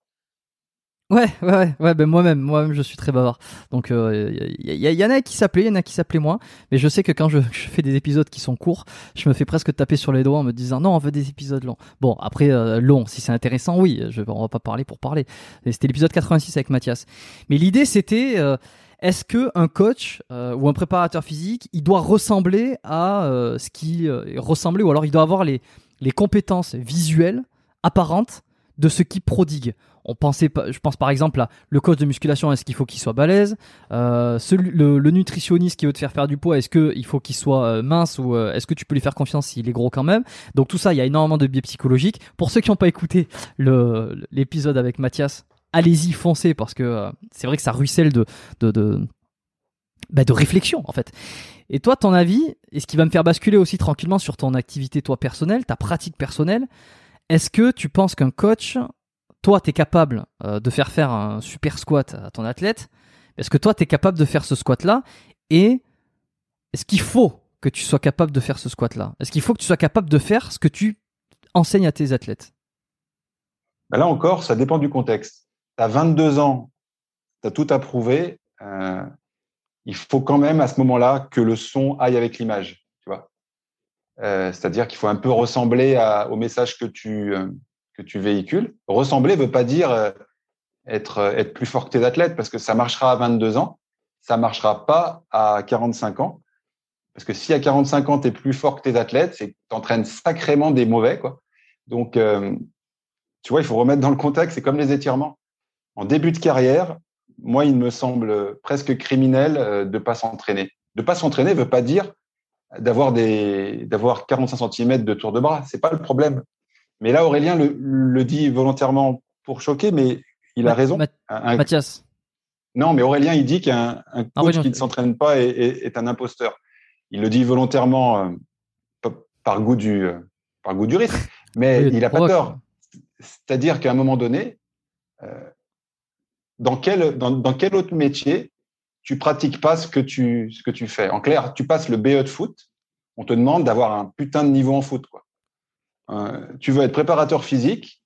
Ouais, ouais, ouais, ben moi-même, moi-même, je suis très bavard. Donc, il euh, y, en a qui s'appelaient, il y en a qui s'appelaient moins. Mais je sais que quand je, fais des épisodes qui sont courts, je me fais presque taper sur les doigts en me disant non, on veut des épisodes longs. Bon, après, euh, long, si c'est intéressant, oui, je, on va pas parler pour parler. C'était l'épisode 86 avec Mathias. Mais l'idée, c'était, euh, est-ce que un coach ou un préparateur physique, il doit ressembler à ce qui ressemblait, ou alors il doit avoir les, les compétences visuelles apparentes de ce qui prodigue? On pensait je pense par exemple à le coach de musculation, est-ce qu'il faut qu'il soit balèze? Euh, le, nutritionniste qui veut te faire faire du poids, est-ce qu'il faut qu'il soit euh, mince ou euh, est-ce que tu peux lui faire confiance s'il est gros quand même? Donc tout ça, il y a énormément de biais psychologiques. Pour ceux qui n'ont pas écouté l'épisode avec Mathias, allez-y, foncez parce que c'est vrai que ça ruisselle de de, de, bah, de réflexion en fait. Et toi, ton avis, et ce qui va me faire basculer aussi tranquillement sur ton activité toi personnelle, ta pratique personnelle, est-ce que tu penses qu'un coach toi, tu es capable euh, de faire faire un super squat à ton athlète, est-ce que toi, tu es capable de faire ce squat-là? Et est-ce qu'il faut que tu sois capable de faire ce squat-là? Est-ce qu'il faut que tu sois capable de faire ce que tu enseignes à tes athlètes? Ben Là encore, ça dépend du contexte. Tu as 22 ans, tu as tout approuvé. Euh, il faut quand même à ce moment-là que le son aille avec l'image. Euh, C'est-à-dire qu'il faut un peu ressembler au message que tu, que tu véhicules. Ressembler ne veut pas dire euh, être, euh, être plus fort que tes athlètes, parce que ça marchera à 22 ans, ça marchera pas à 45 ans. Parce que si à 45 ans, tu es plus fort que tes athlètes, c'est que tu entraînes sacrément des mauvais. Quoi. Donc, euh, tu vois, il faut remettre dans le contexte, c'est comme les étirements. En début de carrière, moi, il me semble presque criminel de ne pas s'entraîner. De ne pas s'entraîner ne veut pas dire d'avoir des d'avoir 45 cm de tour de bras. C'est pas le problème. Mais là, Aurélien le, dit volontairement pour choquer, mais il a raison. Mathias. Non, mais Aurélien, il dit qu'un coach qui ne s'entraîne pas est, un imposteur. Il le dit volontairement euh, par, goût du, euh, par goût du risque, mais il n'a pas tort. C'est-à-dire qu'à un moment donné, euh, dans, quel, dans, quel autre métier tu pratiques pas ce que tu, ce que tu fais? En clair, tu passes le BE de foot, on te demande d'avoir un putain de niveau en foot. Quoi. Euh, tu veux être préparateur physique,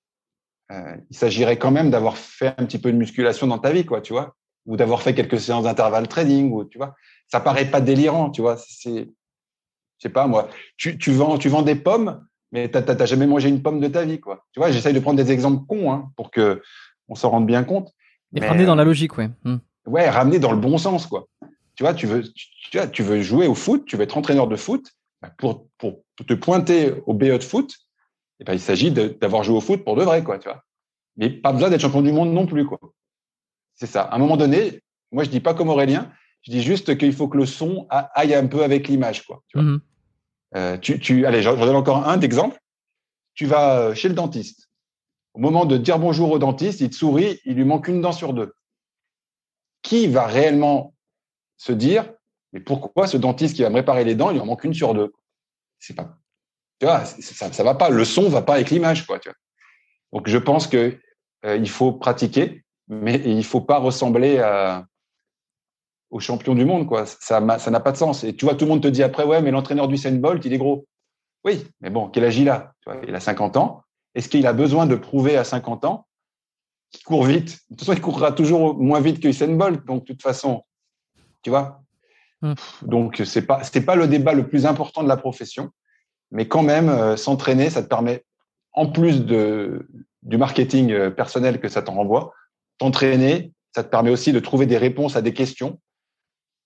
euh, il s'agirait quand même d'avoir fait un petit peu de musculation dans ta vie, quoi, tu vois, ou d'avoir fait quelques séances d'intervalle trading, ou tu vois, ça paraît pas délirant, tu vois, c'est, je sais pas moi, tu, tu vends, tu vends des pommes, mais tu n'as jamais mangé une pomme de ta vie, quoi. Tu vois, j'essaye de prendre des exemples cons, hein, pour que on s'en rende bien compte. Et ramener dans la logique, ouais. Hmm. Ouais, ramener dans le bon sens, quoi. Tu vois, tu veux, tu, vois, tu veux jouer au foot, tu veux être entraîneur de foot, bah, pour, pour te pointer au BE de foot, eh ben, il s'agit d'avoir joué au foot pour de vrai, quoi, tu vois. Mais pas besoin d'être champion du monde non plus, quoi. C'est ça. À un moment donné, moi, je dis pas comme Aurélien, je dis juste qu'il faut que le son aille un peu avec l'image, quoi. Tu, vois. Mm-hmm. Euh, tu, tu, allez, j'en donne encore un d'exemple. Tu vas euh, chez le dentiste. Au moment de dire bonjour au dentiste, il te sourit, il lui manque une dent sur deux. Qui va réellement se dire, mais pourquoi ce dentiste qui va me réparer les dents, il en manque une sur deux? C'est pas tu vois, ça, ça va pas. Le son va pas avec l'image, quoi. Tu vois. Donc, je pense que euh, il faut pratiquer, mais il faut pas ressembler à, au champion du monde, quoi. Ça, ça n'a pas de sens. Et tu vois, tout le monde te dit après, ouais, mais l'entraîneur du Bolt, il est gros. Oui, mais bon, quel âge il a? Tu vois, Il a 50 ans. Est-ce qu'il a besoin de prouver à 50 ans qu'il court vite? De toute façon, il courra toujours moins vite que Usain Bolt. Donc, de toute façon, tu vois. Hum. Donc, c'est pas c'est pas le débat le plus important de la profession mais quand même, euh, s'entraîner, ça te permet, en plus de, du marketing euh, personnel que ça t'en renvoie, t'entraîner, ça te permet aussi de trouver des réponses à des questions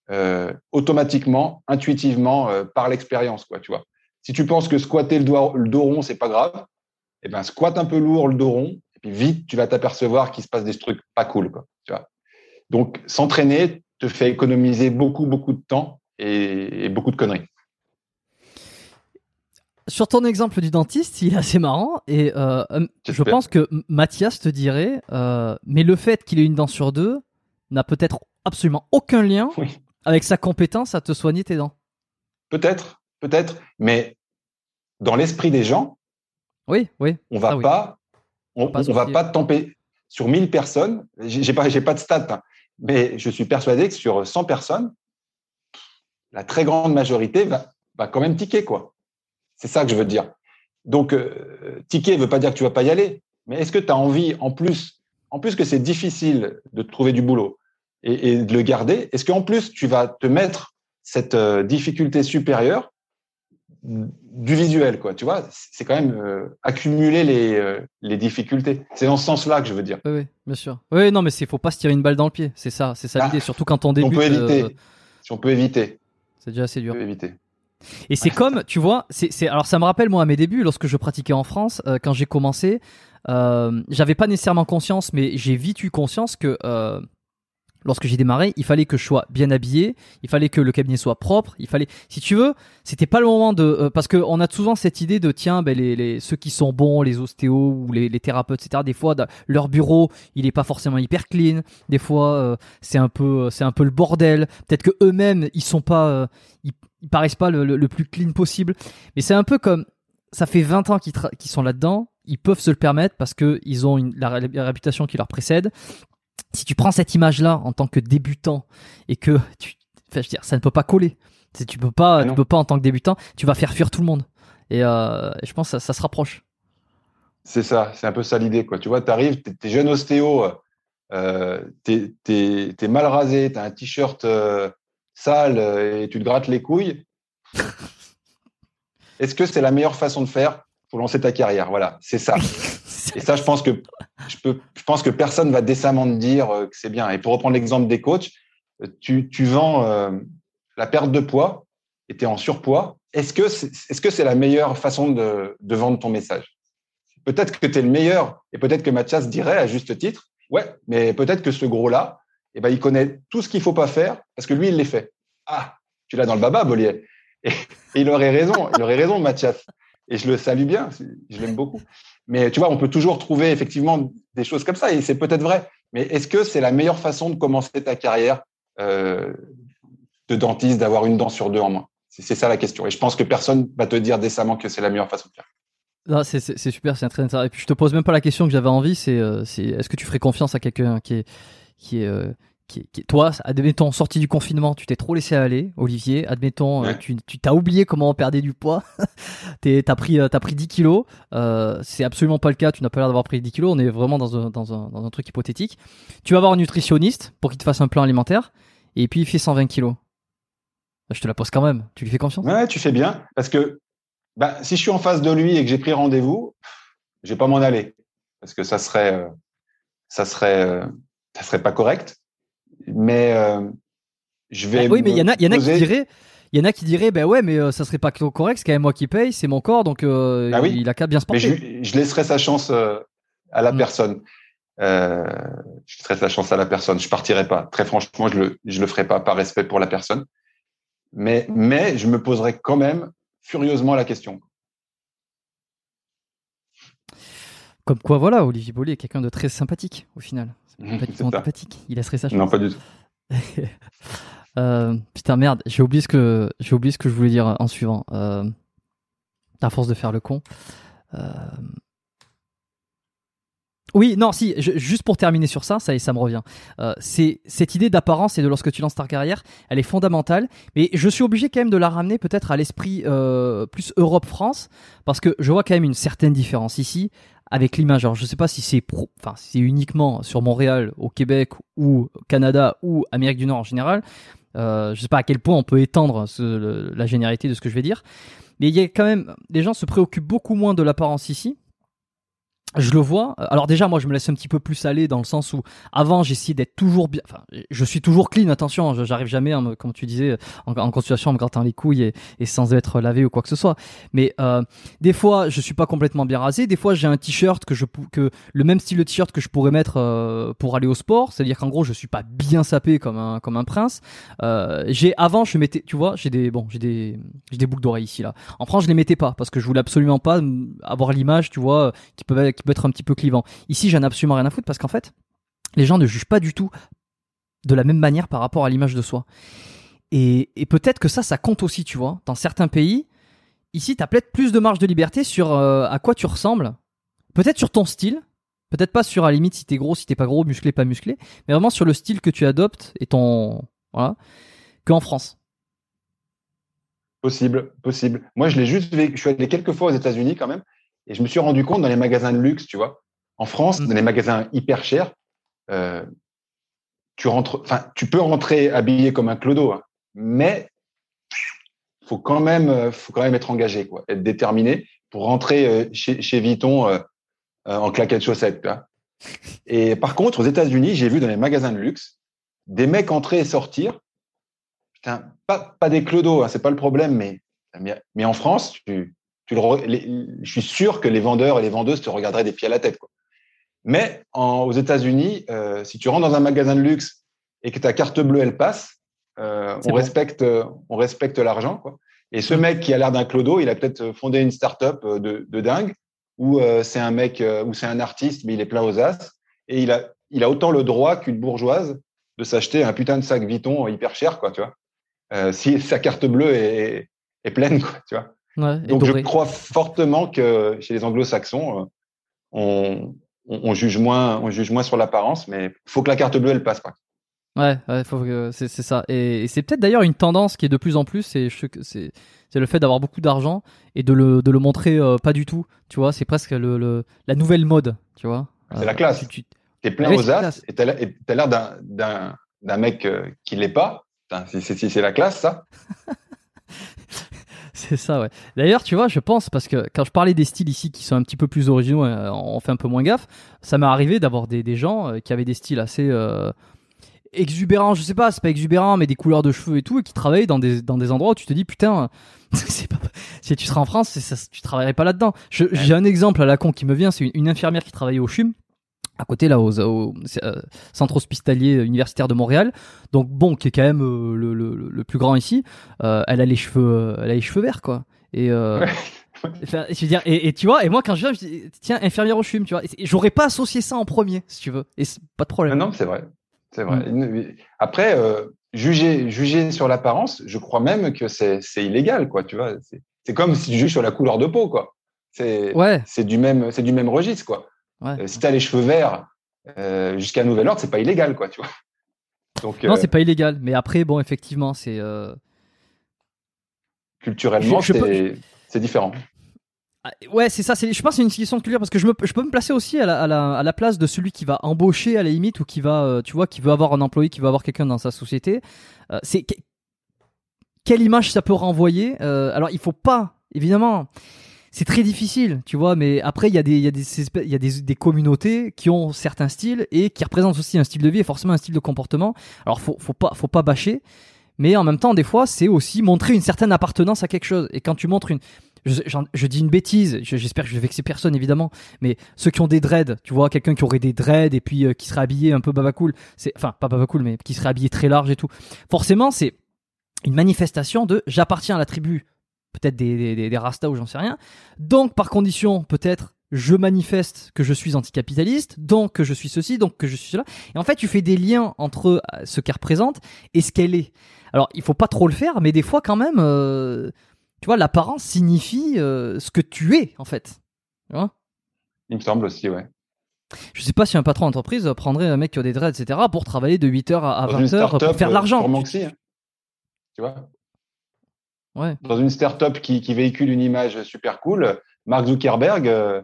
euh, automatiquement, intuitivement, par l'expérience, quoi, tu vois. Si tu penses que squatter le, doigt, le dos rond, c'est pas grave, eh ben, squatte un peu lourd le dos rond, et puis vite, tu vas t'apercevoir qu'il se passe des trucs pas cool, quoi, tu vois. Donc, s'entraîner te fait économiser beaucoup, beaucoup de temps et beaucoup de conneries sur ton exemple du dentiste, il est assez marrant et euh, hum, je pense que Mathias te dirait, euh, mais le fait qu'il ait une dent sur deux n'a peut-être absolument aucun lien Avec sa compétence à te soigner tes dents. Peut-être, peut-être, mais dans l'esprit des gens, oui, oui. On va pas, on, va pas tomber sur 1000 personnes. J'ai pas, j'ai pas de stats, hein, mais je suis persuadé que sur 100 personnes, la très grande majorité va, va quand même tiquer, quoi. C'est ça que je veux dire. Donc, euh, ticket ne veut pas dire que tu vas pas y aller, mais est-ce que tu as envie, en plus, en plus que c'est difficile de trouver du boulot et, de le garder, est-ce qu'en plus tu vas te mettre cette euh, difficulté supérieure du visuel, quoi. Tu vois, c'est quand même euh, accumuler les, les difficultés. C'est dans ce sens-là que je veux dire. Oui, oui bien sûr. Oui, non, mais il faut pas se tirer une balle dans le pied. C'est ça, c'est ça ah, l'idée. Surtout quand on débute. On peut éviter. Si on peut éviter. C'est déjà assez dur. On peut éviter. Et c'est comme, tu vois, c'est, alors ça me rappelle moi à mes débuts lorsque je pratiquais en France, euh, quand j'ai commencé, euh, j'avais pas nécessairement conscience, mais j'ai vite eu conscience que euh, lorsque j'ai démarré, il fallait que je sois bien habillé, il fallait que le cabinet soit propre, il fallait, si tu veux, c'était pas le moment de, euh, parce que on a souvent cette idée de tiens, ben les, les ceux qui sont bons, les ostéos ou les, les thérapeutes, etc. Des fois, leur bureau, il est pas forcément hyper clean. Des fois, euh, c'est un peu, c'est un peu le bordel. Peut-être que eux-mêmes, ils sont pas, euh, ils, paraissent pas le, le, plus clean possible. Mais c'est un peu comme, ça fait 20 ans qu'ils, sont là-dedans. Ils peuvent se le permettre parce que ils ont une, la réputation qui leur précède si tu prends cette image-là en tant que débutant et que tu, enfin, je veux dire, ça ne peut pas coller. Si tu peux pas, tu peux pas en tant que débutant, tu vas faire fuir tout le monde. Et, euh, je pense que ça, se rapproche. C'est ça, c'est un peu ça l'idée, quoi. Tu vois, tu arrives, tu es, jeune ostéo, euh, tu es, mal rasé, tu as un t-shirt euh, sale et tu te grattes les couilles. Est-ce que c'est la meilleure façon de faire pour lancer ta carrière? Voilà, c'est ça. Et ça, je pense que je, peux, je pense que personne va décemment te dire euh, que c'est bien. Et pour reprendre l'exemple des coachs, euh, tu, tu vends euh, la perte de poids et tu es en surpoids. Est-ce que c'est est -ce c'est la meilleure façon de, de vendre ton message? Peut-être que tu es le meilleur et peut-être que Mathias dirait à juste titre, ouais, mais peut-être que ce gros-là, eh ben, il connaît tout ce qu'il faut pas faire parce que lui, il les fait. Ah, tu l'as dans le baba, Bollier. Et, il aurait raison, il aurait raison, Mathias. Et je le salue bien, je l'aime beaucoup. Mais tu vois, on peut toujours trouver effectivement des choses comme ça, et c'est peut-être vrai. Mais est-ce que c'est la meilleure façon de commencer ta carrière euh, de dentiste, d'avoir une dent sur deux en moins? C'est ça la question. Et je pense que personne va te dire décemment que c'est la meilleure façon de faire. C'est super, c'est très intéressant. Et puis je te pose même pas la question que j'avais envie, c'est euh, est-ce que tu ferais confiance à quelqu'un qui est, qui est toi, admettons, sorti du confinement, tu t'es trop laissé aller, Olivier. Admettons, euh, tu t'as oublié comment on perdait du poids. t'as pris, euh, as pris 10 kilos. Euh, c'est absolument pas le cas. Tu n'as pas l'air d'avoir pris 10 kilos. On est vraiment dans un, dans, un, dans un truc hypothétique. Tu vas avoir un nutritionniste pour qu'il te fasse un plan alimentaire. Et puis il fait 120 kilos. Je te la pose quand même. Tu lui fais confiance Ouais, tu fais bien. Parce que bah, si je suis en face de lui et que j'ai pris rendez-vous, je vais pas m'en aller. Parce que ça serait, ça serait, ça serait pas correct mais euh, je vais. oui, mais il y en a, y en a qui diraient. Il y en a qui diraient, ben ouais, mais euh, ça serait pas correct, c'est quand même moi qui paye, c'est mon corps, donc euh, ah il a qu'à bien se porter. Mais je, laisserai sa chance à la mm. personne. je laisserai sa chance à la personne. Je partirai pas. Très franchement, je le, je le ferai pas par respect pour la personne. Mais, mais je me poserai quand même furieusement la question. Comme quoi, voilà, Olivier Bollier est quelqu'un de très sympathique au final. Il laisserait ça. Non, pas du tout. euh, putain merde, j'ai oublié ce que j'ai oublié ce que je voulais dire en suivant. Euh, à force de faire le con. Euh... Oui, non, si, juste pour terminer sur ça, ça, ça me revient. Euh, c'est cette idée d'apparence et de lorsque tu lances ta carrière, elle est fondamentale. Mais je suis obligé quand même de la ramener peut-être à l'esprit euh, plus Europe-France, parce que je vois quand même une certaine différence ici avec l'image. Alors je sais pas si c'est enfin c'est uniquement sur Montréal, au Québec ou Canada ou Amérique du Nord en général. Euh, je sais pas à quel point on peut étendre la généralité de ce que je vais dire, mais il y a quand même les gens se préoccupent beaucoup moins de l'apparence ici je le vois. Alors déjà, moi, je me laisse un petit peu plus aller dans le sens où avant, j'essayais d'être toujours bien. Enfin, je suis toujours clean. Attention, j'arrive jamais, comme tu disais, en, en consultation, en me grattant les couilles et, sans être lavé ou quoi que ce soit. Mais euh, des fois, je suis pas complètement bien rasé. Des fois, j'ai un t-shirt que je que le même style de t-shirt que je pourrais mettre euh, pour aller au sport. C'est-à-dire qu'en gros, je suis pas bien sapé comme un comme un prince. Euh, j'ai avant, je mettais, tu vois, j'ai des bon, j'ai des j'ai des boucles d'oreilles ici là. En France, je les mettais pas parce que je voulais absolument pas avoir l'image, tu vois, qui peut être peut être un petit peu clivant. Ici, j'en ai absolument rien à foutre parce qu'en fait, les gens ne jugent pas du tout de la même manière par rapport à l'image de soi. Et, peut-être que ça, ça compte aussi, tu vois. Dans certains pays, ici, tu as peut-être plus de marge de liberté sur euh, à quoi tu ressembles. Peut-être sur ton style. Peut-être pas sur, à la limite, si t'es gros, si t'es pas gros, musclé, pas musclé. Mais vraiment sur le style que tu adoptes et ton. Voilà. Qu'en France. Possible, possible. Moi, je l'ai juste vécu. Je suis allé quelques fois aux États-Unis quand même. Et je me suis rendu compte dans les magasins de luxe, tu vois. En France, Mm. dans les magasins hyper chers, euh, tu rentres, enfin, tu peux rentrer habillé comme un clodo, hein, mais faut quand même, euh, faut quand même être engagé, quoi, être déterminé pour rentrer euh, chez, chez Vuitton euh, en claquettes chaussettes. Et par contre, aux États-Unis, j'ai vu dans les magasins de luxe des mecs entrer et sortir. Putain, pas, pas des clodos, hein, c'est pas le problème, mais, mais, mais en France, tu, tu le, re- les- je suis sûr que les vendeurs et les vendeuses te regarderaient des pieds à la tête. Quoi. Mais en- aux États-Unis, euh, si tu rentres dans un magasin de luxe et que ta carte bleue elle passe, euh, on, bon. respecte, on respecte l'argent. Quoi. Et ce mec qui a l'air d'un clodo, il a peut-être fondé une start-up euh, de, de dingue, ou euh, c'est un mec, ou c'est un artiste, mais il est plein aux as, et il a, il a autant le droit qu'une bourgeoise de s'acheter un putain de sac Vuitton hyper cher, quoi, tu vois. Si sa carte bleue est, est pleine, quoi, tu vois. Ouais, Donc je crois fortement que chez les anglo-saxons, euh, on, on, on juge moins, on juge moins sur l'apparence, mais faut que la carte bleue elle passe pas. Ouais, ouais, faut que c'est c'est ça. Et, et c'est peut-être d'ailleurs une tendance qui est de plus en plus, c'est je- c'est c'est le fait d'avoir beaucoup d'argent et de le de le montrer euh, pas du tout. Tu vois, c'est presque le, le la nouvelle mode. Tu vois. C'est la classe. tu- tu- T'es plein Oui, aux as et t'as l'air- et t'as l'air d'un, d'un, d'un mec euh, qui l'est pas. Putain, c'est la classe, ça. C'est ça, ouais. D'ailleurs, tu vois, je pense, parce que quand je parlais des styles ici qui sont un petit peu plus originaux, euh, on fait un peu moins gaffe, ça m'est arrivé d'avoir des, des gens euh, qui avaient des styles assez euh, exubérants, je sais pas, c'est pas exubérant, mais des couleurs de cheveux et tout, et qui travaillaient dans des, dans des endroits où tu te dis, putain, pas, si tu seras en France, ça, tu travaillerais pas là-dedans. J'ai un exemple à la con qui me vient, c'est une, une infirmière qui travaillait au CHUM, à côté là au, au euh, centre hospitalier universitaire de Montréal donc bon qui est quand même euh, le, le- le plus grand ici euh, elle a les cheveux elle a les cheveux verts quoi et Ouais. enfin, je veux dire et, et tu vois et moi quand je viens je dis tiens infirmière au CHUM tu vois j'aurais pas associé ça en premier si tu veux et pas de Non, problème non, c'est vrai. C'est vrai. Mm. Après, juger, juger sur l'apparence, je crois même que c'est, illégal, quoi. Tu vois, c'est, c'est comme si tu juges sur la couleur de peau, quoi. C'est, ouais c'est du même, c'est du même registre, quoi. Ouais Euh, si tu as les cheveux verts euh, jusqu'à nouvel ordre, c'est pas illégal, quoi, tu vois. Donc, non euh, c'est pas illégal mais après bon effectivement c'est culturellement, Je- je peux- c'est, différent. Ah, Ouais, c'est ça. c'est- Je pense que c'est une question de culture parce que je, me, je peux me placer aussi à la, à, la, à la place de celui qui va embaucher à la limite ou qui va, tu vois, qui veut avoir un employé, qui veut avoir quelqu'un dans sa société. Euh, c'est que- quelle image ça peut renvoyer Euh, Alors, il faut pas, évidemment. C'est très difficile, tu vois, mais après, il y a, des, il y a, des, il y a des, des communautés qui ont certains styles et qui représentent aussi un style de vie et forcément un style de comportement. Alors, faut, faut, pas, faut pas bâcher, mais en même temps, des fois, c'est aussi montrer une certaine appartenance à quelque chose. Et quand tu montres une, je, je dis une bêtise, je- j'espère que je vais vexer personne évidemment, mais ceux qui ont des dreads, tu vois, quelqu'un qui aurait des dreads et puis euh, qui serait habillé un peu baba cool, c'est, enfin pas baba cool, mais qui serait habillé très large et tout. Forcément, c'est une manifestation de j'appartiens à la tribu, peut-être des, des, des, des Rastas ou j'en sais rien. Donc par condition, peut-être je manifeste que je suis anticapitaliste, donc que je suis ceci, donc que je suis cela. Et en fait, tu fais des liens entre euh, ce qu'elle représente et ce qu'elle est. Alors, il faut pas trop le faire, mais des fois quand même, euh, tu vois, l'apparence signifie euh, ce que tu es en fait. Tu vois? Il me semble aussi, ouais. je sais pas si un patron d'entreprise prendrait un mec qui a des dreads, etc., pour travailler de 8h à Dans une 20h pour faire de l'argent. hein. Tu vois? Ouais. dans une start-up qui, qui véhicule une image super cool, Mark Zuckerberg, euh,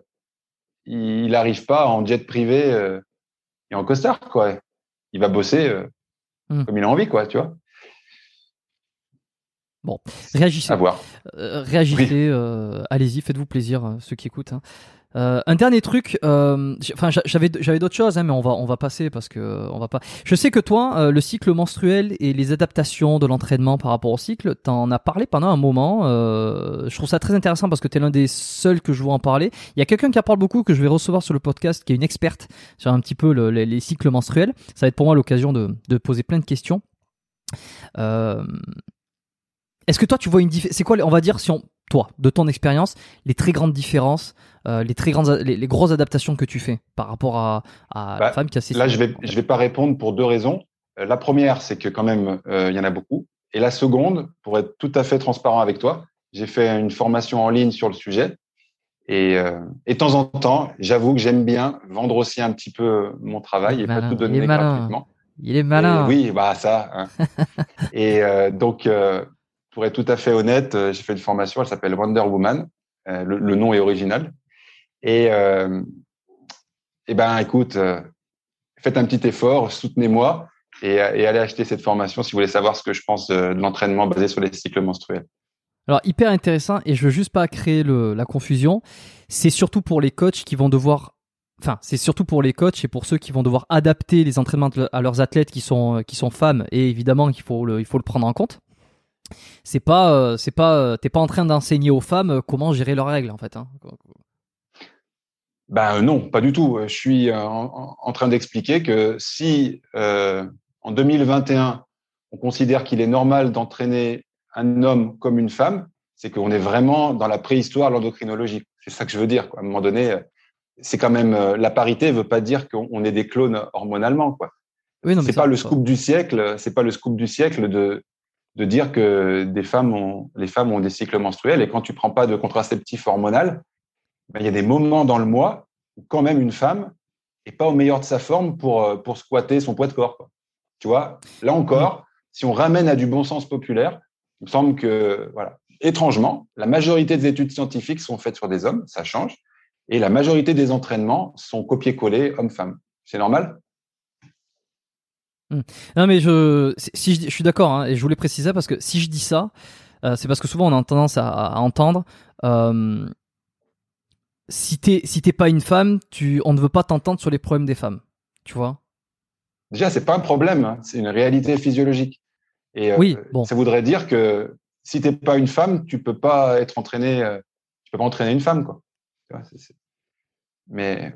il n'arrive pas en jet privé euh, et en costard, quoi. Il va bosser euh, Hmm. comme il a envie, quoi, tu vois. Réagissez. À voir. Euh, réagissez, euh, allez-y, faites-vous plaisir, ceux qui écoutent. hein. Euh, un dernier truc, euh, enfin j'a- j'avais j'avais d'autres choses, hein, mais on va on va passer parce que euh, on va pas. Je sais que toi, euh, le cycle menstruel et les adaptations de l'entraînement par rapport au cycle, t'en as parlé pendant un moment. euh, je trouve ça très intéressant parce que t'es l'un des seuls que je vois en parler. Il y a quelqu'un qui en parle beaucoup que je vais recevoir sur le podcast, qui est une experte sur un petit peu le- les, les cycles menstruels. Ça va être pour moi l'occasion de, de poser plein de questions. Euh, est-ce que toi tu vois une différence C'est quoi, on va dire, si on, toi, de ton expérience, les très grandes différences, euh, les très grandes, les, les grosses adaptations que tu fais par rapport à, à la Bah, femme qui a ses Là, je vais, je vais pas répondre pour deux raisons. Euh, La première, c'est que quand même, euh, il y en a beaucoup. Et la seconde, pour être tout à fait transparent avec toi, j'ai fait une formation en ligne sur le sujet. Et, euh, et de temps en temps, j'avoue que j'aime bien vendre aussi un petit peu mon travail et pas tout donner gratuitement. Il est malin. oui, bah ça. Hein. et donc, pour être tout à fait honnête, euh, j'ai fait une formation, elle s'appelle Wonder Woman. Euh, le, nom est original. Et, euh, ben, écoute, faites un petit effort, soutenez-moi et, allez acheter cette formation si vous voulez savoir ce que je pense de, l'entraînement basé sur les cycles menstruels. Alors hyper intéressant et je veux juste pas créer la confusion. C'est surtout pour les coachs qui vont devoir enfin, c'est surtout pour les coachs et pour ceux qui vont devoir adapter les entraînements à leurs athlètes qui sont qui sont femmes et évidemment qu'il faut il faut le prendre en compte. C'est pas euh, c'est pas euh, t'es pas en train d'enseigner aux femmes euh, comment gérer leurs règles en fait. Hein. Ben non, pas du tout. Je suis en, en train d'expliquer que si euh, en 2021 on considère qu'il est normal d'entraîner un homme comme une femme, c'est qu'on est vraiment dans la préhistoire de l'endocrinologie. C'est ça que je veux dire. Quoi. À un moment donné, c'est quand même la parité veut pas dire qu'on est des clones hormonalement. Quoi. Oui, non, c'est pas le scoop du siècle. C'est pas le scoop du siècle de de dire que des femmes ont, les femmes ont des cycles menstruels et quand tu prends pas de contraceptif hormonal, ben, il y a des moments dans le mois où quand même une femme est pas au meilleur de sa forme pour, euh, pour squatter son poids de corps. Tu vois, là encore, si on ramène à du bon sens populaire, il me semble que, voilà, étrangement, la majorité des études scientifiques sont faites sur des hommes, ça change, et la majorité des entraînements sont copiés-collés hommes-femmes. C'est normal? Hmm. Non mais je si je, je suis d'accord hein, et je voulais préciser parce que si je dis ça, euh, c'est parce que souvent on a tendance à, à entendre euh, si t'es si t'es pas une femme, tu on ne veut pas t'entendre sur les problèmes des femmes, tu vois? Déjà c'est pas un problème, hein, c'est une réalité physiologique. Et euh, oui, bon. ça voudrait dire que si t'es pas une femme, tu peux pas être entraîné, tu peux pas entraîner une femme quoi. C est, c est... Mais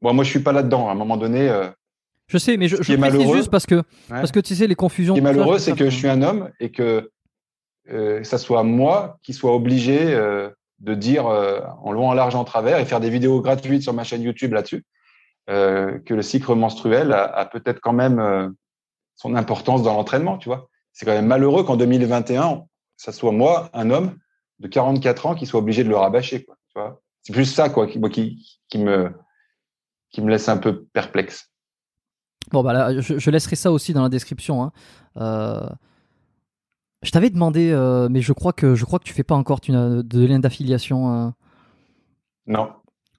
bon, moi je suis pas là-dedans. À un moment donné je sais, mais je, je précise juste parce que, ouais. parce que tu sais, les confusions. Ce qui est malheureux, c'est que je suis un homme et que euh, ça soit moi qui soit obligé euh, de dire euh, en long, en large, en travers et faire des vidéos gratuites sur ma chaîne YouTube là-dessus, euh, que le cycle menstruel a, a peut-être quand même son importance dans l'entraînement, tu vois. C'est quand même malheureux qu'en 2021, ça soit moi, un homme de 44 ans, qui soit obligé de le rabâcher, quoi. Tu vois. C'est plus ça, quoi, qui, qui, qui me qui me laisse un peu perplexe. Bon, bah là, je, je, laisserai ça aussi dans la description. Hein. Euh, je t'avais demandé, euh, mais je crois que je crois que tu fais pas encore de lien d'affiliation. Euh, non.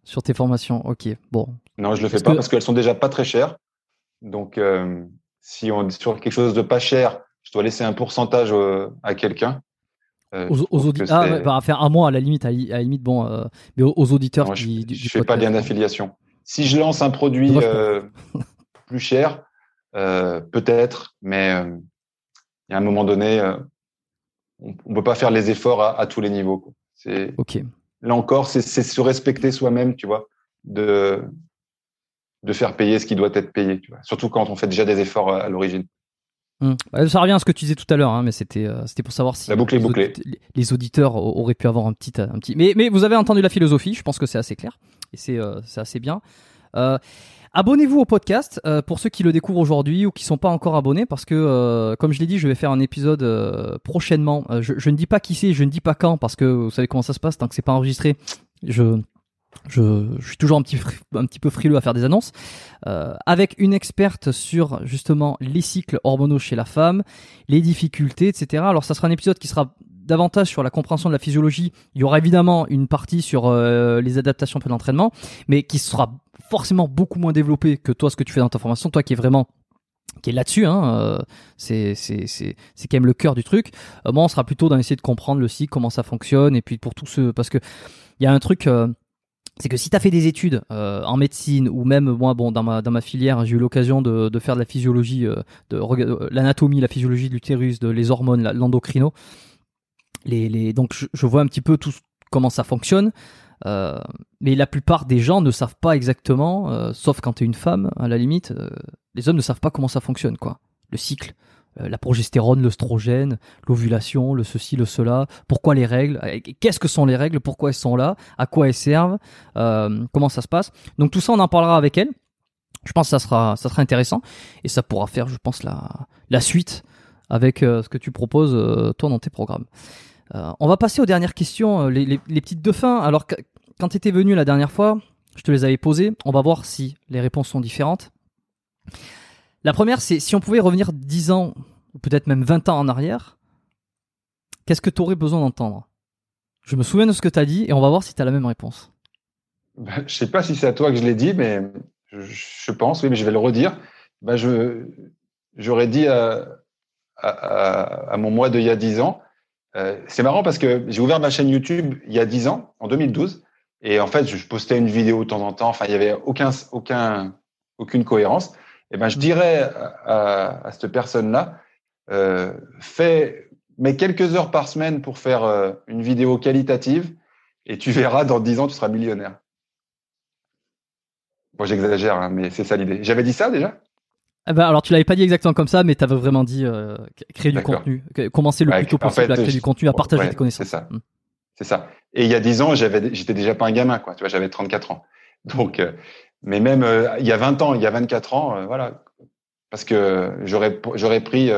Sur tes formations, ok. Bon. Non, je le fais pas que... parce qu'elles sont déjà pas très chères. Donc, si on est sur quelque chose de pas cher, je dois laisser un pourcentage à quelqu'un. Aux, aux auditeurs, ah, ouais, bah, faire un mois à la limite, à, la limite, bon, mais aux, auditeurs non, qui. Je, je fais pas de lien d'affiliation. Si je lance un produit plus cher, euh, peut-être, mais euh, il y a un moment donné, euh, on ne peut pas faire les efforts à, à tous les niveaux. C'est. Là encore, c'est se respecter soi-même, tu vois, de de faire payer ce qui doit être payé, tu vois. Surtout quand on fait déjà des efforts à, à l'origine. Mmh. Ça revient à ce que tu disais tout à l'heure, hein, mais c'était euh, c'était pour savoir si la boucle est bouclée. Auditeurs, les auditeurs auraient pu avoir un petit un petit. Mais mais vous avez entendu la philosophie, je pense que c'est assez clair et c'est euh, c'est assez bien. Euh, Abonnez-vous au podcast euh, pour ceux qui le découvrent aujourd'hui ou qui sont pas encore abonnés parce que euh, comme je l'ai dit, je vais faire un épisode euh, prochainement. Je, ne dis pas qui c'est, je ne dis pas quand parce que vous savez comment ça se passe tant que c'est pas enregistré. Je je, suis toujours un petit, un petit peu frileux à faire des annonces, avec une experte sur justement les cycles hormonaux chez la femme, les difficultés, etc. Alors ça sera un épisode qui sera davantage sur la compréhension de la physiologie. Il y aura évidemment une partie sur euh, les adaptations après l'entraînement, mais qui sera forcément beaucoup moins développé que toi ce que tu fais dans ta formation, toi qui est vraiment qui est là-dessus, hein, euh, c'est quand même le cœur du truc. Euh, moi, on sera plutôt dans essayer de comprendre le cycle, comment ça fonctionne, et puis pour tout ce parce que il y a un truc. Euh, c'est que si tu as fait des études euh, en médecine ou même moi bon dans ma dans ma filière j'ai eu l'occasion de, de faire de la physiologie euh, de euh, l'anatomie la physiologie de l'utérus de les hormones l'endocrino les, donc je, vois un petit peu tout comment ça fonctionne euh, mais la plupart des gens ne savent pas exactement, euh, sauf quand tu es une femme, à la limite, euh, les hommes ne savent pas comment ça fonctionne, quoi. Le cycle, la progestérone, l'œstrogène, l'ovulation, le ceci, le cela, pourquoi les règles, qu'est-ce que sont les règles, pourquoi elles sont là, à quoi elles servent, comment ça se passe. Donc tout ça, on en parlera avec elle. Je pense que ça sera, intéressant et ça pourra faire, je pense, la, suite avec ce que tu proposes toi dans tes programmes. Euh, on va passer aux dernières questions, euh, les, petites de fin. Alors quand tu étais venu la dernière fois, je te les avais posées. On va voir si les réponses sont différentes. La première, c'est si on pouvait revenir 10 ans, ou peut-être même 20 ans en arrière, qu'est-ce que tu aurais besoin d'entendre? Je me souviens de ce que tu as dit et on va voir si tu as la même réponse. Bah, je sais pas si c'est à toi que je l'ai dit, mais je, pense, oui, mais je vais le redire. Bah, j'aurais dit à mon moi d'il y a 10 ans, euh, c'est marrant parce que j'ai ouvert ma chaîne YouTube il y a 10 ans, en 2012, et en fait, je postais une vidéo de temps en temps, enfin, il y avait aucun, aucun, aucune cohérence. Et ben, je dirais à cette personne-là, euh, fais, mets quelques heures par semaine pour faire euh, une vidéo qualitative, et tu verras, dans 10 ans, tu seras millionnaire. Bon, j'exagère, hein, mais c'est ça l'idée. J'avais dit ça déjà? Eh ben, alors tu l'avais pas dit exactement comme ça, mais tu avais vraiment dit euh, créer du contenu, commencer le Ouais, plus tôt possible fait, à créer du contenu, à partager ouais, tes connaissances. c'est ça. Mm. C'est ça. Et il y a 10 ans, j'avais, j'étais déjà pas un gamin, quoi. Tu vois, j'avais 34 ans. Donc, euh, mais même euh, il y a 20 ans, il y a 24 ans, voilà. Parce que j'aurais, j'aurais pris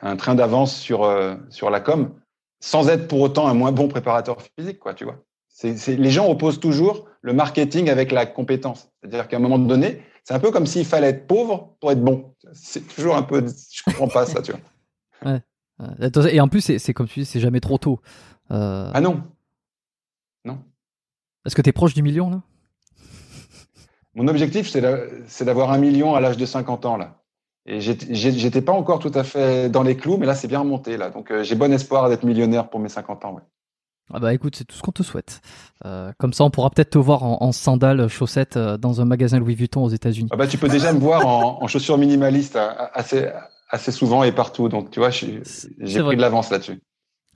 un train d'avance sur, sur la com sans être pour autant un moins bon préparateur physique, quoi, tu vois. C'est, c'est, les gens opposent toujours le marketing avec la compétence. C'est-à-dire qu'à un moment donné, c'est un peu comme s'il fallait être pauvre pour être bon. C'est toujours un peu, je comprends pas ça, tu vois. Et en plus, c'est comme tu dis, c'est jamais trop tôt. Euh, Ah non. Est-ce que tu es proche du million là? Mon objectif, c'est d'a- c'est d'avoir un million à l'âge de 50 ans, là. Et j'étais pas encore tout à fait dans les clous, mais là, c'est bien remonté, là. Donc, euh, j'ai bon espoir d'être millionnaire pour mes 50 ans, ouais. Ah bah écoute, c'est tout ce qu'on te souhaite. Euh, comme ça, on pourra peut-être te voir en, en sandales, chaussettes euh, dans un magasin Louis Vuitton aux États-Unis. Ah bah, tu peux déjà me voir en, en chaussures minimalistes assez, assez souvent et partout. Donc, tu vois, j'ai vrai. pris de l'avance là-dessus.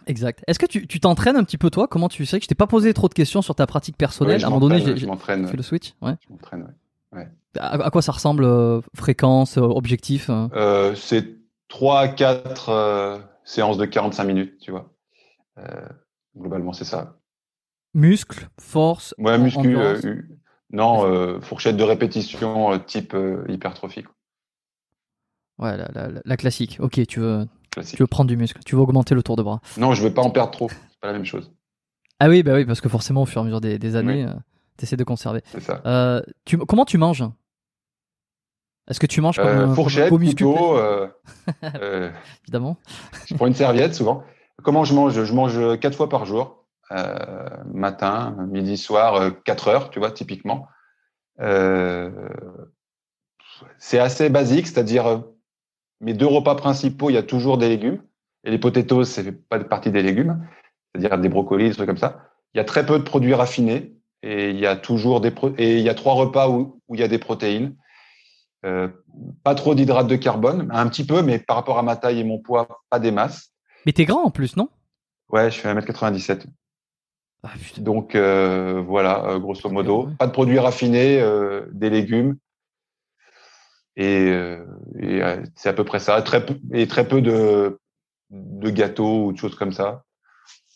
Exact. Est-ce que tu t'entraînes un petit peu toi? Comment tu sais? Que je t'ai pas posé trop de questions sur ta pratique personnelle Ouais, À un moment donné, je m'entraîne. fait le switch. Ouais. je m'entraîne, ouais. À, à quoi ça ressemble euh, Fréquence, euh, objectif euh? Euh, c'est 3 à 4 euh, séances de 45 minutes, tu vois. Globalement, c'est ça. Muscle, force, Ouais, muscu, euh, non, euh, fourchette de répétition euh, type hypertrophie, quoi, Ouais, la, la- la classique. Ok, tu veux, classique. tu veux prendre du muscle, tu veux augmenter le tour de bras. Non, je veux pas en perdre trop. C'est pas la même chose. Ah oui, bah oui, parce que forcément, au fur et à mesure des, des années, tu essaies de conserver. C'est ça. Tu, comment tu manges? Est-ce que tu manges comme, un- comme un fourchette, beau couteau, évidemment je prends une serviette souvent. Comment je mange? Je mange quatre fois par jour, euh, matin, midi, soir, euh, quatre heures, tu vois, typiquement. Euh, c'est assez basique, c'est-à-dire mes deux repas principaux, il y a toujours des légumes. Et les potatoes, c'est fait pas partie des légumes, c'est-à-dire des brocolis, des trucs comme ça. Il y a très peu de produits raffinés et il y a toujours des et il y a trois repas où, où il y a des protéines. Pas trop d'hydrates de carbone, un petit peu, mais par rapport à ma taille et mon poids, pas des masses. Mais t'es grand en plus, non? Ouais, je fais 1m97. ah. Donc euh, voilà, euh, grosso modo, ouais. pas de produits raffinés, euh, des légumes. Et, et, c'est à peu près ça. Très peu, et très peu de, de gâteaux ou de choses comme ça.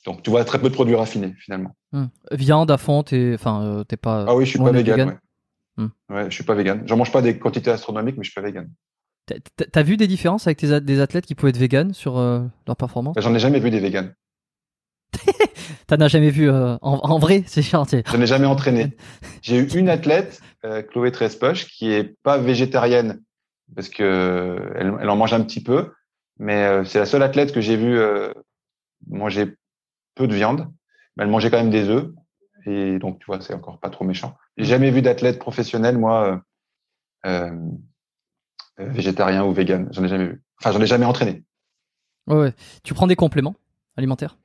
Donc tu vois, très peu de produits raffinés finalement. Hmm. Viande à fond, t'es enfin, t'es pas. Ah oui, je suis pas vegan. vegan? Ouais. Hmm. ouais, je suis pas vegan. J'en mange pas des quantités astronomiques, mais je suis pas vegan. T'as- vu des différences avec tes des athlètes qui pouvaient être vegan sur euh, leur performance? J'en ai jamais vu des végans. T'en as jamais vu euh, en, en vrai C'est chantier. Je n'ai jamais entraîné. J'ai eu une athlète, euh, Chloé Trespoche, qui est pas végétarienne parce que elle, elle en mange un petit peu, mais c'est la seule athlète que j'ai vue manger peu de viande. Mais elle mangeait quand même des œufs et donc tu vois, c'est encore pas trop méchant. J'ai jamais vu d'athlète professionnel moi végétarien ou vegan. J'en ai jamais vu. Enfin, j'en ai jamais entraîné. Ouais, ouais. Tu prends des compléments alimentaires?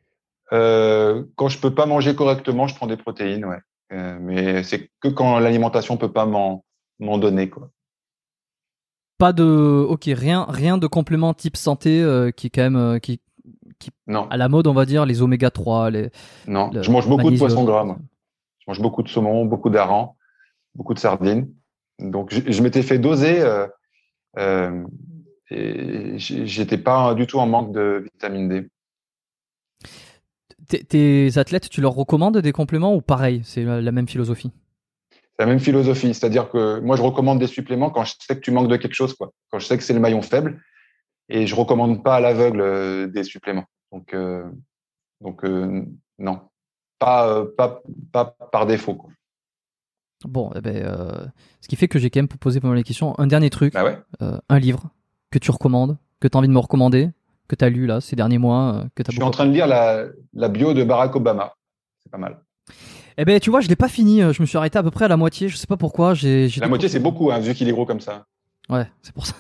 Euh, quand je peux pas manger correctement, je prends des protéines, ouais. Euh, mais c'est que quand l'alimentation peut pas m'en donner, quoi. Pas de. Ok, rien, rien de complément type santé euh, qui est quand même euh, qui Non, à la mode, on va dire les oméga 3, les. non. le je mange beaucoup de poissons gras, moi. Je mange beaucoup de saumon, beaucoup d'hareng, beaucoup de sardines. Donc, je, je m'étais fait doser euh, et j'étais pas du tout en manque de vitamine D. Tes- Tes athlètes, tu leur recommandes des compléments ou pareil, c'est la la même philosophie? C'est la même philosophie, c'est-à-dire que moi, je recommande des suppléments quand je sais que tu manques de quelque chose, quoi. Quand je sais que c'est le maillon faible. et je recommande pas à l'aveugle euh, des suppléments. Donc, euh, donc non, pas, pas, pas par défaut. Quoi. Bon, eh ben, ce qui fait que j'ai quand même posé pas mal de questions. Un dernier truc, bah un livre que tu recommandes, que tu as envie de me recommander, que tu as lu là ces derniers mois, que Je suis en train de lire la, la bio de Barack Obama. C'est pas mal. Eh ben, tu vois, je l'ai pas fini. Je me suis arrêté à peu près à la moitié. Je sais pas pourquoi. J'ai, la moitié, c'est beaucoup, hein, vu qu'il est gros comme ça. Ouais, c'est pour ça.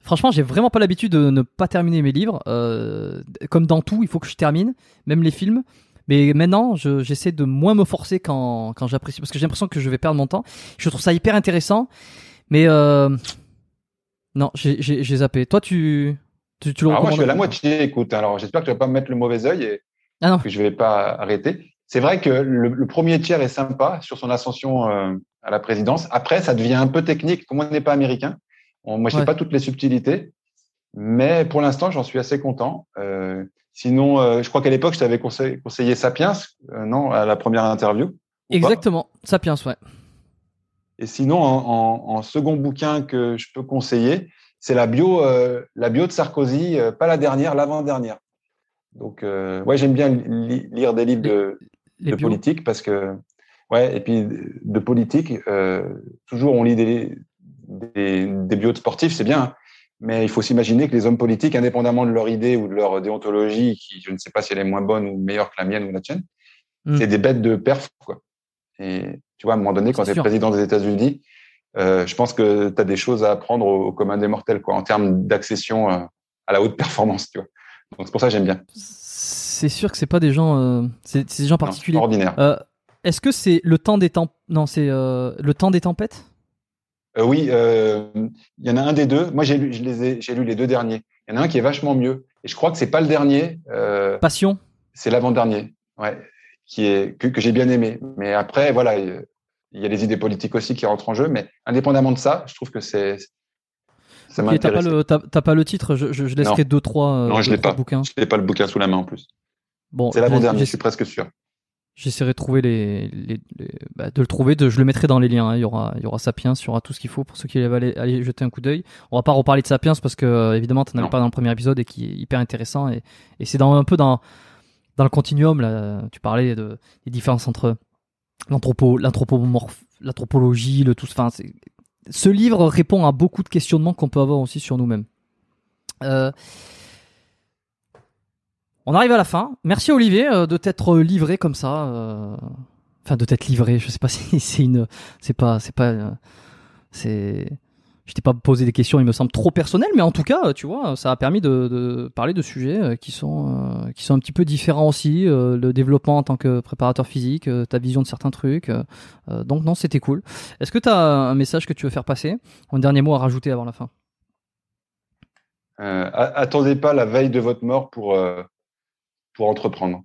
Franchement, j'ai vraiment pas l'habitude de ne pas terminer mes livres. Euh, comme dans tout, il faut que je termine, même les films. Mais maintenant, j'essaie de moins me forcer quand, quand j'apprécie, parce que j'ai l'impression que je vais perdre mon temps. Je trouve ça hyper intéressant, mais euh, non, j'ai zappé. Toi, tu, tu, tu le Moi, je suis à la moitié. Écoute, alors j'espère que tu vas pas me mettre le mauvais œil et ah que je vais pas arrêter. C'est vrai que le, premier tiers est sympa sur son ascension euh, à la présidence. Après, ça devient un peu technique. Comme on n'est pas américain, moi, je sais pas toutes les subtilités, mais pour l'instant, j'en suis assez content. Euh, sinon, euh, je crois qu'à l'époque, je t'avais conseillé, Sapiens, euh, non, à la première interview. Exactement, Sapiens, ouais. Et sinon, en, en, second bouquin que je peux conseiller, c'est la bio, euh, la bio de Sarkozy, euh, pas la dernière, l'avant-dernière. Donc, ouais, j'aime bien lire des livres de, de politique parce que, ouais, et puis de politique, toujours on lit des, des, des bios sportifs, c'est bien. Hein. Mais il faut s'imaginer que les hommes politiques, indépendamment de leur idée ou de leur déontologie, qui je ne sais pas si elle est moins bonne ou meilleure que la mienne ou la tienne, hmm. c'est des bêtes de perf. Quoi. Et tu vois, à un moment donné, quand tu es président des États-Unis, euh, je pense que tu as des choses à apprendre au, commun des mortels, quoi, en termes d'accession euh, à la haute performance. Tu vois. Donc c'est pour ça que j'aime bien. C'est sûr que c'est pas des gens, euh, c'est des gens particuliers. ordinaires. Est-ce que c'est le temps des temps Non, c'est le temps des tempêtes? Euh, oui, euh, il y en a un des deux. Moi, j'ai lu, j'ai lu les deux derniers. Il y en a un qui est vachement mieux. Et je crois que c'est pas le dernier. Euh, Passion. C'est l'avant-dernier. Ouais, qui est que, que j'ai bien aimé. Mais après, voilà, il y a les idées politiques aussi qui rentrent en jeu. Mais indépendamment de ça, je trouve que c'est ça okay, t'as pas le t'as, pas le titre? Je, je, je laisserai deux trois. non, je l'ai pas. Bouquins. Je n'ai pas le bouquin sous la main en plus. Bon, c'est l'avant-dernier. Je suis presque sûr. J'essaierai de trouver les, les, bah, de le trouver, de, je le mettrai dans les liens. Hein. Il y aura, il y aura Sapiens, il y aura tout ce qu'il faut pour ceux qui veulent aller, jeter un coup d'œil. On va pas reparler de Sapiens parce que euh, évidemment, tu n'en avais pas dans le premier épisode et qui est hyper intéressant et, et c'est dans un peu dans dans le continuum là. Tu parlais de des différences entre l'anthropo, l'anthropologie, le tout. Enfin, ce livre répond à beaucoup de questionnements qu'on peut avoir aussi sur nous-mêmes. Euh, on arrive à la fin. Merci Olivier euh, de t'être livré comme ça. Euh, enfin, de t'être livré. Je sais pas si c'est une. C'est pas. C'est pas. Euh, c'est. Je t'ai pas posé des questions, il me semble trop personnelles, mais en tout cas, tu vois, ça a permis de, parler de sujets qui sont qui sont un petit peu différents aussi. le développement en tant que préparateur physique, ta vision de certains trucs. donc non, c'était cool. Est-ce que tu as un message que tu veux faire passer? Un dernier mot à rajouter avant la fin? Attendez pas la veille de votre mort pour pour entreprendre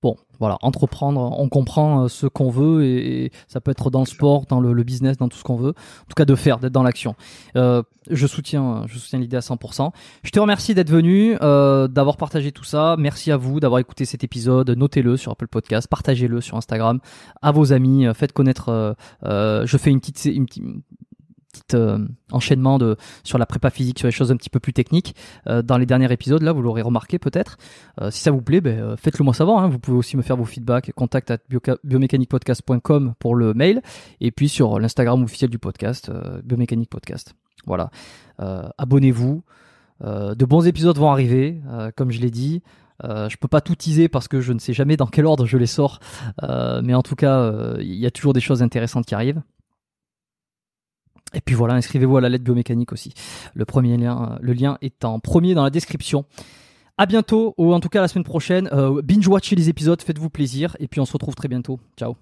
Bon, voilà, entreprendre, on comprend euh, ce qu'on veut et, ça peut être dans le sport, dans le, business, dans tout ce qu'on veut. En tout cas, de faire, d'être dans l'action. Euh, je soutiens, je soutiens l'idée à 100%. Je te remercie d'être venu, euh, d'avoir partagé tout ça. Merci à vous d'avoir écouté cet épisode. Notez-le sur Apple Podcast, partagez-le sur Instagram à vos amis, faites connaître. je fais une petite, une, petit euh, enchaînement de sur la prépa physique, sur les choses un petit peu plus techniques. Euh, dans les derniers épisodes, là, vous l'aurez remarqué peut-être. Euh, si ça vous plaît, ben, faites-le moi savoir. Hein. Vous pouvez aussi me faire vos feedbacks. Contact at biomécaniquepodcast.com pour le mail. Et puis sur l'Instagram officiel du podcast, Biomécanique Podcast. Voilà. Abonnez-vous. de bons épisodes vont arriver, comme je l'ai dit. Euh, je peux pas tout teaser parce que je ne sais jamais dans quel ordre je les sors, mais en tout cas, il y a toujours des choses intéressantes qui arrivent. Et puis voilà, inscrivez-vous à la lettre biomécanique aussi. Le premier lien, le lien est en premier dans la description. À bientôt, ou en tout cas la semaine prochaine. Euh, binge-watchez les épisodes, faites-vous plaisir, et puis on se retrouve très bientôt. Ciao.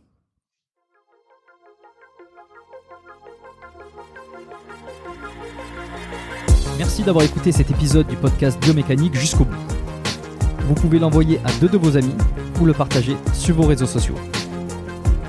Merci d'avoir écouté cet épisode du podcast Biomécanique jusqu'au bout. Vous pouvez l'envoyer à deux de vos amis ou le partager sur vos réseaux sociaux.